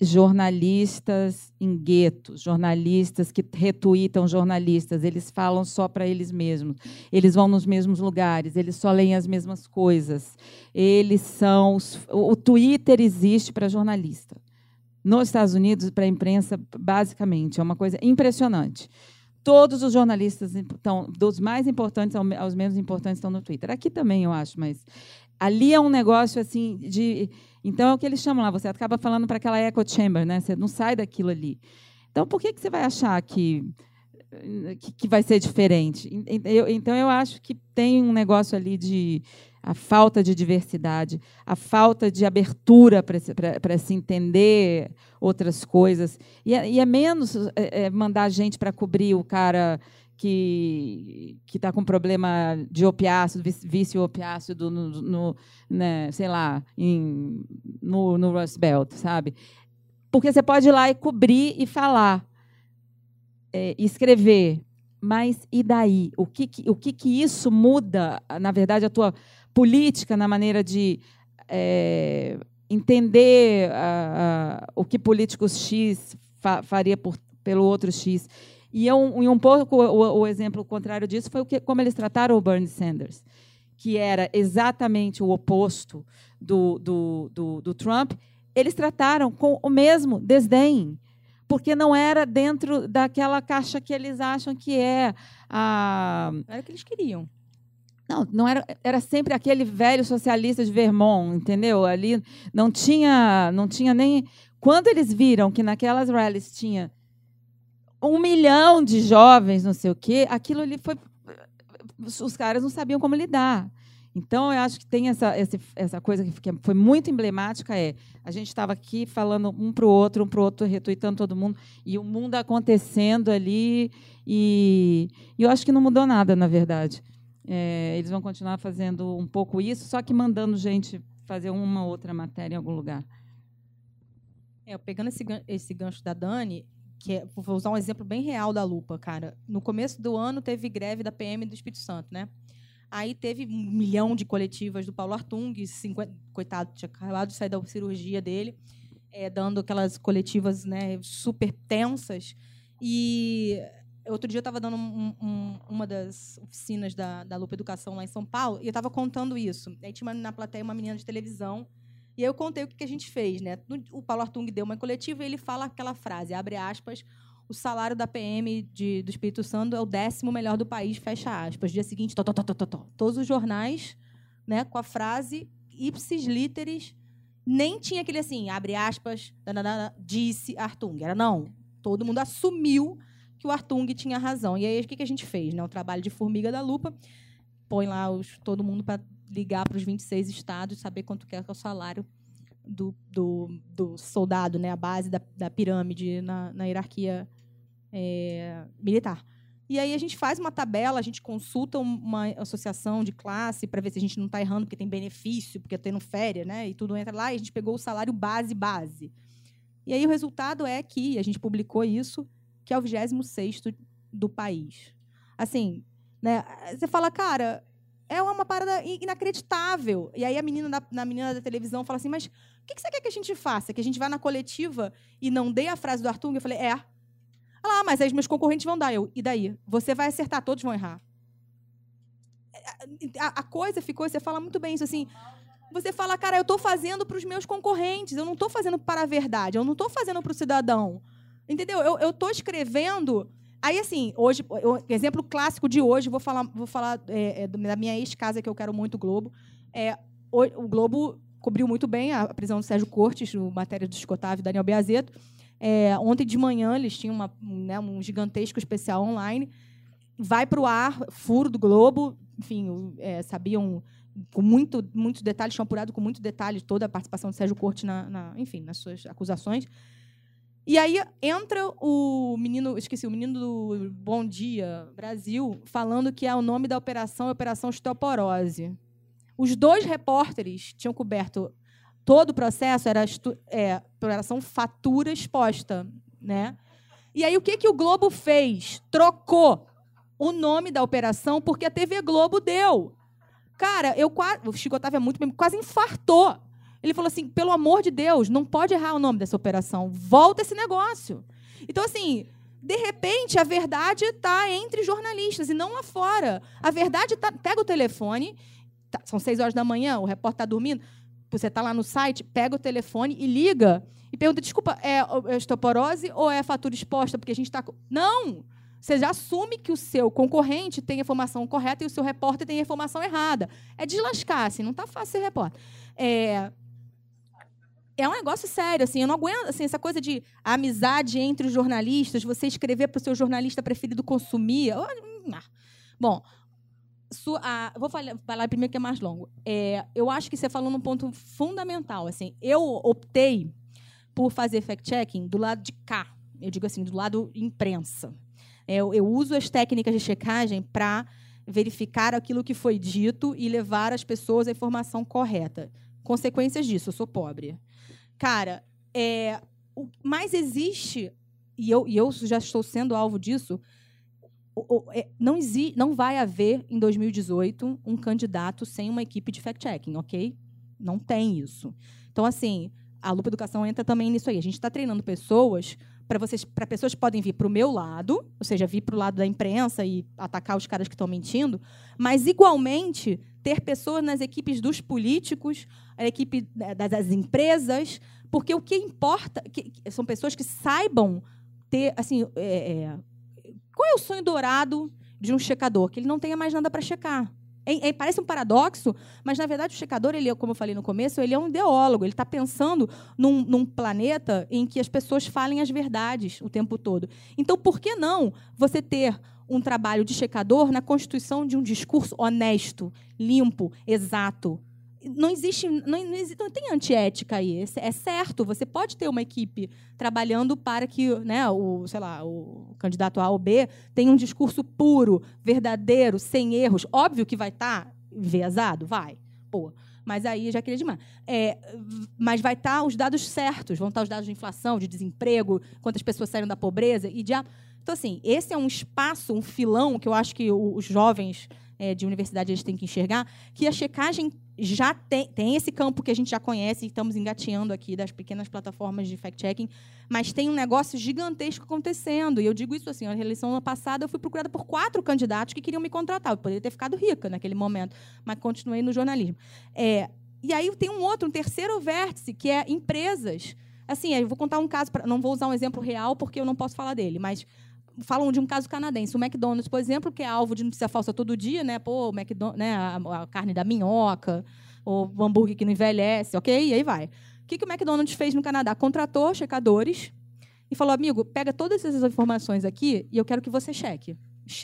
Jornalistas em guetos, jornalistas que retweetam jornalistas, eles falam só para eles mesmos, eles vão nos mesmos lugares, eles só leem as mesmas coisas. Eles são. Os, o Twitter existe para jornalista nos Estados Unidos para a imprensa, basicamente. É uma coisa impressionante. Todos os jornalistas, estão, dos mais importantes aos menos importantes, estão no Twitter. Aqui também, eu acho, mas ali é um negócio assim de. Então é o que eles chamam lá, você acaba falando para aquela echo chamber, né? Você não sai daquilo ali. Então, por que, que você vai achar que, que, que vai ser diferente? Eu, então, eu acho que tem um negócio ali de a falta de diversidade, a falta de abertura para se entender outras coisas. E é, e é menos é, é mandar gente para cobrir o cara que que está com problema de opiáceo, vício opiáceo no, no né, sei lá, em, no, no Rust Belt, sabe? Porque você pode ir lá e cobrir e falar, é, escrever, mas e daí? O que, que o que, que isso muda, na verdade, a tua política, na maneira de é, entender a, a, o que políticos X fa, faria por, pelo outro X. E é um, um pouco o, o, exemplo contrário disso foi o que, como eles trataram o Bernie Sanders, que era exatamente o oposto do, do, do, do Trump. Eles trataram com o mesmo desdém, porque não era dentro daquela caixa que eles acham que é a. Era o que eles queriam. Não, não era, era sempre aquele velho socialista de Vermont, entendeu? Ali não tinha, não tinha nem. Quando eles viram que naquelas rallies tinha um milhão de jovens, não sei o quê, aquilo ali foi. Os caras não sabiam como lidar. Então, eu acho que tem essa, essa coisa que foi muito emblemática, é a gente estava aqui falando um para o outro, um para o outro, retuitando todo mundo, e o mundo acontecendo ali, e, e eu acho que não mudou nada, na verdade. É, eles vão continuar fazendo um pouco isso, só que mandando gente fazer uma outra matéria em algum lugar. É, pegando esse, esse gancho da Dani, que é, vou usar um exemplo bem real da lupa, cara. No começo do ano teve greve da PM do Espírito Santo, né? Aí teve um milhão de coletivas do Paulo Artung, 50, coitado, tinha acabado de sair da cirurgia dele, é, dando aquelas coletivas né, super tensas. E Outro dia eu estava dando um, um, uma das oficinas da, da Lupa Educação lá em São Paulo e eu estava contando isso. Aí tinha na plateia uma menina de televisão e aí eu contei o que, que a gente fez. Né? O Paulo Artung deu uma coletiva e ele fala aquela frase, abre aspas, o salário da PM de, do Espírito Santo é o décimo melhor do país, fecha aspas. Dia seguinte, todos os jornais né, com a frase ipsis literis, nem tinha aquele assim, abre aspas, dananana, disse Artung. Era não. Todo mundo assumiu que o Artung tinha razão. E aí, o que, que a gente fez? Né? O trabalho de formiga da lupa, põe lá os, todo mundo para ligar para os 26 estados, saber quanto quer que é o salário do, do, do, soldado, né? a base da, da pirâmide na, na hierarquia é, militar. E aí a gente faz uma tabela, a gente consulta uma associação de classe para ver se a gente não está errando, porque tem benefício, porque tendo férias, né? E tudo entra lá, e a gente pegou o salário base, base. E aí o resultado é que, a gente publicou isso, que é o 26 do país. Assim, né? Você fala, cara, é uma parada inacreditável. E aí a menina da, na menina da televisão fala assim, mas o que você quer que a gente faça? Que a gente vá na coletiva e não dê a frase do Arthur? Eu falei, é. Ah, mas aí os meus concorrentes vão dar. Eu, e daí? Você vai acertar, todos vão errar. A, a coisa ficou, você fala muito bem isso, assim... Você fala, cara, eu estou fazendo para os meus concorrentes, eu não estou fazendo para a verdade, eu não estou fazendo para o cidadão. Entendeu? Eu estou escrevendo Aí, assim, hoje, o exemplo clássico de hoje, vou falar, vou falar é, é, da minha ex-casa, que eu quero muito, o Globo. É, o, o Globo cobriu muito bem a prisão do Sérgio Cortes, no matéria do Escotávio e Daniel Beazeto. É, ontem de manhã eles tinham uma, né, um gigantesco especial online. Vai para o ar, furo do Globo, enfim, é, sabiam com muito, muitos detalhes, tinham apurado com muito detalhe toda a participação do Sérgio Cortes na, na, enfim, nas suas acusações. E aí entra o menino, esqueci, o menino do Bom Dia Brasil, falando que é o nome da operação é Operação Osteoporose. Os dois repórteres tinham coberto todo o processo, era é, operação fatura exposta. Né? E aí o que, que o Globo fez? Trocou o nome da operação porque a TV Globo deu. Cara, eu quase. O Chico Otávio é muito quase infartou. Ele falou assim: pelo amor de Deus, não pode errar o nome dessa operação. Volta esse negócio. Então, assim, de repente, a verdade está entre jornalistas e não lá fora. A verdade tá. Pega o telefone, tá, são seis horas da manhã, o repórter está dormindo. Você está lá no site, pega o telefone e liga e pergunta: desculpa, é, é osteoporose ou é fatura exposta? Porque a gente está. Não! Você já assume que o seu concorrente tem a informação correta e o seu repórter tem a informação errada. É deslascar, assim, não está fácil ser repórter. É, é um negócio sério, assim, eu não aguento, assim, essa coisa de amizade entre os jornalistas, você escrever para o seu jornalista preferido consumir. Hum, ah. Bom, a, vou falar, falar, primeiro que é mais longo. É, eu acho que você falou num ponto fundamental, assim, eu optei por fazer fact-checking do lado de cá, eu digo assim, do lado imprensa. É, eu, eu uso as técnicas de checagem para verificar aquilo que foi dito e levar as pessoas à informação correta. Consequências disso, eu sou pobre. Cara, é, o, mas existe, e eu, e eu já estou sendo alvo disso, é, não, exi, não vai haver, em 2018, um candidato sem uma equipe de fact-checking, ok? Não tem isso. Então, assim, a Lupa Educação entra também nisso aí. A gente está treinando pessoas para vocês, para pessoas que podem vir para o meu lado, ou seja, vir para o lado da imprensa e atacar os caras que estão mentindo, mas igualmente ter pessoas nas equipes dos políticos, a equipe das empresas, porque o que importa que, são pessoas que saibam ter, assim, é, é, qual é o sonho dourado de um checador? Que ele não tenha mais nada para checar. É, é, parece um paradoxo, mas na verdade o checador, ele, como eu falei no começo, ele é um ideólogo. Ele está pensando num, num, planeta em que as pessoas falem as verdades o tempo todo. Então, por que não você ter um trabalho de checador na constituição de um discurso honesto, limpo, exato, não existe, não, não, existe, não tem antiética aí. É certo, você pode ter uma equipe trabalhando para que né, o, sei lá, o candidato A ou B tenha um discurso puro, verdadeiro, sem erros. Óbvio que vai estar tá vai. Pô, mas aí já queria demais. É, mas vai estar tá os dados certos, vão estar tá os dados de inflação, de desemprego, quantas pessoas saíram da pobreza e de Então, assim, esse é um espaço, um filão que eu acho que os jovens é, de universidade eles têm que enxergar, que a checagem já tem, tem esse campo que a gente já conhece e estamos engateando aqui das pequenas plataformas de fact-checking, mas tem um negócio gigantesco acontecendo. E eu digo isso assim, na eleição passada eu fui procurada por quatro candidatos que queriam me contratar. Eu poderia ter ficado rica naquele momento, mas continuei no jornalismo. É, e aí tem um outro, um terceiro vértice, que é empresas. Assim, eu vou contar um caso, pra, não vou usar um exemplo real porque eu não posso falar dele, mas falam de um caso canadense. O McDonald's, por exemplo, que é alvo de notícia falsa todo dia, né? Pô, McDonald's, né? A, a, carne da minhoca, ou o hambúrguer que não envelhece, ok? E aí vai. O que, que o McDonald's fez no Canadá? Contratou checadores e falou, amigo, pega todas essas informações aqui e eu quero que você cheque.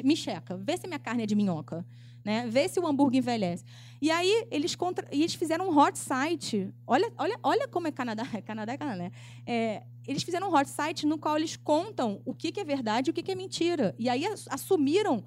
Me checa, vê se minha carne é de minhoca. Né? Vê se o hambúrguer envelhece. E aí eles, contra... e eles fizeram um hot site. Olha, olha, olha como é Canadá. Canadá é Canadá. Né? É, eles fizeram um hot site no qual eles contam o que, é verdade e o que, que é mentira. E aí assumiram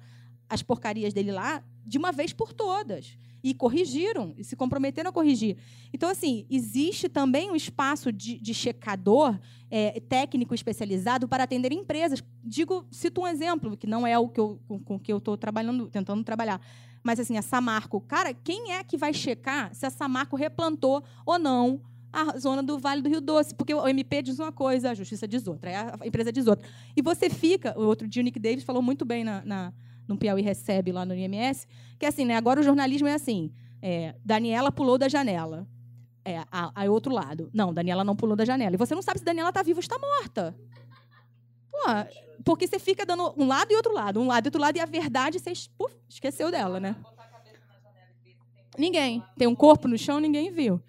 as porcarias dele lá de uma vez por todas. E corrigiram, e se comprometeram a corrigir. Então, assim, existe também um espaço de, de checador é, técnico especializado para atender empresas. Digo, cito um exemplo, que não é o que eu, com, com que eu estou trabalhando, tentando trabalhar. Mas, assim, a Samarco. Cara, quem é que vai checar se a Samarco replantou ou não a zona do Vale do Rio Doce, porque o MP diz uma coisa, a Justiça diz outra, a empresa diz outra. E você fica, o outro dia o Nick Davis falou muito bem na, na, no Piauí Recebe, lá no IMS, que assim, né, agora o jornalismo é assim, é, Daniela pulou da janela. É, a, a outro lado. Não, Daniela não pulou da janela. E você não sabe se Daniela está viva ou está morta. Pô, porque você fica dando um lado e outro lado, um lado e outro lado, e a verdade você puf, esqueceu dela, né? Ninguém. Tem um corpo no chão, ninguém viu.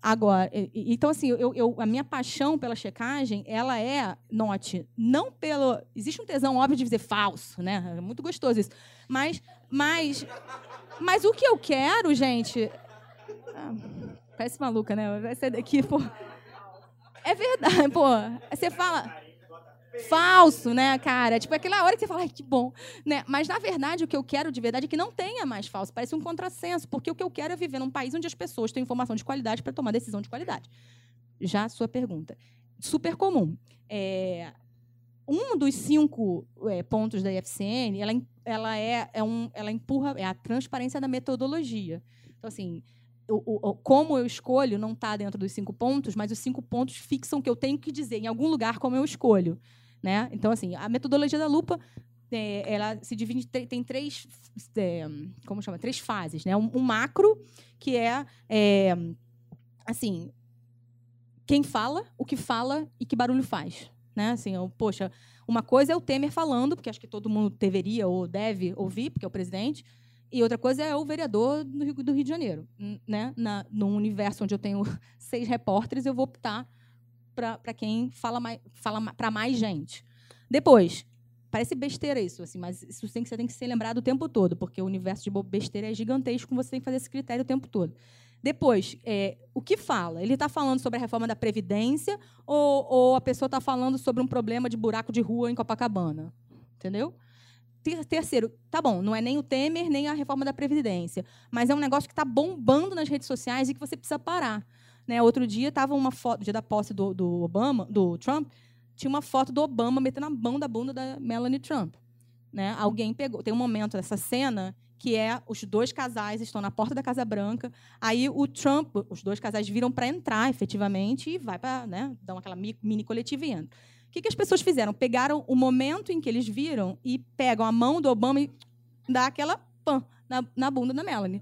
Agora, então assim, eu, eu- a minha paixão pela checagem, ela é, note, não pelo, existe um tesão óbvio de dizer falso, né? É muito gostoso isso. Mas, mas, mas o que eu quero, gente, ah, parece maluca, né? Vai sair daqui, pô. É verdade, pô. Você fala falso, né, cara? Tipo, aquela hora que você fala, ai, que bom. Né? Mas, na verdade, o que eu quero de verdade é que não tenha mais falso. Parece um contrassenso, porque o que eu quero é viver num país onde as pessoas têm informação de qualidade para tomar decisão de qualidade. Já a sua pergunta. Super comum. É, um dos cinco é, pontos da IFCN, ela, ela, é, é um, ela empurra é a transparência da metodologia. Então, assim, o- o- como eu escolho não está dentro dos cinco pontos, mas os cinco pontos fixam que eu tenho que dizer em algum lugar como eu escolho. Né? Então, assim, a metodologia da lupa é, ela se divide, tem, três, é, como chama? Três fases, né? Um, um macro, que é, é, assim, quem fala, o que fala e que barulho faz. Né? Assim, eu, poxa, uma coisa é o Temer falando, porque acho que todo mundo deveria ou deve ouvir, porque é o presidente, e outra coisa é o vereador do Rio, do Rio de Janeiro. Né? Na, num universo onde eu tenho seis repórteres, eu vou optar para quem fala, mais, fala para mais gente. Depois, parece besteira isso, assim, mas isso tem que, você tem que ser lembrado o tempo todo, porque o universo de besteira é gigantesco, você tem que fazer esse critério o tempo todo. Depois, é, o que fala? Ele está falando sobre a reforma da Previdência ou, ou a pessoa está falando sobre um problema de buraco de rua em Copacabana? Entendeu? Ter- Terceiro, tá bom, não é nem o Temer, nem a reforma da Previdência, mas é um negócio que está bombando nas redes sociais e que você precisa parar. Né? Outro dia estava uma foto, dia da posse do, do Obama, do Trump, tinha uma foto do Obama metendo a mão da bunda da Melanie Trump. Né? Alguém pegou. Tem um momento dessa cena que é os dois casais estão na porta da Casa Branca. Aí o Trump, os dois casais viram para entrar efetivamente e vai para, né, dar aquela mi- mini coletiva e entra. O que, que as pessoas fizeram? Pegaram o momento em que eles viram e pegam a mão do Obama e dá aquela pã na, na bunda da Melanie.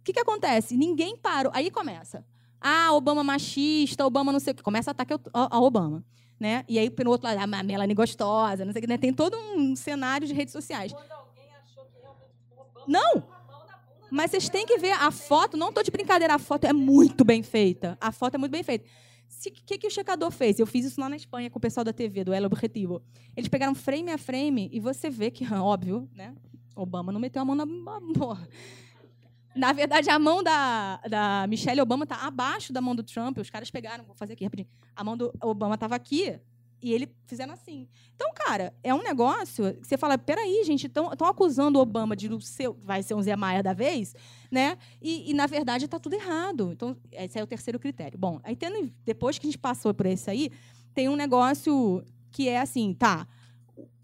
O que, que acontece? Ninguém parou. Aí começa. Ah, Obama machista, Obama não sei o que. Começa ao, ao ao Obama. Né? E aí, pelo outro lado, a Melanie gostosa, não sei o que. Né? Tem todo um cenário de redes sociais. Não! Mas vocês têm que ver a foto, não estou de brincadeira, a foto é muito bem feita. A foto é muito bem feita. O que, que o checador fez? Eu fiz isso lá na Espanha com o pessoal da TV, do El Objetivo. Eles pegaram frame a frame e você vê que, óbvio, né? Obama não meteu a mão na. Porra. Na verdade, a mão da, da Michelle Obama está abaixo da mão do Trump. Os caras pegaram, vou fazer aqui rapidinho. A mão do Obama estava aqui e ele fizeram assim. Então, cara, é um negócio que você fala: peraí, gente, estão acusando o Obama de ser, vai ser um Zé Maia da vez, né? E, e, na verdade, está tudo errado. Então, esse é o terceiro critério. Bom, aí tendo, depois que a gente passou por esse aí, tem um negócio que é assim, tá?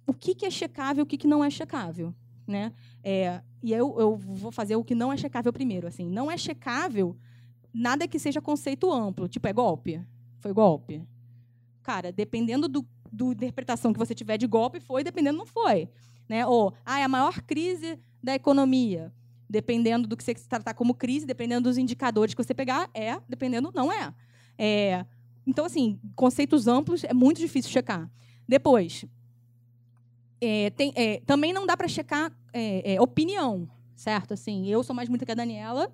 O que, que é checável e o que, que não é checável? Né? É, e eu, eu vou fazer o que não é checável primeiro. Assim, não é checável nada que seja conceito amplo. Tipo, é golpe? Foi golpe? Cara, dependendo do, do interpretação que você tiver de golpe, foi, dependendo não foi. Né? Ou, ah, é a maior crise da economia. Dependendo do que você tratar como crise, dependendo dos indicadores que você pegar, é, dependendo, não é. é então, assim, conceitos amplos é muito difícil checar. Depois, é, tem, é, também não dá para checar é, opinião, certo? Assim, eu sou mais muito que a Daniela,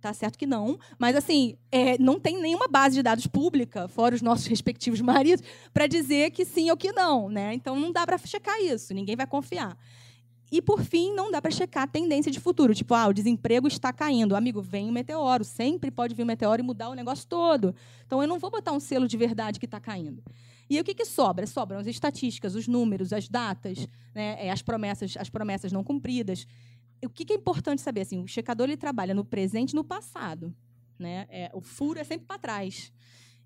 tá certo que não, mas assim, é, não tem nenhuma base de dados pública, fora os nossos respectivos maridos, para dizer que sim ou que não, né? Então não dá para checar isso, ninguém vai confiar. E por fim, não dá para checar a tendência de futuro, tipo, ah, o desemprego está caindo, amigo, vem um meteoro, sempre pode vir um meteoro e mudar o negócio todo. Então eu não vou botar um selo de verdade que está caindo. E o que, que sobra? Sobram as estatísticas, os números, as datas, né, as promessas, as promessas não cumpridas. O que, que é importante saber? Assim, o checador ele trabalha no presente e no passado. Né? É, o furo é sempre para trás.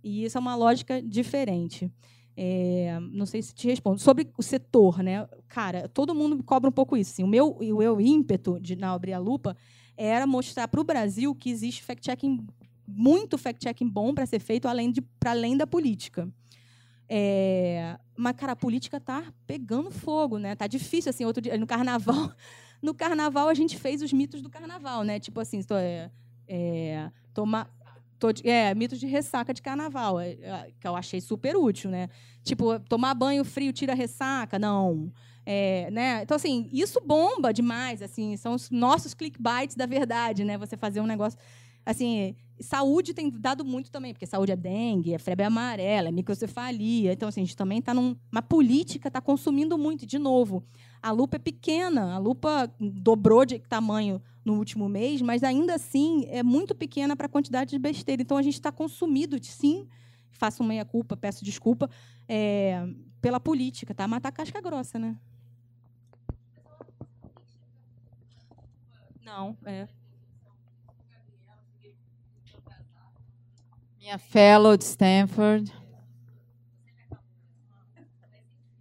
E isso é uma lógica diferente. É, não sei se te respondo. Sobre o setor, né? Cara, todo mundo cobra um pouco isso. Assim, o, meu, o meu ímpeto de na abrir a lupa era mostrar para o Brasil que existe fact-checking, muito fact-checking bom para ser feito além de para além da política. É, mas, cara, a política tá pegando fogo, né? Tá difícil, assim, outro dia, no carnaval. No carnaval, a gente fez os mitos do carnaval, né? Tipo assim, é, é, tomar. tô de- é, mitos de ressaca de carnaval, é, é, que eu achei super útil, né? Tipo, tomar banho frio tira ressaca? Não. É, né? Então, assim, isso bomba demais, assim, são os nossos clickbaits da verdade, né? Você fazer um negócio... Assim, saúde tem dado muito também, porque saúde é dengue, é febre amarela, é microcefalia. Então, assim, a gente também está numa política, está consumindo muito. De novo, a lupa é pequena, a lupa dobrou de tamanho no último mês, mas ainda assim é muito pequena para a quantidade de besteira. Então, a gente está consumido, sim, faço meia-culpa, peço desculpa, é, pela política, tá? Matar casca grossa, né? Não, é. Minha fellow de Stanford.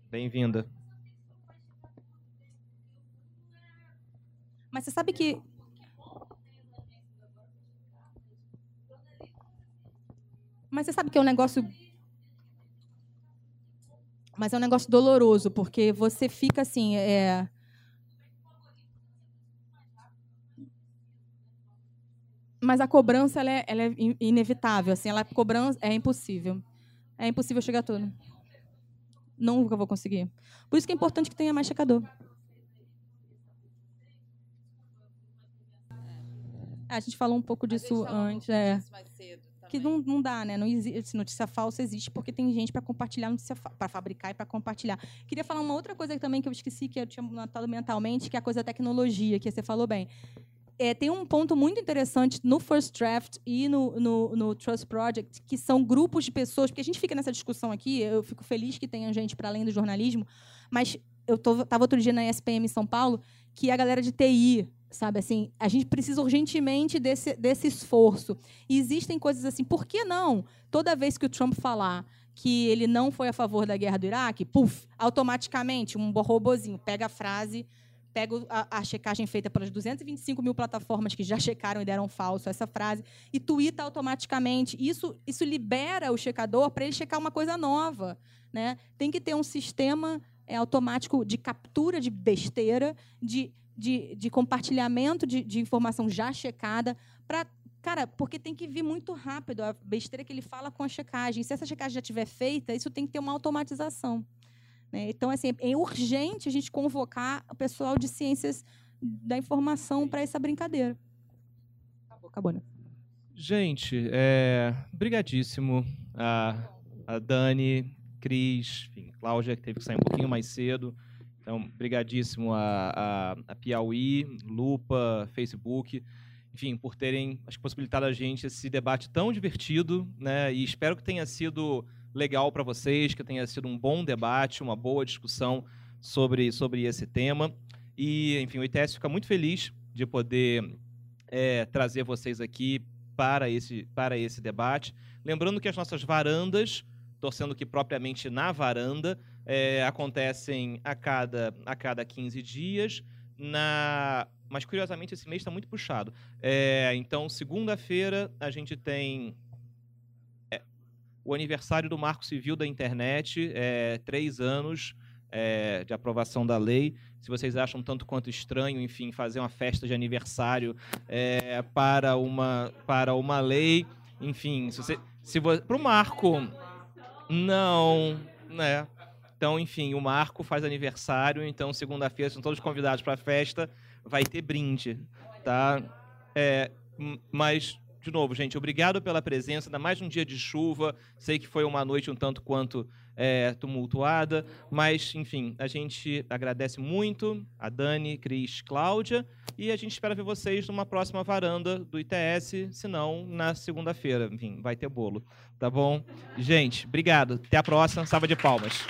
Bem-vinda. Mas você sabe que. Mas você sabe que é um negócio. Mas é um negócio doloroso, porque você fica assim. É... Mas a cobrança ela é, ela é in- inevitável, assim, ela cobrança é impossível. É impossível chegar a tudo. Nunca vou conseguir. Por isso que é importante que tenha mais checador. É, A gente falou um pouco disso antes. É. Que não, não dá, né? Não existe, notícia falsa existe porque tem gente para compartilhar notícia para fabricar e para compartilhar. Queria falar uma outra coisa também que eu esqueci, que eu tinha notado mentalmente, que é a coisa da tecnologia, que você falou bem. É, tem um ponto muito interessante no First Draft e no, no, no Trust Project, que são grupos de pessoas, porque a gente fica nessa discussão aqui, eu fico feliz que tenha gente para além do jornalismo, mas eu estava outro dia na ESPM em São Paulo, que a galera de TI, sabe assim, a gente precisa urgentemente desse, desse esforço. E existem coisas assim, por que não? Toda vez que o Trump falar que ele não foi a favor da guerra do Iraque, puf, automaticamente um robozinho pega a frase, pega o- a, a checagem feita pelas 225 mil plataformas que já checaram e deram falso essa frase e tuita automaticamente. Isso, isso libera o checador para ele checar uma coisa nova. Né? Tem que ter um sistema é, automático de captura de besteira, de, de, de compartilhamento de, de informação já checada, para Cara, porque tem que vir muito rápido a besteira que ele fala com a checagem. Se essa checagem já estiver feita, isso tem que ter uma automatização. Né? Então, assim, é urgente a gente convocar o pessoal de ciências da informação para essa brincadeira. Acabou, acabou, né? Gente, é, brigadíssimo a, a Dani, Cris, enfim, Cláudia, que teve que sair um pouquinho mais cedo. Então, brigadíssimo a, a, a Piauí, Lupa, Facebook, enfim, por terem acho, possibilitado a gente esse debate tão divertido, né? E espero que tenha sido legal para vocês, que tenha sido um bom debate, uma boa discussão sobre, sobre esse tema. E, enfim, o ITS fica muito feliz de poder é, trazer vocês aqui para esse, para esse debate. Lembrando que as nossas varandas, torcendo que propriamente na varanda, é, acontecem a cada, a cada 15 dias. Na... Mas, curiosamente, esse mês está muito puxado. É, então, segunda-feira, a gente tem o aniversário do Marco Civil da Internet, é, três anos é, de aprovação da lei. Se vocês acham tanto quanto estranho, enfim, fazer uma festa de aniversário é, para, uma, para uma lei, enfim, se você, se para o Marco, não, né? Então, enfim, o Marco faz aniversário, então segunda-feira são todos convidados para a festa, vai ter brinde, tá? É, mas de novo, gente, obrigado pela presença. Ainda mais um dia de chuva. Sei que foi uma noite um tanto quanto é, tumultuada, mas, enfim, a gente agradece muito a Dani, Cris, Cláudia, e a gente espera ver vocês numa próxima varanda do ITS, se não, na segunda-feira. Enfim, vai ter bolo, tá bom? Gente, obrigado. Até a próxima. Salva de palmas.